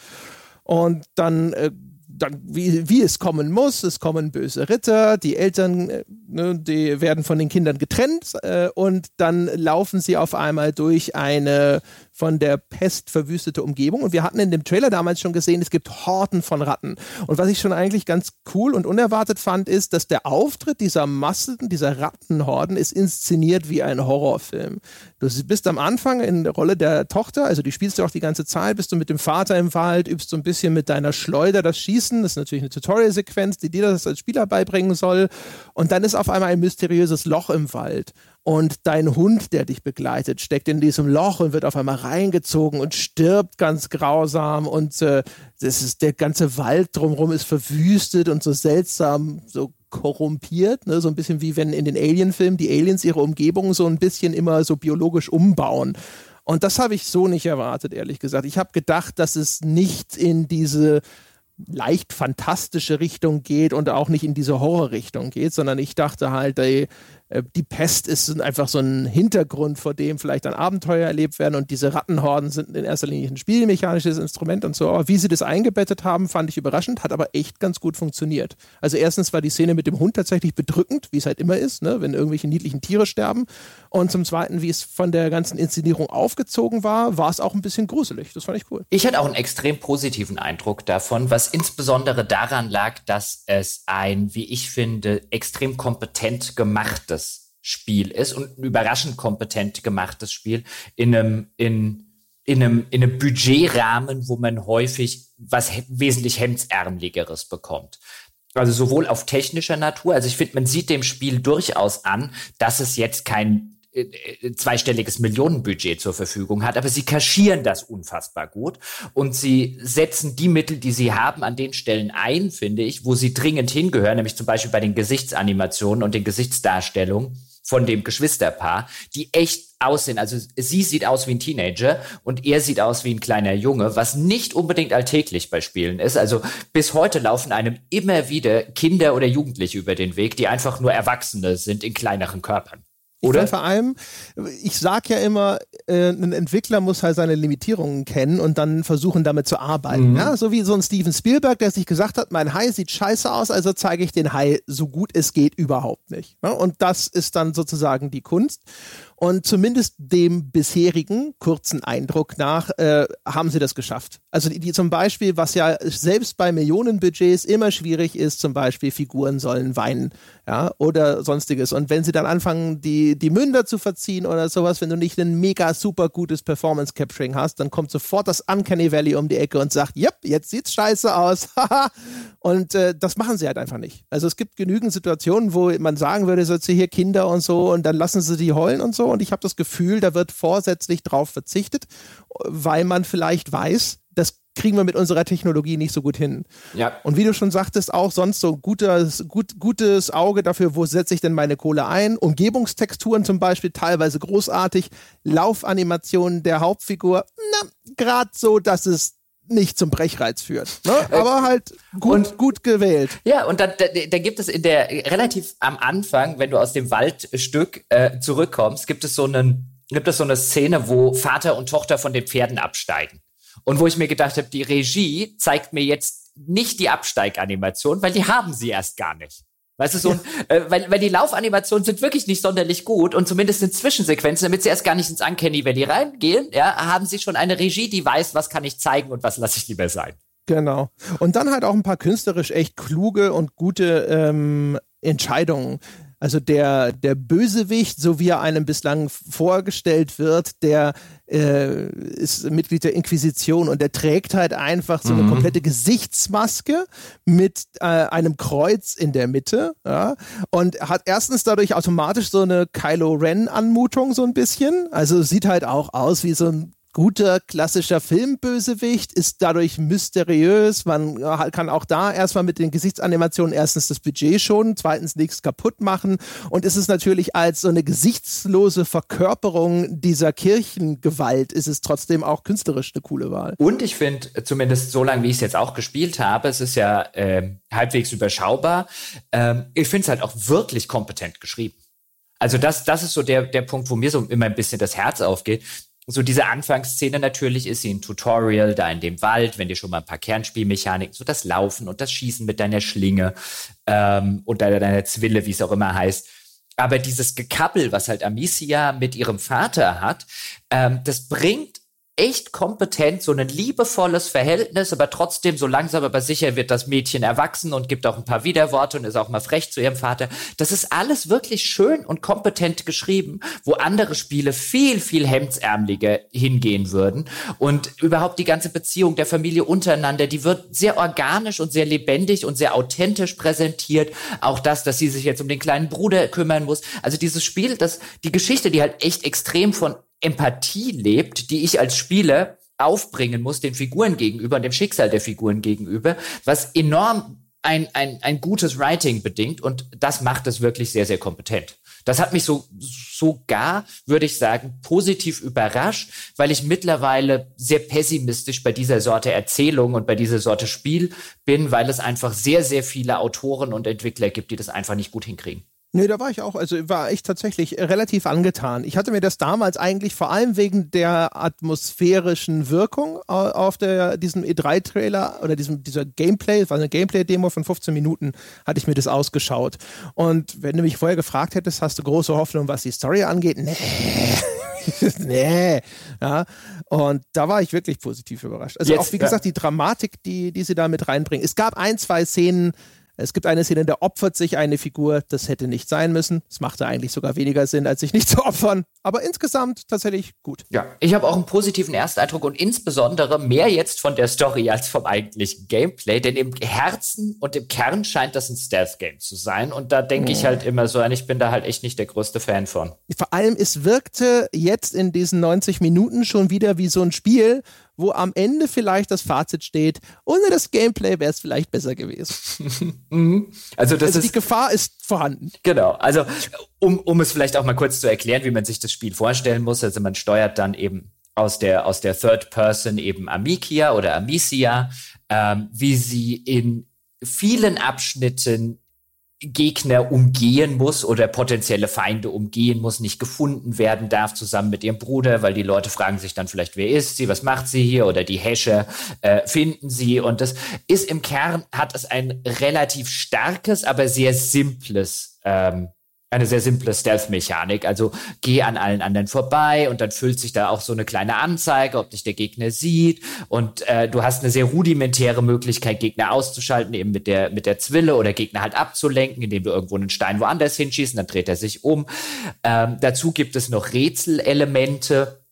Und dann äh, dann, wie, wie es kommen muss, es kommen böse Ritter, die Eltern, äh, ne, die werden von den Kindern getrennt äh, und dann laufen sie auf einmal durch eine von der Pest verwüstete Umgebung. Und wir hatten in dem Trailer damals schon gesehen, es gibt Horten von Ratten. Und was ich schon eigentlich ganz cool und unerwartet fand, ist, dass der Auftritt dieser Massen, dieser Rattenhorden ist inszeniert wie ein Horrorfilm. Du bist am Anfang in der Rolle der Tochter, also die spielst du auch die ganze Zeit, bist du mit dem Vater im Wald, übst so ein bisschen mit deiner Schleuder das Schießen. Das ist natürlich eine Tutorial-Sequenz, die dir das als Spieler beibringen soll. Und dann ist auf einmal ein mysteriöses Loch im Wald und dein Hund, der dich begleitet, steckt in diesem Loch und wird auf einmal reingezogen und stirbt ganz grausam und äh, das ist der ganze Wald drumherum ist verwüstet und so seltsam so korrumpiert, ne? so ein bisschen wie wenn in den Alien-Filmen die Aliens ihre Umgebung so ein bisschen immer so biologisch umbauen. Und das habe ich so nicht erwartet, ehrlich gesagt. Ich habe gedacht, dass es nicht in diese leicht fantastische Richtung geht und auch nicht in diese Horrorrichtung geht, sondern ich dachte halt, ey, die Pest ist einfach so ein Hintergrund, vor dem vielleicht ein Abenteuer erlebt werden und diese Rattenhorden sind in erster Linie ein spielmechanisches Instrument und so. Aber wie sie das eingebettet haben, fand ich überraschend, hat aber echt ganz gut funktioniert. Also erstens war die Szene mit dem Hund tatsächlich bedrückend, wie es halt immer ist, ne, wenn irgendwelche niedlichen Tiere sterben. Und zum Zweiten, wie es von der ganzen Inszenierung aufgezogen war, war es auch ein bisschen gruselig. Das fand ich cool. Ich hatte auch einen extrem positiven Eindruck davon, was insbesondere daran lag, dass es ein, wie ich finde, extrem kompetent gemachtes Spiel ist und ein überraschend kompetent gemachtes Spiel in einem, in, in einem, in einem Budgetrahmen, wo man häufig was wesentlich hemdsärmeligeres bekommt. Also sowohl auf technischer Natur, also ich finde, man sieht dem Spiel durchaus an, dass es jetzt kein äh, äh, zweistelliges Millionenbudget zur Verfügung hat, aber sie kaschieren das unfassbar gut und sie setzen die Mittel, die sie haben, an den Stellen ein, finde ich, wo sie dringend hingehören, nämlich zum Beispiel bei den Gesichtsanimationen und den Gesichtsdarstellungen von dem Geschwisterpaar, die echt aussehen. Also sie sieht aus wie ein Teenager und er sieht aus wie ein kleiner Junge, was nicht unbedingt alltäglich bei Spielen ist. Also bis heute laufen einem immer wieder Kinder oder Jugendliche über den Weg, die einfach nur Erwachsene sind in kleineren Körpern. Oder? vor allem, ich sag ja immer, äh, ein Entwickler muss halt seine Limitierungen kennen und dann versuchen, damit zu arbeiten. Mhm. Ja? So wie so ein Steven Spielberg, der sich gesagt hat, mein Hai sieht scheiße aus, also zeige ich den Hai so gut es geht überhaupt nicht. Ja? Und das ist dann sozusagen die Kunst. Und zumindest dem bisherigen kurzen Eindruck nach äh, haben sie das geschafft. Also die, die zum Beispiel, was ja selbst bei Millionenbudgets immer schwierig ist, zum Beispiel Figuren sollen weinen, ja, oder sonstiges. Und wenn sie dann anfangen, die, die Münder zu verziehen oder sowas, wenn du nicht ein mega super gutes Performance Capturing hast, dann kommt sofort das Uncanny Valley um die Ecke und sagt, yep, jetzt sieht's scheiße aus. und äh, das machen sie halt einfach nicht. Also es gibt genügend Situationen, wo man sagen würde, so hier Kinder und so, und dann lassen sie die heulen und so und ich habe das Gefühl, da wird vorsätzlich drauf verzichtet, weil man vielleicht weiß, das kriegen wir mit unserer Technologie nicht so gut hin. Ja. Und wie du schon sagtest, auch sonst so gutes, gut, gutes Auge dafür, wo setze ich denn meine Kohle ein. Umgebungstexturen zum Beispiel teilweise großartig. Laufanimationen der Hauptfigur, na, gerade so, dass es nicht zum Brechreiz führt. Ne? Äh, Aber halt gut, und, gut gewählt. Ja, und dann da, da, gibt es in der relativ am Anfang, wenn du aus dem Waldstück äh, zurückkommst, gibt es so einen gibt es so eine Szene, wo Vater und Tochter von den Pferden absteigen. Und wo ich mir gedacht habe, die Regie zeigt mir jetzt nicht die Absteiganimation, weil die haben sie erst gar nicht. Weißt du, so, äh, weil, weil die Laufanimationen sind wirklich nicht sonderlich gut und zumindest in Zwischensequenzen, damit sie erst gar nicht ins Uncanny Valley reingehen, ja, haben sie schon eine Regie, die weiß, was kann ich zeigen und was lasse ich lieber sein. Genau. Und dann halt auch ein paar künstlerisch echt kluge und gute ähm, Entscheidungen. Also der, der Bösewicht, so wie er einem bislang vorgestellt wird, der äh, ist Mitglied der Inquisition und der trägt halt einfach so eine mhm. komplette Gesichtsmaske mit äh, einem Kreuz in der Mitte ja, und hat erstens dadurch automatisch so eine Kylo Ren Anmutung so ein bisschen. Also sieht halt auch aus wie so ein guter klassischer Filmbösewicht, ist dadurch mysteriös. Man kann auch da erstmal mit den Gesichtsanimationen erstens das Budget schonen, zweitens nichts kaputt machen und ist es natürlich als so eine gesichtslose Verkörperung dieser Kirchengewalt, ist es trotzdem auch künstlerisch eine coole Wahl. Und ich finde, zumindest so lange, wie ich es jetzt auch gespielt habe, es ist ja äh, halbwegs überschaubar. Ähm, ich finde es halt auch wirklich kompetent geschrieben. Also das, das ist so der, der Punkt, wo mir so immer ein bisschen das Herz aufgeht so diese Anfangsszene natürlich ist sie ein Tutorial da in dem Wald, wenn dir schon mal ein paar Kernspielmechaniken, so das Laufen und das Schießen mit deiner Schlinge ähm, und deiner, deiner Zwille, wie es auch immer heißt. Aber dieses Gekappel, was halt Amicia mit ihrem Vater hat, ähm, das bringt echt kompetent, so ein liebevolles Verhältnis, aber trotzdem so langsam aber sicher wird das Mädchen erwachsen und gibt auch ein paar Widerworte und ist auch mal frech zu ihrem Vater. Das ist alles wirklich schön und kompetent geschrieben, wo andere Spiele viel, viel hemdsärmeliger hingehen würden. Und überhaupt die ganze Beziehung der Familie untereinander, die wird sehr organisch und sehr lebendig und sehr authentisch präsentiert. Auch das, dass sie sich jetzt um den kleinen Bruder kümmern muss. Also dieses Spiel, das, die Geschichte, die halt echt extrem von Empathie lebt, die ich als Spieler aufbringen muss den Figuren gegenüber und dem Schicksal der Figuren gegenüber, was enorm ein, ein, ein gutes Writing bedingt und das macht es wirklich sehr, sehr kompetent. Das hat mich so sogar, würde ich sagen, positiv überrascht, weil ich mittlerweile sehr pessimistisch bei dieser Sorte Erzählung und bei dieser Sorte Spiel bin, weil es einfach sehr, sehr viele Autoren und Entwickler gibt, die das einfach nicht gut hinkriegen. Nee, da war ich auch, also war ich tatsächlich relativ angetan. Ich hatte mir das damals eigentlich vor allem wegen der atmosphärischen Wirkung auf der, diesem E3-Trailer oder diesem, dieser Gameplay, war eine Gameplay-Demo von 15 Minuten, hatte ich mir das ausgeschaut. Und wenn du mich vorher gefragt hättest, hast du große Hoffnung, was die Story angeht? Nee. nee. Ja. Und da war ich wirklich positiv überrascht. Also Jetzt, auch, wie gesagt, die Dramatik, die, die sie da mit reinbringen. Es gab ein, zwei Szenen, es gibt eine Szene, da opfert sich eine Figur, das hätte nicht sein müssen. Es machte eigentlich sogar weniger Sinn, als sich nicht zu opfern. Aber insgesamt tatsächlich gut. Ja, ich habe auch einen positiven Ersteindruck und insbesondere mehr jetzt von der Story als vom eigentlichen Gameplay, denn im Herzen und im Kern scheint das ein Stealth-Game zu sein. Und da denke ich halt immer so an, ich bin da halt echt nicht der größte Fan von. Vor allem, es wirkte jetzt in diesen 90 Minuten schon wieder wie so ein Spiel, wo am Ende vielleicht das Fazit steht, ohne das Gameplay wäre es vielleicht besser gewesen. Mhm. also das also ist, die Gefahr ist vorhanden. Genau, also um, um es vielleicht auch mal kurz zu erklären, wie man sich das Spiel vorstellen muss, also man steuert dann eben aus der, aus der Third Person eben Amicia oder Amicia, ähm, wie sie in vielen Abschnitten Gegner umgehen muss oder potenzielle Feinde umgehen muss, nicht gefunden werden darf zusammen mit ihrem Bruder, weil die Leute fragen sich dann vielleicht, wer ist sie, was macht sie hier oder die Häscher äh, finden sie. Und das ist im Kern, hat es ein relativ starkes, aber sehr simples ähm, eine sehr simple Stealth-Mechanik. Also geh an allen anderen vorbei und dann füllt sich da auch so eine kleine Anzeige, ob dich der Gegner sieht. Und äh, du hast eine sehr rudimentäre Möglichkeit, Gegner auszuschalten, eben mit der, mit der Zwille oder Gegner halt abzulenken, indem du irgendwo einen Stein woanders hinschießt, dann dreht er sich um. Ähm, dazu gibt es noch Rätselelemente,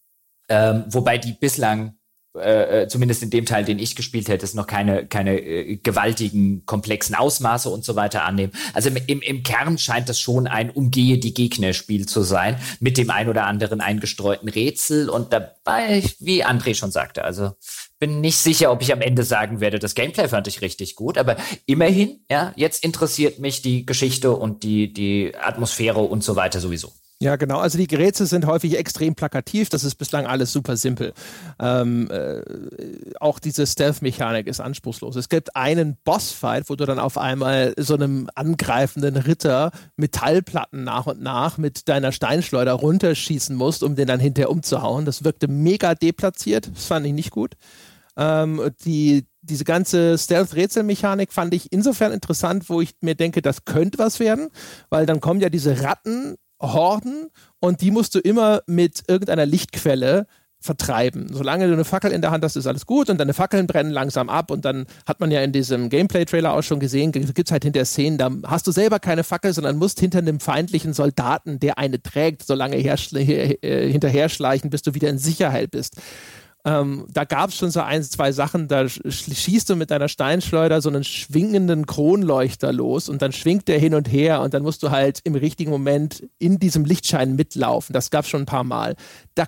ähm, wobei die bislang äh, äh, zumindest in dem Teil, den ich gespielt hätte, es noch keine, keine äh, gewaltigen, komplexen Ausmaße und so weiter annehmen. Also im, im, im Kern scheint das schon ein Umgehe die Gegner-Spiel zu sein, mit dem ein oder anderen eingestreuten Rätsel und dabei, wie André schon sagte, also bin nicht sicher, ob ich am Ende sagen werde, das Gameplay fand ich richtig gut, aber immerhin, ja, jetzt interessiert mich die Geschichte und die, die Atmosphäre und so weiter sowieso. Ja, genau. Also die Geräte sind häufig extrem plakativ. Das ist bislang alles super simpel. Ähm, äh, auch diese Stealth-Mechanik ist anspruchslos. Es gibt einen Bossfight, wo du dann auf einmal so einem angreifenden Ritter Metallplatten nach und nach mit deiner Steinschleuder runterschießen musst, um den dann hinterher umzuhauen. Das wirkte mega deplatziert. Das fand ich nicht gut. Ähm, die, diese ganze Stealth-Rätselmechanik fand ich insofern interessant, wo ich mir denke, das könnte was werden, weil dann kommen ja diese Ratten Horden und die musst du immer mit irgendeiner Lichtquelle vertreiben. Solange du eine Fackel in der Hand hast, ist alles gut und deine Fackeln brennen langsam ab und dann hat man ja in diesem Gameplay-Trailer auch schon gesehen, gibt es halt hinter Szenen, da hast du selber keine Fackel, sondern musst hinter einem feindlichen Soldaten, der eine trägt, so lange äh, hinterher schleichen, bis du wieder in Sicherheit bist. Ähm, da gab es schon so ein, zwei Sachen, da schießt du mit deiner Steinschleuder so einen schwingenden Kronleuchter los und dann schwingt der hin und her und dann musst du halt im richtigen Moment in diesem Lichtschein mitlaufen. Das gab es schon ein paar Mal. Da,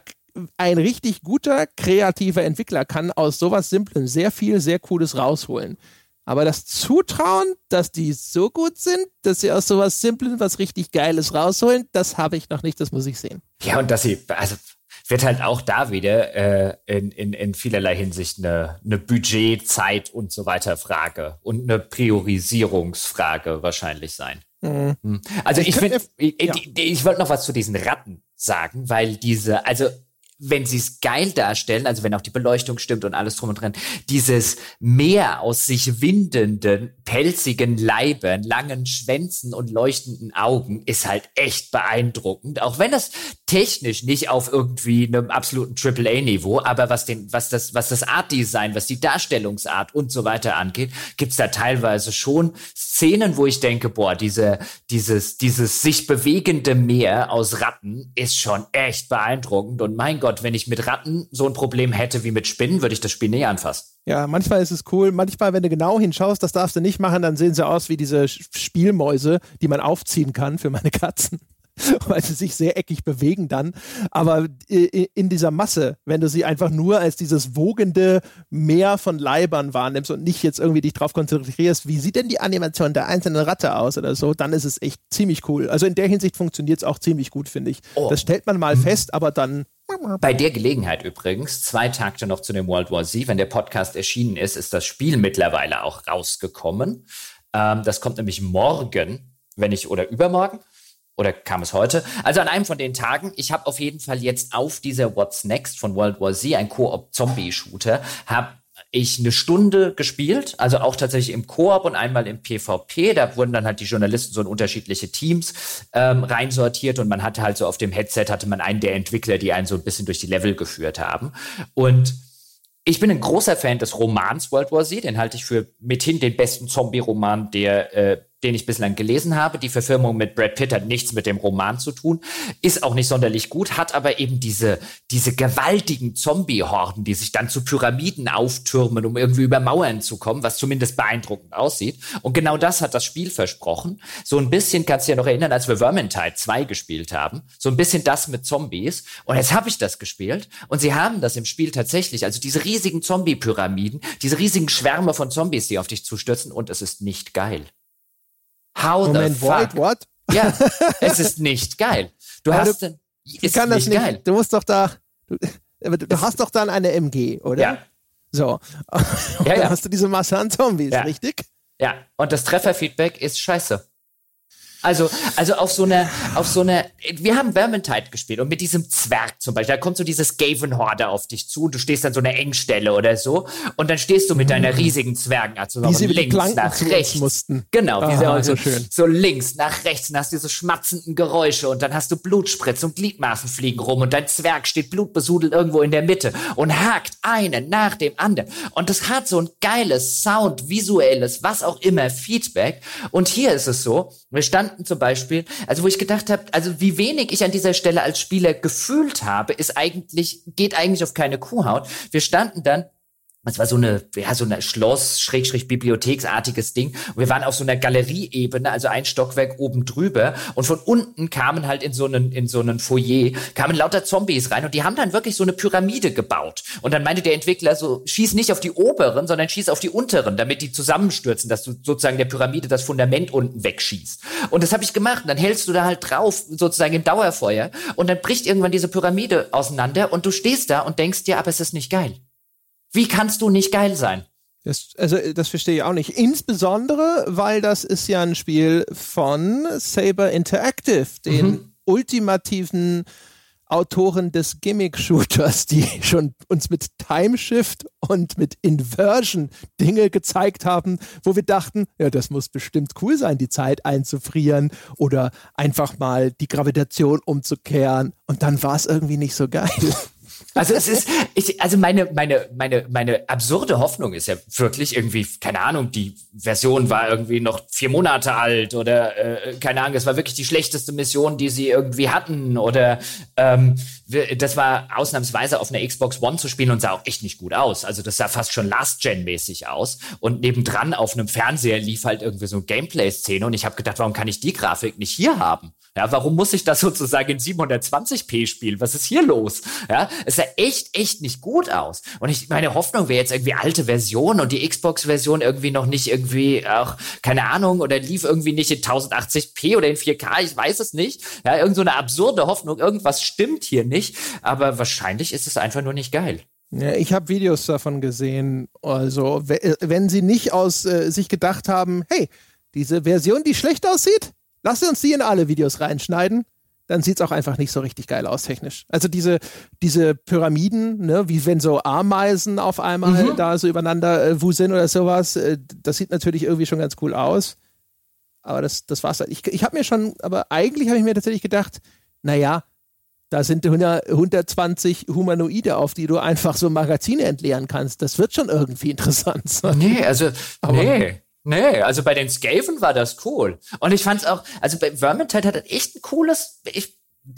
ein richtig guter, kreativer Entwickler kann aus sowas Simplem sehr viel, sehr Cooles rausholen. Aber das Zutrauen, dass die so gut sind, dass sie aus sowas Simplem was richtig Geiles rausholen, das habe ich noch nicht, das muss ich sehen. Ja, und dass sie, also wird halt auch da wieder äh, in, in, in vielerlei Hinsicht eine, eine Budget, Zeit und so weiter Frage und eine Priorisierungsfrage wahrscheinlich sein. Mhm. Hm. Also ich, ich finde, ich, ja. ich, ich wollte noch was zu diesen Ratten sagen, weil diese, also wenn sie es geil darstellen, also wenn auch die Beleuchtung stimmt und alles drum und dran, dieses Meer aus sich windenden, pelzigen Leibern, langen Schwänzen und leuchtenden Augen ist halt echt beeindruckend. Auch wenn das technisch nicht auf irgendwie einem absoluten AAA-Niveau, aber was den, was das, was das Art-Design, was die Darstellungsart und so weiter angeht, gibt's da teilweise schon Szenen, wo ich denke, boah, diese, dieses, dieses sich bewegende Meer aus Ratten ist schon echt beeindruckend und mein Gott, wenn ich mit Ratten so ein Problem hätte wie mit Spinnen, würde ich das Spiel nie anfassen. Ja, manchmal ist es cool. Manchmal, wenn du genau hinschaust, das darfst du nicht machen, dann sehen sie aus wie diese Spielmäuse, die man aufziehen kann für meine Katzen. weil sie sich sehr eckig bewegen dann. Aber in dieser Masse, wenn du sie einfach nur als dieses wogende Meer von Leibern wahrnimmst und nicht jetzt irgendwie dich drauf konzentrierst, wie sieht denn die Animation der einzelnen Ratte aus oder so, dann ist es echt ziemlich cool. Also in der Hinsicht funktioniert es auch ziemlich gut, finde ich. Oh. Das stellt man mal mhm. fest, aber dann bei der Gelegenheit übrigens, zwei Takte noch zu dem World War Z. Wenn der Podcast erschienen ist, ist das Spiel mittlerweile auch rausgekommen. Ähm, das kommt nämlich morgen, wenn ich, oder übermorgen, oder kam es heute? Also an einem von den Tagen, ich habe auf jeden Fall jetzt auf dieser What's Next von World War Z, ein Koop-Zombie-Shooter, habe ich eine Stunde gespielt, also auch tatsächlich im Koop und einmal im PvP. Da wurden dann halt die Journalisten so in unterschiedliche Teams ähm, reinsortiert und man hatte halt so auf dem Headset hatte man einen der Entwickler, die einen so ein bisschen durch die Level geführt haben. Und ich bin ein großer Fan des Romans World War Z, den halte ich für mithin den besten Zombie-Roman, der äh, den ich bislang gelesen habe. Die Verfilmung mit Brad Pitt hat nichts mit dem Roman zu tun, ist auch nicht sonderlich gut, hat aber eben diese, diese gewaltigen Zombie-Horden, die sich dann zu Pyramiden auftürmen, um irgendwie über Mauern zu kommen, was zumindest beeindruckend aussieht. Und genau das hat das Spiel versprochen. So ein bisschen kannst du dir noch erinnern, als wir Vermintide 2 gespielt haben. So ein bisschen das mit Zombies. Und jetzt habe ich das gespielt und sie haben das im Spiel tatsächlich, also diese riesigen Zombie-Pyramiden, diese riesigen Schwärme von Zombies, die auf dich zustürzen und es ist nicht geil. How Moment, the fuck? Wait, what? Ja, es ist nicht geil. Du Aber hast du, ich kann das nicht. Geil. Du musst doch da. Du, du hast doch dann eine MG, oder? Ja. So. Und ja, ja. hast du diese Masse an Zombies, ja. richtig? Ja. Und das Trefferfeedback ist scheiße. Also, also auf so eine, auf so eine, wir haben Vermintide gespielt und mit diesem Zwerg zum Beispiel, da kommt so dieses Gaven-Horde auf dich zu und du stehst an so einer Engstelle oder so und dann stehst du mit deiner mhm. riesigen Zwergenart zusammen wie links nach rechts. Mussten. Genau, Aha, wie sie so, schön. so links nach rechts und hast diese schmatzenden Geräusche und dann hast du Blutspritz und Gliedmaßen fliegen rum und dein Zwerg steht blutbesudelt irgendwo in der Mitte und hakt einen nach dem anderen und das hat so ein geiles Sound, visuelles, was auch immer Feedback und hier ist es so, wir standen standen zum Beispiel, also wo ich gedacht habe, also wie wenig ich an dieser Stelle als Spieler gefühlt habe, ist eigentlich, geht eigentlich auf keine Kuhhaut. Wir standen dann es war so eine, ja, so ein Schloss, Schrägstrich, Bibliotheksartiges Ding. Und wir waren auf so einer Galerieebene, also ein Stockwerk oben drüber. Und von unten kamen halt in so einen, in so einen Foyer, kamen lauter Zombies rein. Und die haben dann wirklich so eine Pyramide gebaut. Und dann meinte der Entwickler so, schieß nicht auf die oberen, sondern schieß auf die unteren, damit die zusammenstürzen, dass du sozusagen der Pyramide das Fundament unten wegschießt. Und das habe ich gemacht. Und dann hältst du da halt drauf, sozusagen im Dauerfeuer. Und dann bricht irgendwann diese Pyramide auseinander. Und du stehst da und denkst dir, aber es ist nicht geil. Wie kannst du nicht geil sein? Das, also das verstehe ich auch nicht. Insbesondere, weil das ist ja ein Spiel von Saber Interactive, den mhm. ultimativen Autoren des Gimmick-Shooters, die schon uns mit Timeshift und mit Inversion Dinge gezeigt haben, wo wir dachten, ja, das muss bestimmt cool sein, die Zeit einzufrieren oder einfach mal die Gravitation umzukehren. Und dann war es irgendwie nicht so geil. Also es ist, ich, also meine, meine, meine, meine absurde Hoffnung ist ja wirklich irgendwie, keine Ahnung, die Version war irgendwie noch vier Monate alt oder äh, keine Ahnung, es war wirklich die schlechteste Mission, die sie irgendwie hatten oder ähm, das war ausnahmsweise auf einer Xbox One zu spielen und sah auch echt nicht gut aus. Also das sah fast schon Last-Gen-mäßig aus und nebendran auf einem Fernseher lief halt irgendwie so eine Gameplay-Szene und ich habe gedacht, warum kann ich die Grafik nicht hier haben? Ja, warum muss ich das sozusagen in 720p spielen? Was ist hier los? Ja, es sah echt, echt nicht gut aus. Und ich, meine Hoffnung wäre jetzt irgendwie alte Version und die Xbox-Version irgendwie noch nicht irgendwie auch, keine Ahnung, oder lief irgendwie nicht in 1080p oder in 4K, ich weiß es nicht. Ja, irgend so eine absurde Hoffnung, irgendwas stimmt hier nicht. Aber wahrscheinlich ist es einfach nur nicht geil. Ja, ich habe Videos davon gesehen. Also, wenn sie nicht aus äh, sich gedacht haben, hey, diese Version, die schlecht aussieht, Lass uns die in alle Videos reinschneiden. Dann sieht es auch einfach nicht so richtig geil aus, technisch. Also diese, diese Pyramiden, ne, wie wenn so Ameisen auf einmal mhm. da so übereinander äh, wuseln oder sowas, äh, das sieht natürlich irgendwie schon ganz cool aus. Aber das, das war's halt. Ich, ich habe mir schon, aber eigentlich habe ich mir tatsächlich gedacht, naja, da sind 100, 120 Humanoide, auf die du einfach so Magazine entleeren kannst. Das wird schon irgendwie interessant sein. Nee, also, aber, nee. Nee, also bei den Skaven war das cool. Und ich fand's auch, also bei Vermintide hat das echt ein cooles, ich,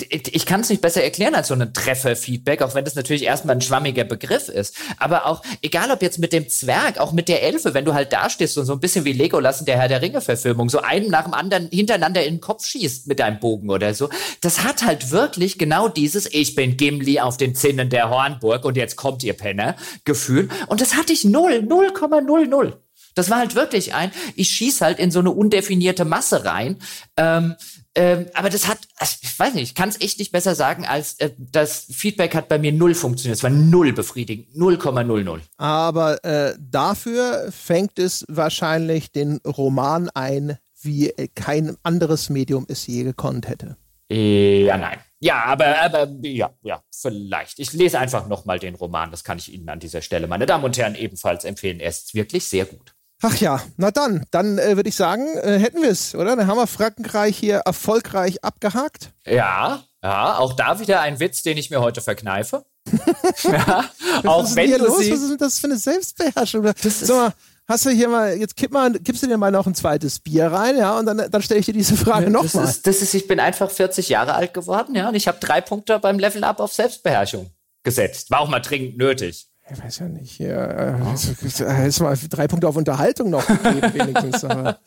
ich kann es nicht besser erklären als so ein Treffer-Feedback, auch wenn das natürlich erstmal ein schwammiger Begriff ist. Aber auch, egal ob jetzt mit dem Zwerg, auch mit der Elfe, wenn du halt da stehst und so ein bisschen wie Legolas in der Herr der Ringe-Verfilmung, so einen nach dem anderen hintereinander in den Kopf schießt mit deinem Bogen oder so, das hat halt wirklich genau dieses Ich bin Gimli auf den Zinnen der Hornburg und jetzt kommt ihr Penner Gefühl. Und das hatte ich null, 0,00. Das war halt wirklich ein, ich schieß halt in so eine undefinierte Masse rein. Ähm, ähm, aber das hat, also ich weiß nicht, ich kann es echt nicht besser sagen, als äh, das Feedback hat bei mir null funktioniert. Es war null befriedigend, 0,00. Aber äh, dafür fängt es wahrscheinlich den Roman ein, wie kein anderes Medium es je gekonnt hätte. Ja, nein. Ja, aber, aber ja, ja, vielleicht. Ich lese einfach nochmal den Roman, das kann ich Ihnen an dieser Stelle, meine Damen und Herren, ebenfalls empfehlen. Er ist wirklich sehr gut. Ach ja, na dann, dann äh, würde ich sagen, äh, hätten wir es, oder? Dann haben wir Frankenreich hier erfolgreich abgehakt. Ja, ja, auch da wieder ein Witz, den ich mir heute verkneife. ja, auch Was ist wenn hier los? Was ist das für eine Selbstbeherrschung? Das ist mal, hast du hier mal, jetzt kipp mal, gibst du dir mal noch ein zweites Bier rein, ja, und dann, dann stelle ich dir diese Frage ja, nochmal. Das, das ist, ich bin einfach 40 Jahre alt geworden, ja, und ich habe drei Punkte beim Level Up auf Selbstbeherrschung gesetzt. War auch mal dringend nötig ich weiß ja nicht, hier äh, ist mal drei Punkte auf Unterhaltung noch gegeben, wenigstens. Aber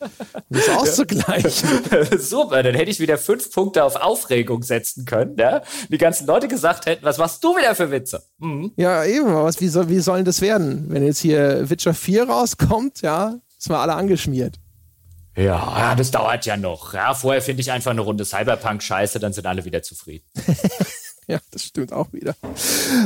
das ist auszugleichen. Super, dann hätte ich wieder fünf Punkte auf Aufregung setzen können, ja? Die ganzen Leute gesagt hätten, was machst du wieder für Witze? Mhm. Ja, eben, was, wie, soll, wie sollen das werden? Wenn jetzt hier Witcher 4 rauskommt, ja, sind wir alle angeschmiert. Ja, ja, das dauert ja noch. Ja, vorher finde ich einfach eine Runde Cyberpunk scheiße, dann sind alle wieder zufrieden. Ja, das stimmt auch wieder.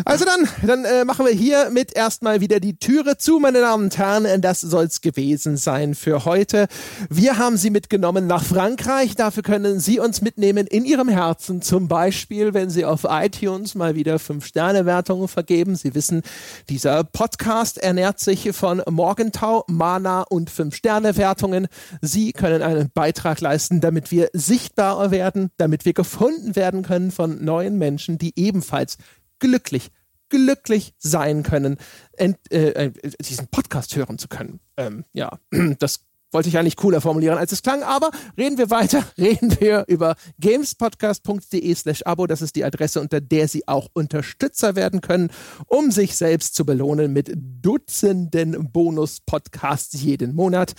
Also dann, dann äh, machen wir hier mit erstmal wieder die Türe zu, meine Damen und Herren. Das soll's gewesen sein für heute. Wir haben Sie mitgenommen nach Frankreich. Dafür können Sie uns mitnehmen in Ihrem Herzen. Zum Beispiel, wenn Sie auf iTunes mal wieder Fünf-Sterne-Wertungen vergeben. Sie wissen, dieser Podcast ernährt sich von Morgentau, Mana und Fünf-Sterne-Wertungen. Sie können einen Beitrag leisten, damit wir sichtbarer werden, damit wir gefunden werden können von neuen Menschen Menschen, die ebenfalls glücklich, glücklich sein können, ent, äh, äh, diesen Podcast hören zu können. Ähm, ja, das wollte ich eigentlich cooler formulieren, als es klang, aber reden wir weiter. Reden wir über gamespodcast.de slash Abo. Das ist die Adresse, unter der Sie auch Unterstützer werden können, um sich selbst zu belohnen mit Dutzenden Bonus-Podcasts jeden Monat.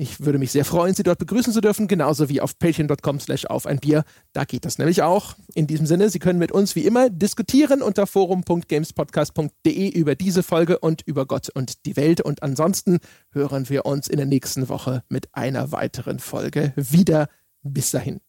Ich würde mich sehr freuen, Sie dort begrüßen zu dürfen, genauso wie auf patreon.com slash auf ein Bier. Da geht das nämlich auch. In diesem Sinne, Sie können mit uns wie immer diskutieren unter forum.gamespodcast.de über diese Folge und über Gott und die Welt. Und ansonsten hören wir uns in der nächsten Woche mit einer weiteren Folge wieder. Bis dahin.